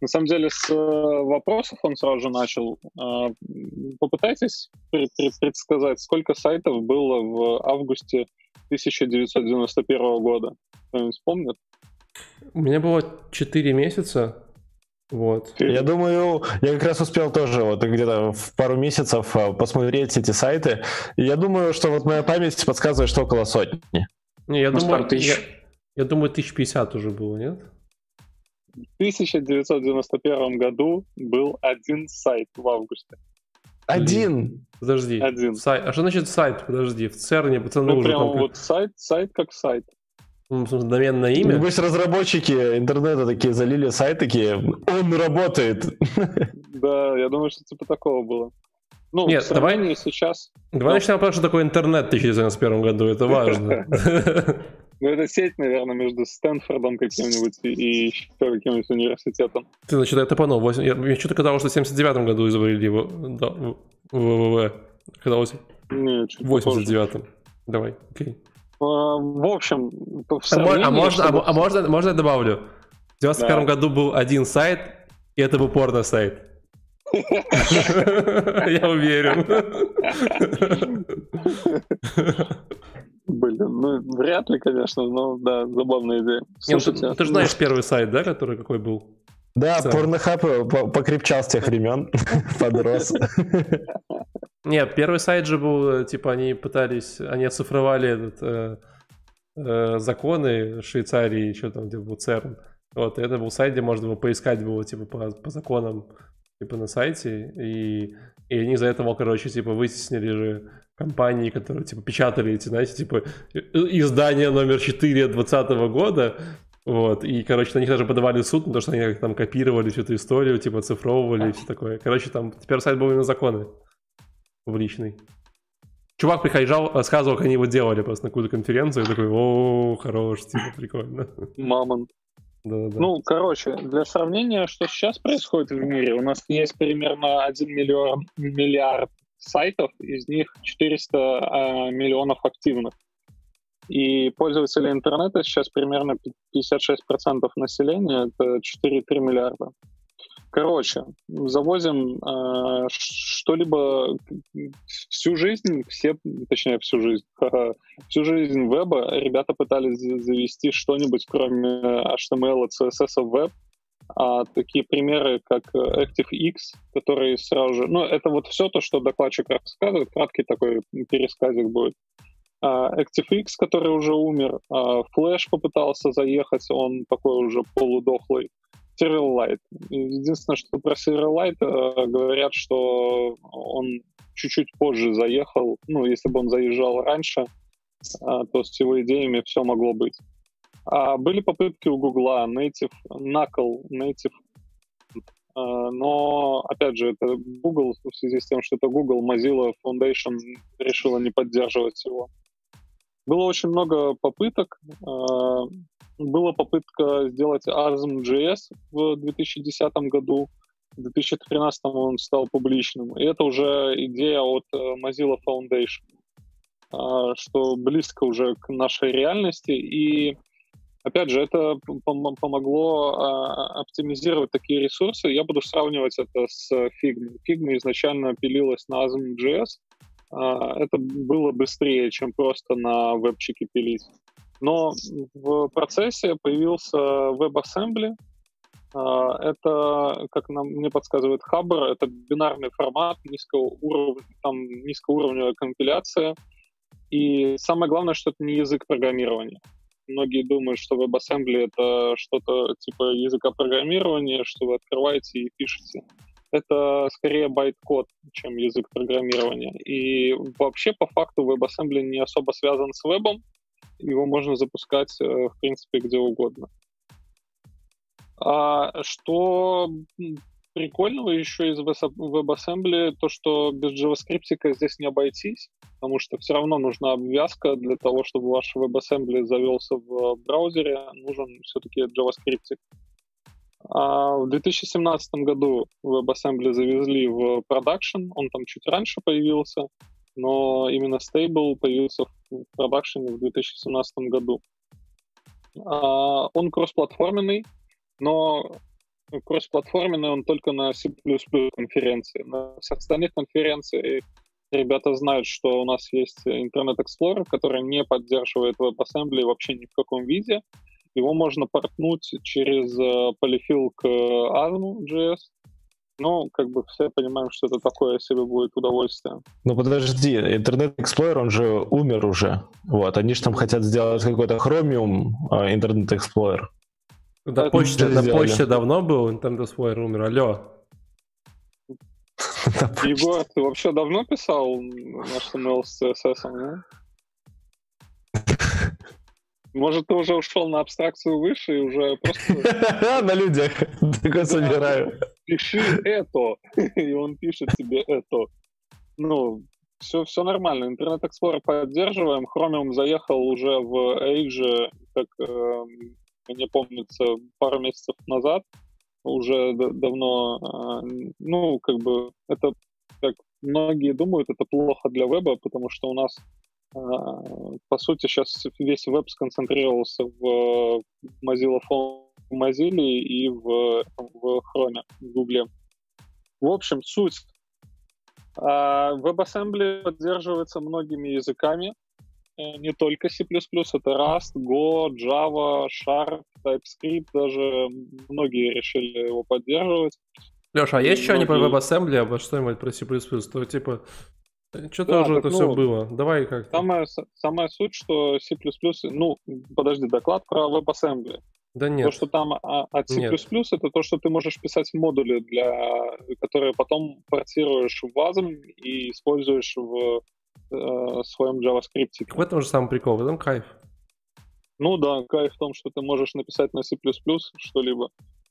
На самом деле, с э, вопросов он сразу же начал. А, попытайтесь предсказать, сколько сайтов было в августе 1991 года. Кто-нибудь помнит? У меня было 4 месяца. Вот. Я думаю, я как раз успел тоже вот где-то в пару месяцев а, посмотреть эти сайты. И я думаю, что вот моя память подсказывает, что около сотни. Не, я, думаю, я, я думаю, 1050 уже было, нет? В 1991 году был один сайт в августе. Один? Подожди. Один. Сайт. А что значит сайт? Подожди, в ЦЕРНе пацаны ну, уже прям там... вот сайт, сайт как сайт. Ну, доменное имя? Небось, разработчики интернета такие залили сайт, такие, он работает. Да, я думаю, что типа такого было. Ну, Нет, давай сейчас. Давай ну. начнем, что такое интернет в 2091 году, это важно. [laughs] Ну, это сеть, наверное, между Стэнфордом каким-нибудь и еще каким-нибудь университетом. Ты, значит, это по новому. Мне что-то казалось, что в 79 году изобрели его. Да, ВВВ. Казалось, в 89-м. Давай, окей. А, в общем, а, а, можно, а, а можно, можно я добавлю? В 91 да. году был один сайт, и это был порно-сайт. [laughs] Я уверен. Блин, ну вряд ли, конечно, но да, забавная идея. Слушайте, Нет, ты, ты же знаешь первый сайт, да, который какой был? Да, порнохаб покрепчал с тех времен, [laughs] подрос. Нет, первый сайт же был, типа, они пытались, они оцифровали этот, э, э, законы Швейцарии, что там, где был ЦЕРН. Вот, и это был сайт, где можно было поискать было, типа, по, по законам, типа, на сайте, и, и они из-за этого, короче, типа, вытеснили же компании, которые, типа, печатали эти, знаете, типа, издание номер 4 2020 года, Вот, и, короче, на них даже подавали суд, потому что они там копировали всю эту историю, типа, цифровывали и все такое. Короче, там теперь сайт был именно законы в личный. Чувак приходил, рассказывал, как они его делали просто на какую-то конференцию, и такой, о, хорош, типа, прикольно. Мамонт. Да, да. Ну, короче, для сравнения, что сейчас происходит в мире, у нас есть примерно 1 миллион, миллиард сайтов, из них 400 э, миллионов активных. И пользователи интернета сейчас примерно 56% населения, это 4,3 миллиарда. Короче, завозим э, что-либо всю жизнь, все, точнее всю жизнь, [laughs] всю жизнь веба ребята пытались завести что-нибудь кроме HTML CSS в веб. А такие примеры, как ActiveX, который сразу же... Ну, это вот все то, что докладчик рассказывает, краткий такой пересказик будет. Uh, ActiveX, который уже умер, uh, Flash попытался заехать, он такой уже полудохлый. Silverlight. Единственное, что про Silverlight э, говорят, что он чуть-чуть позже заехал. Ну, если бы он заезжал раньше, э, то с его идеями все могло быть. А были попытки у Гугла Native, Knuckle, Native, э, но, опять же, это Google, в связи с тем, что это Google, Mozilla Foundation решила не поддерживать его. Было очень много попыток. Была попытка сделать ASM.js в 2010 году. В 2013 он стал публичным. И это уже идея от э, Mozilla Foundation, э, что близко уже к нашей реальности. И Опять же, это помогло оптимизировать такие ресурсы. Я буду сравнивать это с Figma. Figma изначально пилилась на ASM.js, а, это было быстрее, чем просто на вебчике пилить. Но в процессе появился WebAssembly. А, это, как нам, мне подсказывает Хабр, это бинарный формат, низкого уровня, там низкоуровневая компиляция. И самое главное, что это не язык программирования. Многие думают, что WebAssembly — это что-то типа языка программирования, что вы открываете и пишете это скорее байт-код, чем язык программирования. И вообще, по факту, WebAssembly не особо связан с вебом. Его можно запускать, э, в принципе, где угодно. А что прикольного еще из WebAssembly, то, что без JavaScript здесь не обойтись, потому что все равно нужна обвязка для того, чтобы ваш WebAssembly завелся в браузере, нужен все-таки JavaScript. А в 2017 году WebAssembly завезли в продакшн, он там чуть раньше появился, но именно Stable появился в продакшене в 2017 году. А он кроссплатформенный, но кроссплатформенный он только на C++ конференции. На всех остальных конференциях ребята знают, что у нас есть Internet Explorer, который не поддерживает WebAssembly вообще ни в каком виде. Его можно портнуть через э, полифил к ARM.js, ну, как бы все понимаем, что это такое себе будет удовольствие. Ну подожди, Internet Explorer, он же умер уже. Вот, они же там хотят сделать какой-то Chromium а, Internet Explorer. На почте, на почте давно был Internet Explorer умер, алло. [laughs] Егор, ты вообще давно писал наш HTML с CSS, да? [laughs] Может, ты уже ушел на абстракцию выше и уже просто... [laughs] На людях. Такой собираю. Пиши это. [laughs] И он пишет тебе это. Ну, все, все нормально. Интернет Explorer поддерживаем. Chromium заехал уже в Edge, как э, мне помнится, пару месяцев назад. Уже давно, э, ну, как бы, это, как многие думают, это плохо для веба, потому что у нас а, по сути, сейчас весь веб сконцентрировался в Mozilla Phone, в Mozilla и в, в Chrome, в Google. В общем, суть. А, WebAssembly поддерживается многими языками, э, не только C++, это Rust, Go, Java, Sharp, TypeScript, даже многие решили его поддерживать. Леша, а есть еще не про WebAssembly, а что-нибудь про C++? То типа что-то да, уже это ну, все было. Давай как. Самая, самая суть, что C++... Ну, подожди, доклад про WebAssembly. Да нет. То, что там а, от C++, нет. это то, что ты можешь писать модули, для, которые потом портируешь в WASM и используешь в э, своем JavaScript. В этом же самый прикол, в этом кайф. Ну да, кайф в том, что ты можешь написать на C++ что-либо.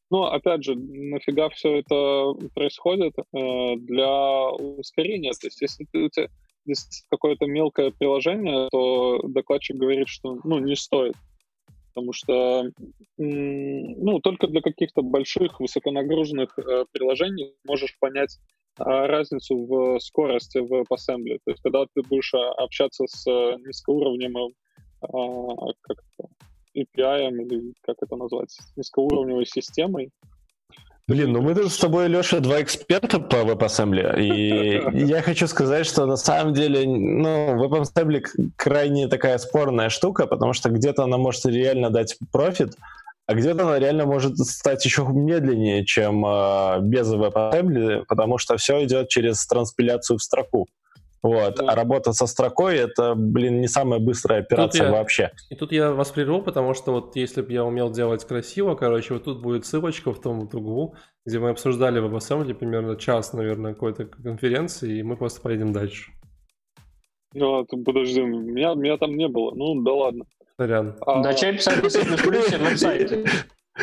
Но, опять же, нафига все это происходит? Э, для ускорения. То есть, если ты, у тебя есть какое-то мелкое приложение, то докладчик говорит, что ну, не стоит. Потому что ну, только для каких-то больших, высоконагруженных э, приложений можешь понять э, разницу в скорости в WebAssembly. То есть, когда ты будешь общаться с низкоуровневым а, как API или как это назвать, низкоуровневой системой. Блин, ну мы тут с тобой, Леша, два эксперта по WebAssembly, и [laughs] я хочу сказать, что на самом деле, ну, WebAssembly крайне такая спорная штука, потому что где-то она может реально дать профит, а где-то она реально может стать еще медленнее, чем э, без WebAssembly, потому что все идет через транспиляцию в строку. Вот. А работа со строкой это, блин, не самая быстрая операция я, вообще. И тут я вас прерву, потому что вот если бы я умел делать красиво, короче, вот тут будет ссылочка в том вот углу, где мы обсуждали в WebAssembly примерно час, наверное, какой-то конференции, и мы просто поедем дальше. Ну, а подожди, меня, меня там не было. Ну, да ладно. Сорян. А... Да, чай писать на плюсе в веб-сайте.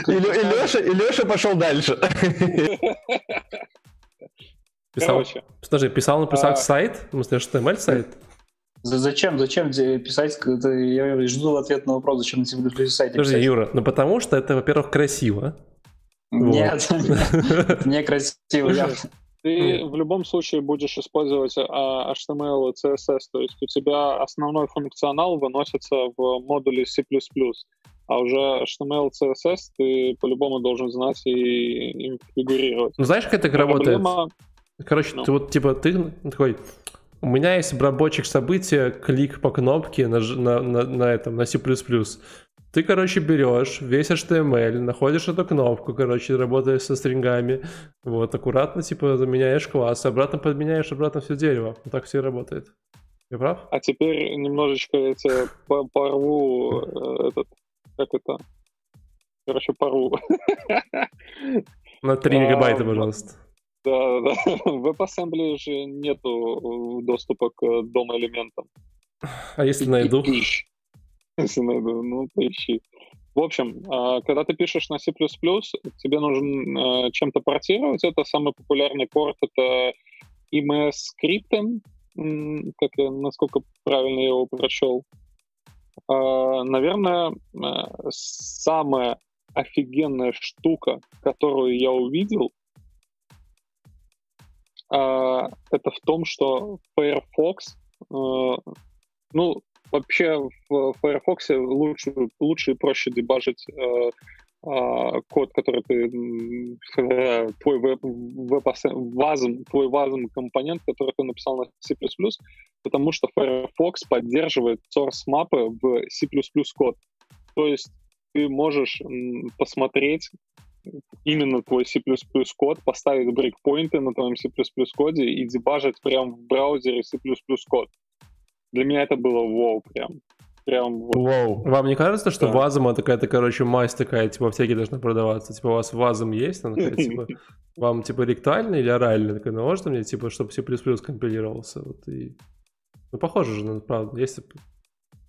И Леша пошел дальше. [laughs] Писал, Короче. Подожди, писал написать а... сайт? В смысле, HTML сайт? Зачем? Зачем писать? Это, я жду ответ на вопрос, зачем на C++ сайте Подожди, писать. Юра, ну потому что это, во-первых, красиво. Нет, [laughs] не красиво. Ты в любом случае будешь использовать а, HTML и CSS, то есть у тебя основной функционал выносится в модуле C++, а уже HTML, CSS ты по-любому должен знать и им фигурировать. Ну знаешь, как это работает? Короче, ну. ты вот типа ты такой, у меня есть обработчик события, клик по кнопке на, на, на, на этом, на C++. Ты, короче, берешь весь HTML, находишь эту кнопку, короче, работаешь со стрингами, вот, аккуратно, типа, заменяешь класс, обратно подменяешь обратно все дерево. Вот так все и работает. Я прав? А теперь немножечко я тебе порву э, этот, как это, короче, порву. На 3 мегабайта, пожалуйста. Да, да. [laughs] В WebAssembly же нету доступа к дом-элементам. А если найду? Если найду, ну, поищи. В общем, а, когда ты пишешь на C++, тебе нужен а, чем-то портировать. Это самый популярный порт, это EMS скриптом, как я, насколько правильно я его прочел. А, наверное, самая офигенная штука, которую я увидел, это в том, что Firefox, э, ну, вообще в Firefox лучше, лучше и проще дебажить э, а, код, который ты твой веб, вазом, твой вазом компонент, который ты написал на C++, потому что Firefox поддерживает source мапы в C++ код. То есть ты можешь посмотреть, именно твой C++ код, поставить брейкпоинты на твоем C++ коде и дебажить прямо в браузере C++ код. Для меня это было вау прям. Прям вот. Вау. Вам не кажется, что да. вазома такая-то, короче, мазь такая, типа, в аптеке должна продаваться? Типа, у вас вазом есть? Она такая, типа, [laughs] вам, типа, ректально или орально? Такая, ну, можно мне, типа, чтобы C++ компилировался? Вот, и... Ну, похоже же, ну, правда. Если...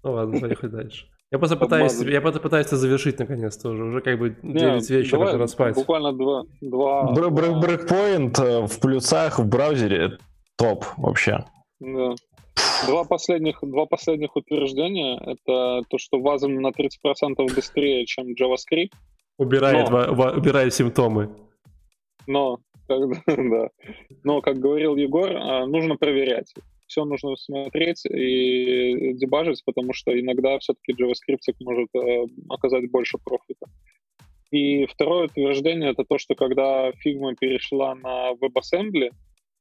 Ну, ладно, поехали дальше. Я просто пытаюсь, я просто пытаюсь это завершить наконец-то уже. Уже как бы 9 Не, вечера, давай, пора спать. Буквально два... два... Брейкпоинт э, в плюсах в браузере топ вообще. Да. Два последних, два последних утверждения — это то, что Wasm на 30% быстрее, чем JavaScript. Убирает, но, в, убирает симптомы. Но, как, [laughs] да. но, как говорил Егор, а, нужно проверять все нужно смотреть и дебажить, потому что иногда все-таки JavaScript может э, оказать больше профита. И второе утверждение это то, что когда Figma перешла на WebAssembly,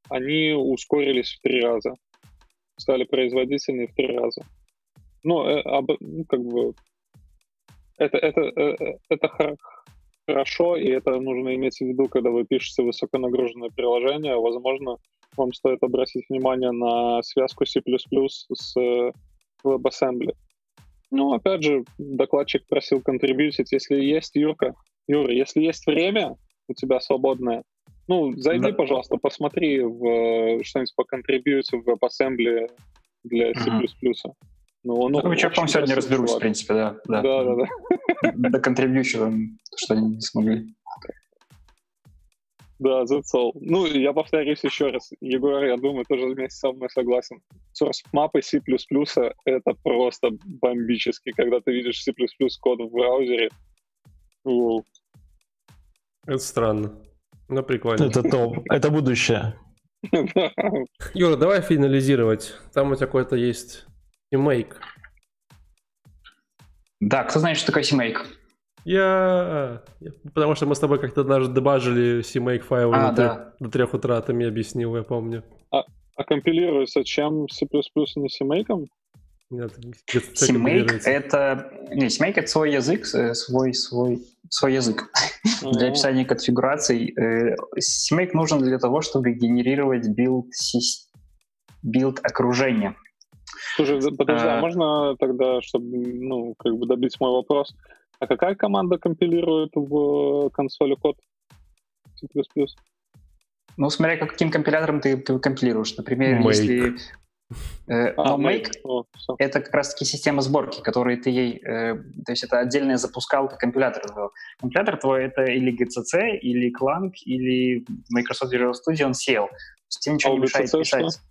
они ускорились в три раза, стали производительнее в три раза. Ну, э, ну как бы это это э это хорошо, и это нужно иметь в виду, когда вы пишете высоконагруженное приложение. Возможно, вам стоит обратить внимание на связку C++ с э, WebAssembly. Ну, опять же, докладчик просил контрибьютить. Если есть, Юрка, Юра, если есть время у тебя свободное, ну, зайди, да. пожалуйста, посмотри в, что-нибудь по контрибьюте в WebAssembly для C++. Ну, ну, ну что, сегодня разберусь, чувак. в принципе, да. Да, да, да. да. Доконтрибьючу там, что они не смогли. Да, all. Ну, я повторюсь еще раз. Егор, я думаю, тоже вместе со мной согласен. Source мапы C++ — это просто бомбически, когда ты видишь C++ код в браузере. Воу. Это странно. Но прикольно. Это топ. Это будущее. [laughs] Юра, давай финализировать. Там у тебя какой-то есть CMake. Да, кто знает, что такое CMake? Я... Потому что мы с тобой как-то даже дебажили CMake файлы а, до, да. до 3 утра, ты мне объяснил, я помню. А, а компилируется чем C++ не CMake? Нет, CMake это... Не, CMake это свой язык, э, свой, свой, свой язык [laughs] для описания конфигураций. CMake э, нужен для того, чтобы генерировать build, build окружения. Слушай, подожди, а, а можно тогда, чтобы ну, как бы добить мой вопрос, а какая команда компилирует в консоли код C++? Ну, смотря каким компилятором ты, ты компилируешь. Например, make. если... Э, а, ну, Make, О, это как раз-таки система сборки, которую ты ей... Э, то есть это отдельная запускалка компилятора твоего. Компилятор твой это или GCC, или Clang, или Microsoft Visual Studio, он SEO. То есть тебе ничего а не мешает писать. Что?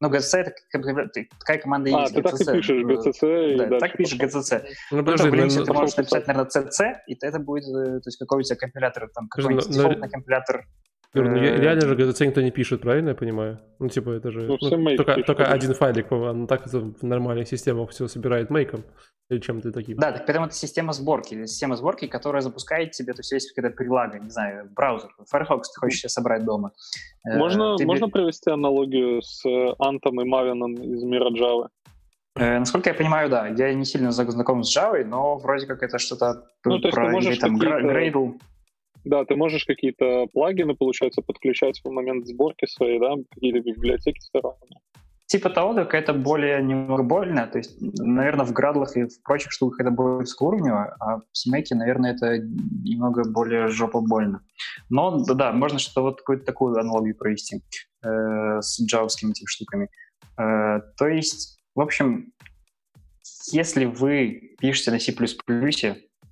Ну, GCC — это такая команда а, есть. А, ты так и пишешь GCC. Да, так пишешь GCC. Ну, подожди, ну, Linux ты можешь написать, наверное, CC, и это будет, э, то есть какой у тебя компилятор, там, какой-нибудь дефолтный компилятор. Юр, ну, э, реально же GCC никто не пишет, правильно я понимаю? Ну, типа, это же... Ну, ну, только, только один файлик, он так в нормальных системах все собирает мейком. Или чем-то таким. Да, так поэтому это система сборки. Система сборки, которая запускает тебе, то есть есть какая-то прилага, не знаю, браузер, Firefox ты хочешь себе собрать дома. Э, можно, тебе... можно провести аналогию с Антом и Мавином из мира Java? Э, насколько я понимаю, да. Я не сильно знаком с Java, но вроде как это что-то ну, про ты можешь или, там Gradle. Да, ты можешь какие-то плагины, получается, подключать в момент сборки своей, да, какие-то библиотеки сторонние типа того, только это более немного больно. То есть, наверное, в градлах и в прочих штуках это будет скуровнево, а в семейке, наверное, это немного более жопа больно. Но да, можно что-то вот какую-то такую аналогию провести э, с джавскими этими штуками. Э, то есть, в общем, если вы пишете на C++,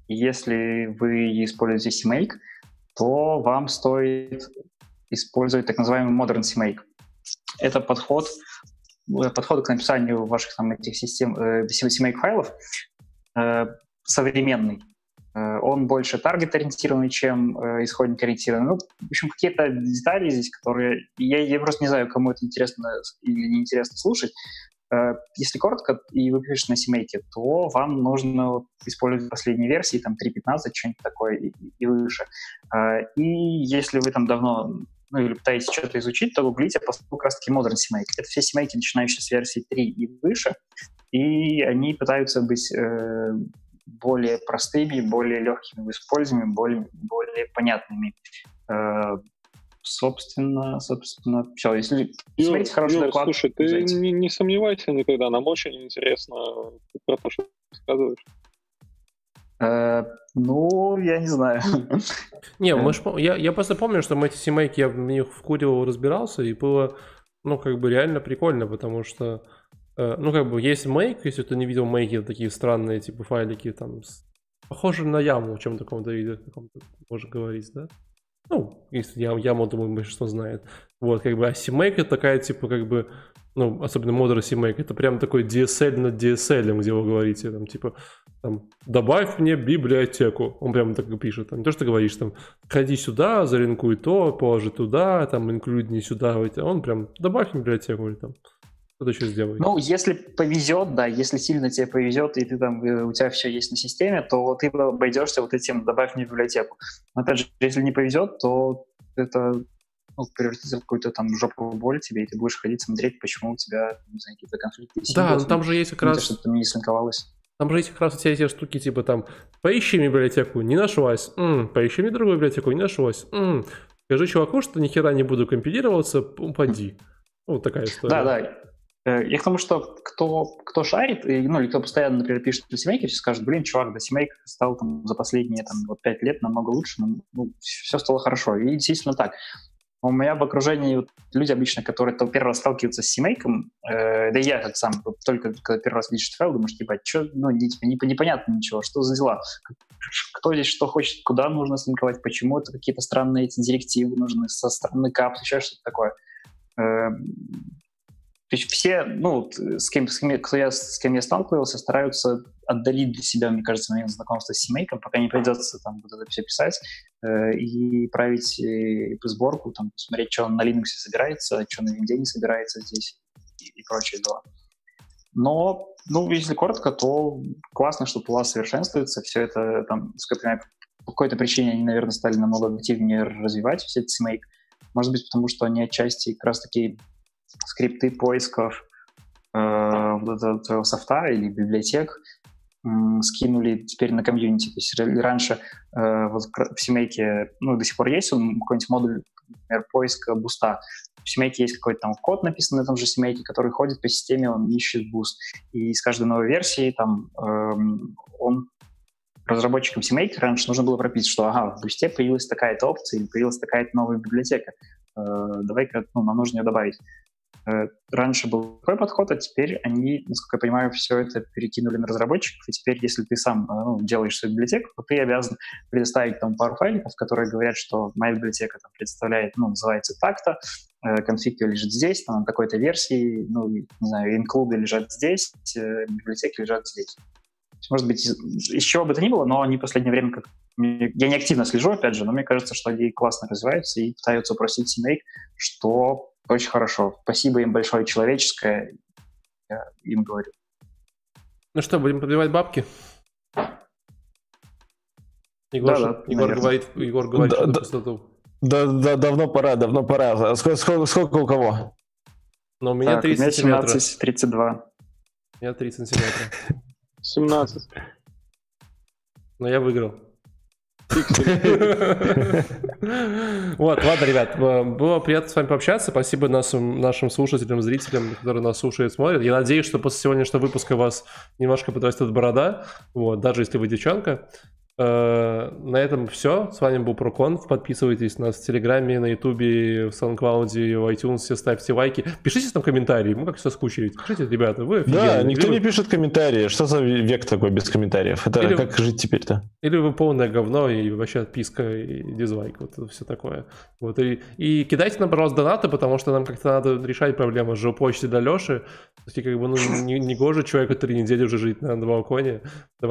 если вы используете CMake, то вам стоит использовать так называемый Modern CMake. Это подход, Э, подход к написанию ваших там этих систем, э, CMake файлов э, современный. Э, он больше таргет-ориентированный, чем э, исходник-ориентированный. Ну, в общем, какие-то детали здесь, которые... Я, я просто не знаю, кому это интересно или неинтересно слушать. Э, если коротко, и вы пишете на CMake, то вам нужно использовать последние версии, там 3.15, что-нибудь такое и, и выше. Э, и если вы там давно ну или пытаетесь что-то изучить, то гуглите по как раз-таки Modern CMake. Это все CMake, начинающие с версии 3 и выше, и они пытаются быть э, более простыми, более легкими в использовании, более, более понятными. Э, собственно, собственно, все. Если Юр, смотрите хороший Юр, доклад... Слушай, ты не, не сомневайся никогда, нам очень интересно про то, что ты рассказываешь. Э, ну, я не знаю. [laughs] Не, мы ж, я, я просто помню, что мы эти семейки, я в них вкуривал, разбирался, и было, ну, как бы реально прикольно, потому что, э, ну, как бы есть мейк, если ты не видел мейки, такие странные, типа, файлики, там, с, похожи на яму в чем-то таком-то виде, каком-то, можно говорить, да? Если я, яму, думаю, большинство знает. Вот, как бы, а CMake это такая, типа, как бы, ну, особенно Modern CMake, это прям такой DSL над DSL, где вы говорите, там, типа, там, добавь мне библиотеку. Он прямо так и пишет. Там, не то, что ты говоришь, там, ходи сюда, заринкуй то, положи туда, там, инклюдни сюда. Он прям, добавь библиотеку или там что-то еще сделай. Ну, если повезет, да, если сильно тебе повезет, и ты там, э, у тебя все есть на системе, то ты обойдешься вот этим «добавь мне библиотеку». Но, опять же, если не повезет, то это ну, превратится в какую-то там жопу боль тебе, и ты будешь ходить смотреть, почему у тебя, не знаю, какие-то конфликты. Да, но там же есть как раз... Что-то не слинковалось. Там же есть как раз все эти штуки, типа там, поищи библиотеку, не нашлась, м-м, поищи мне другую библиотеку, не нашлась, м-м, скажи чуваку, что ни хера не буду компилироваться, упади. Вот такая история. Да, да. Э, я к тому, что кто, кто шарит, ну, или кто постоянно, например, пишет для семейки, скажет, блин, чувак, да семейка стал там за последние там, вот, пять лет намного лучше, ну, ну, все стало хорошо. И действительно так. У меня в окружении вот люди обычно, которые то первый раз сталкиваются с семейком, э, да и я как сам, вот только когда первый раз видишь файл, думаешь, типа, что, ну, не, типа, не, непонятно ничего, что за дела, кто здесь что хочет, куда нужно слинковать, почему это какие-то странные эти директивы нужны со стороны капс, еще что-то такое. Э, то есть все, ну, с кем, с кем, я, с кем я сталкивался, стараются отдалить для себя, мне кажется, момент знакомства с семейком, пока не придется там вот это все писать э, и править э, сборку, там, смотреть, что на Linux собирается, что на винде не собирается здесь и, и прочие дела. Но, ну, если коротко, то классно, что Pula совершенствуется, все это там, скажем, по какой-то причине они, наверное, стали намного активнее развивать все эти семейки. Может быть, потому что они отчасти как раз-таки скрипты поисков э, вот этого софта или библиотек э, скинули теперь на комьюнити. То есть раньше э, вот в CMake е, ну, до сих пор есть какой-нибудь модуль, например, поиска Boost а. В CMake е есть какой-то там код написан на том же CMake е, который ходит по системе, он ищет Boost. И с каждой новой версии там э, он разработчикам CMake а раньше нужно было прописать, что ага, в Boost е появилась такая-то опция или появилась такая-то новая библиотека. Э, давай-ка, ну, нам нужно ее добавить. Э, раньше был такой подход, а теперь они, насколько я понимаю, все это перекинули на разработчиков, и теперь, если ты сам э, ну, делаешь свою библиотеку, то ты обязан предоставить там пару файликов, которые говорят, что моя библиотека там, представляет, ну, называется так-то, э, конфиг лежит здесь, там, такой-то версии, ну, не знаю, инклюды лежат здесь, библиотеки лежат здесь. Может быть, чего бы то ни было, но они в последнее время как я не активно слежу, опять же, но мне кажется, что они классно развиваются и пытаются упростить семейк, что очень хорошо. Спасибо им большое человеческое, я им говорю. Ну что, будем подбивать бабки? Егор, да, да, Егор говорит, Егор говорит, да, что да, пустоту. Да, да, давно пора, давно пора. Сколько, сколько, сколько у кого? Ну, у меня так, 30 сантиметров. 17, 32. У меня 30 сантиметров. 17. Но я выиграл. [laughs] Вот, ладно, ребят, э, было приятно с вами пообщаться. Спасибо нашим, нашим слушателям, зрителям, которые нас слушают, смотрят. Я надеюсь, что после сегодняшнего выпуска у вас немножко подрастет борода, вот, даже если вы девчонка. Э, на этом все. С вами был Проконф. Подписывайтесь на нас в Телеграме, на Ютубе, в SoundCloud, в iTunes, ставьте лайки. Пишите там комментарии. Мы как все скучили. Пишите, ребята, вы Да, никто или не пишет комментарии. Что за век такой без комментариев? Это или... как жить теперь-то? Или вы полное говно и вообще отписка и дизлайк. Вот это все такое. Вот. И, и кидайте нам, пожалуйста, донаты, потому что нам как-то надо решать проблему с жилпочтой до Леши. То есть, как бы, ну, не, не гоже человеку три недели уже жить на балконе. Давайте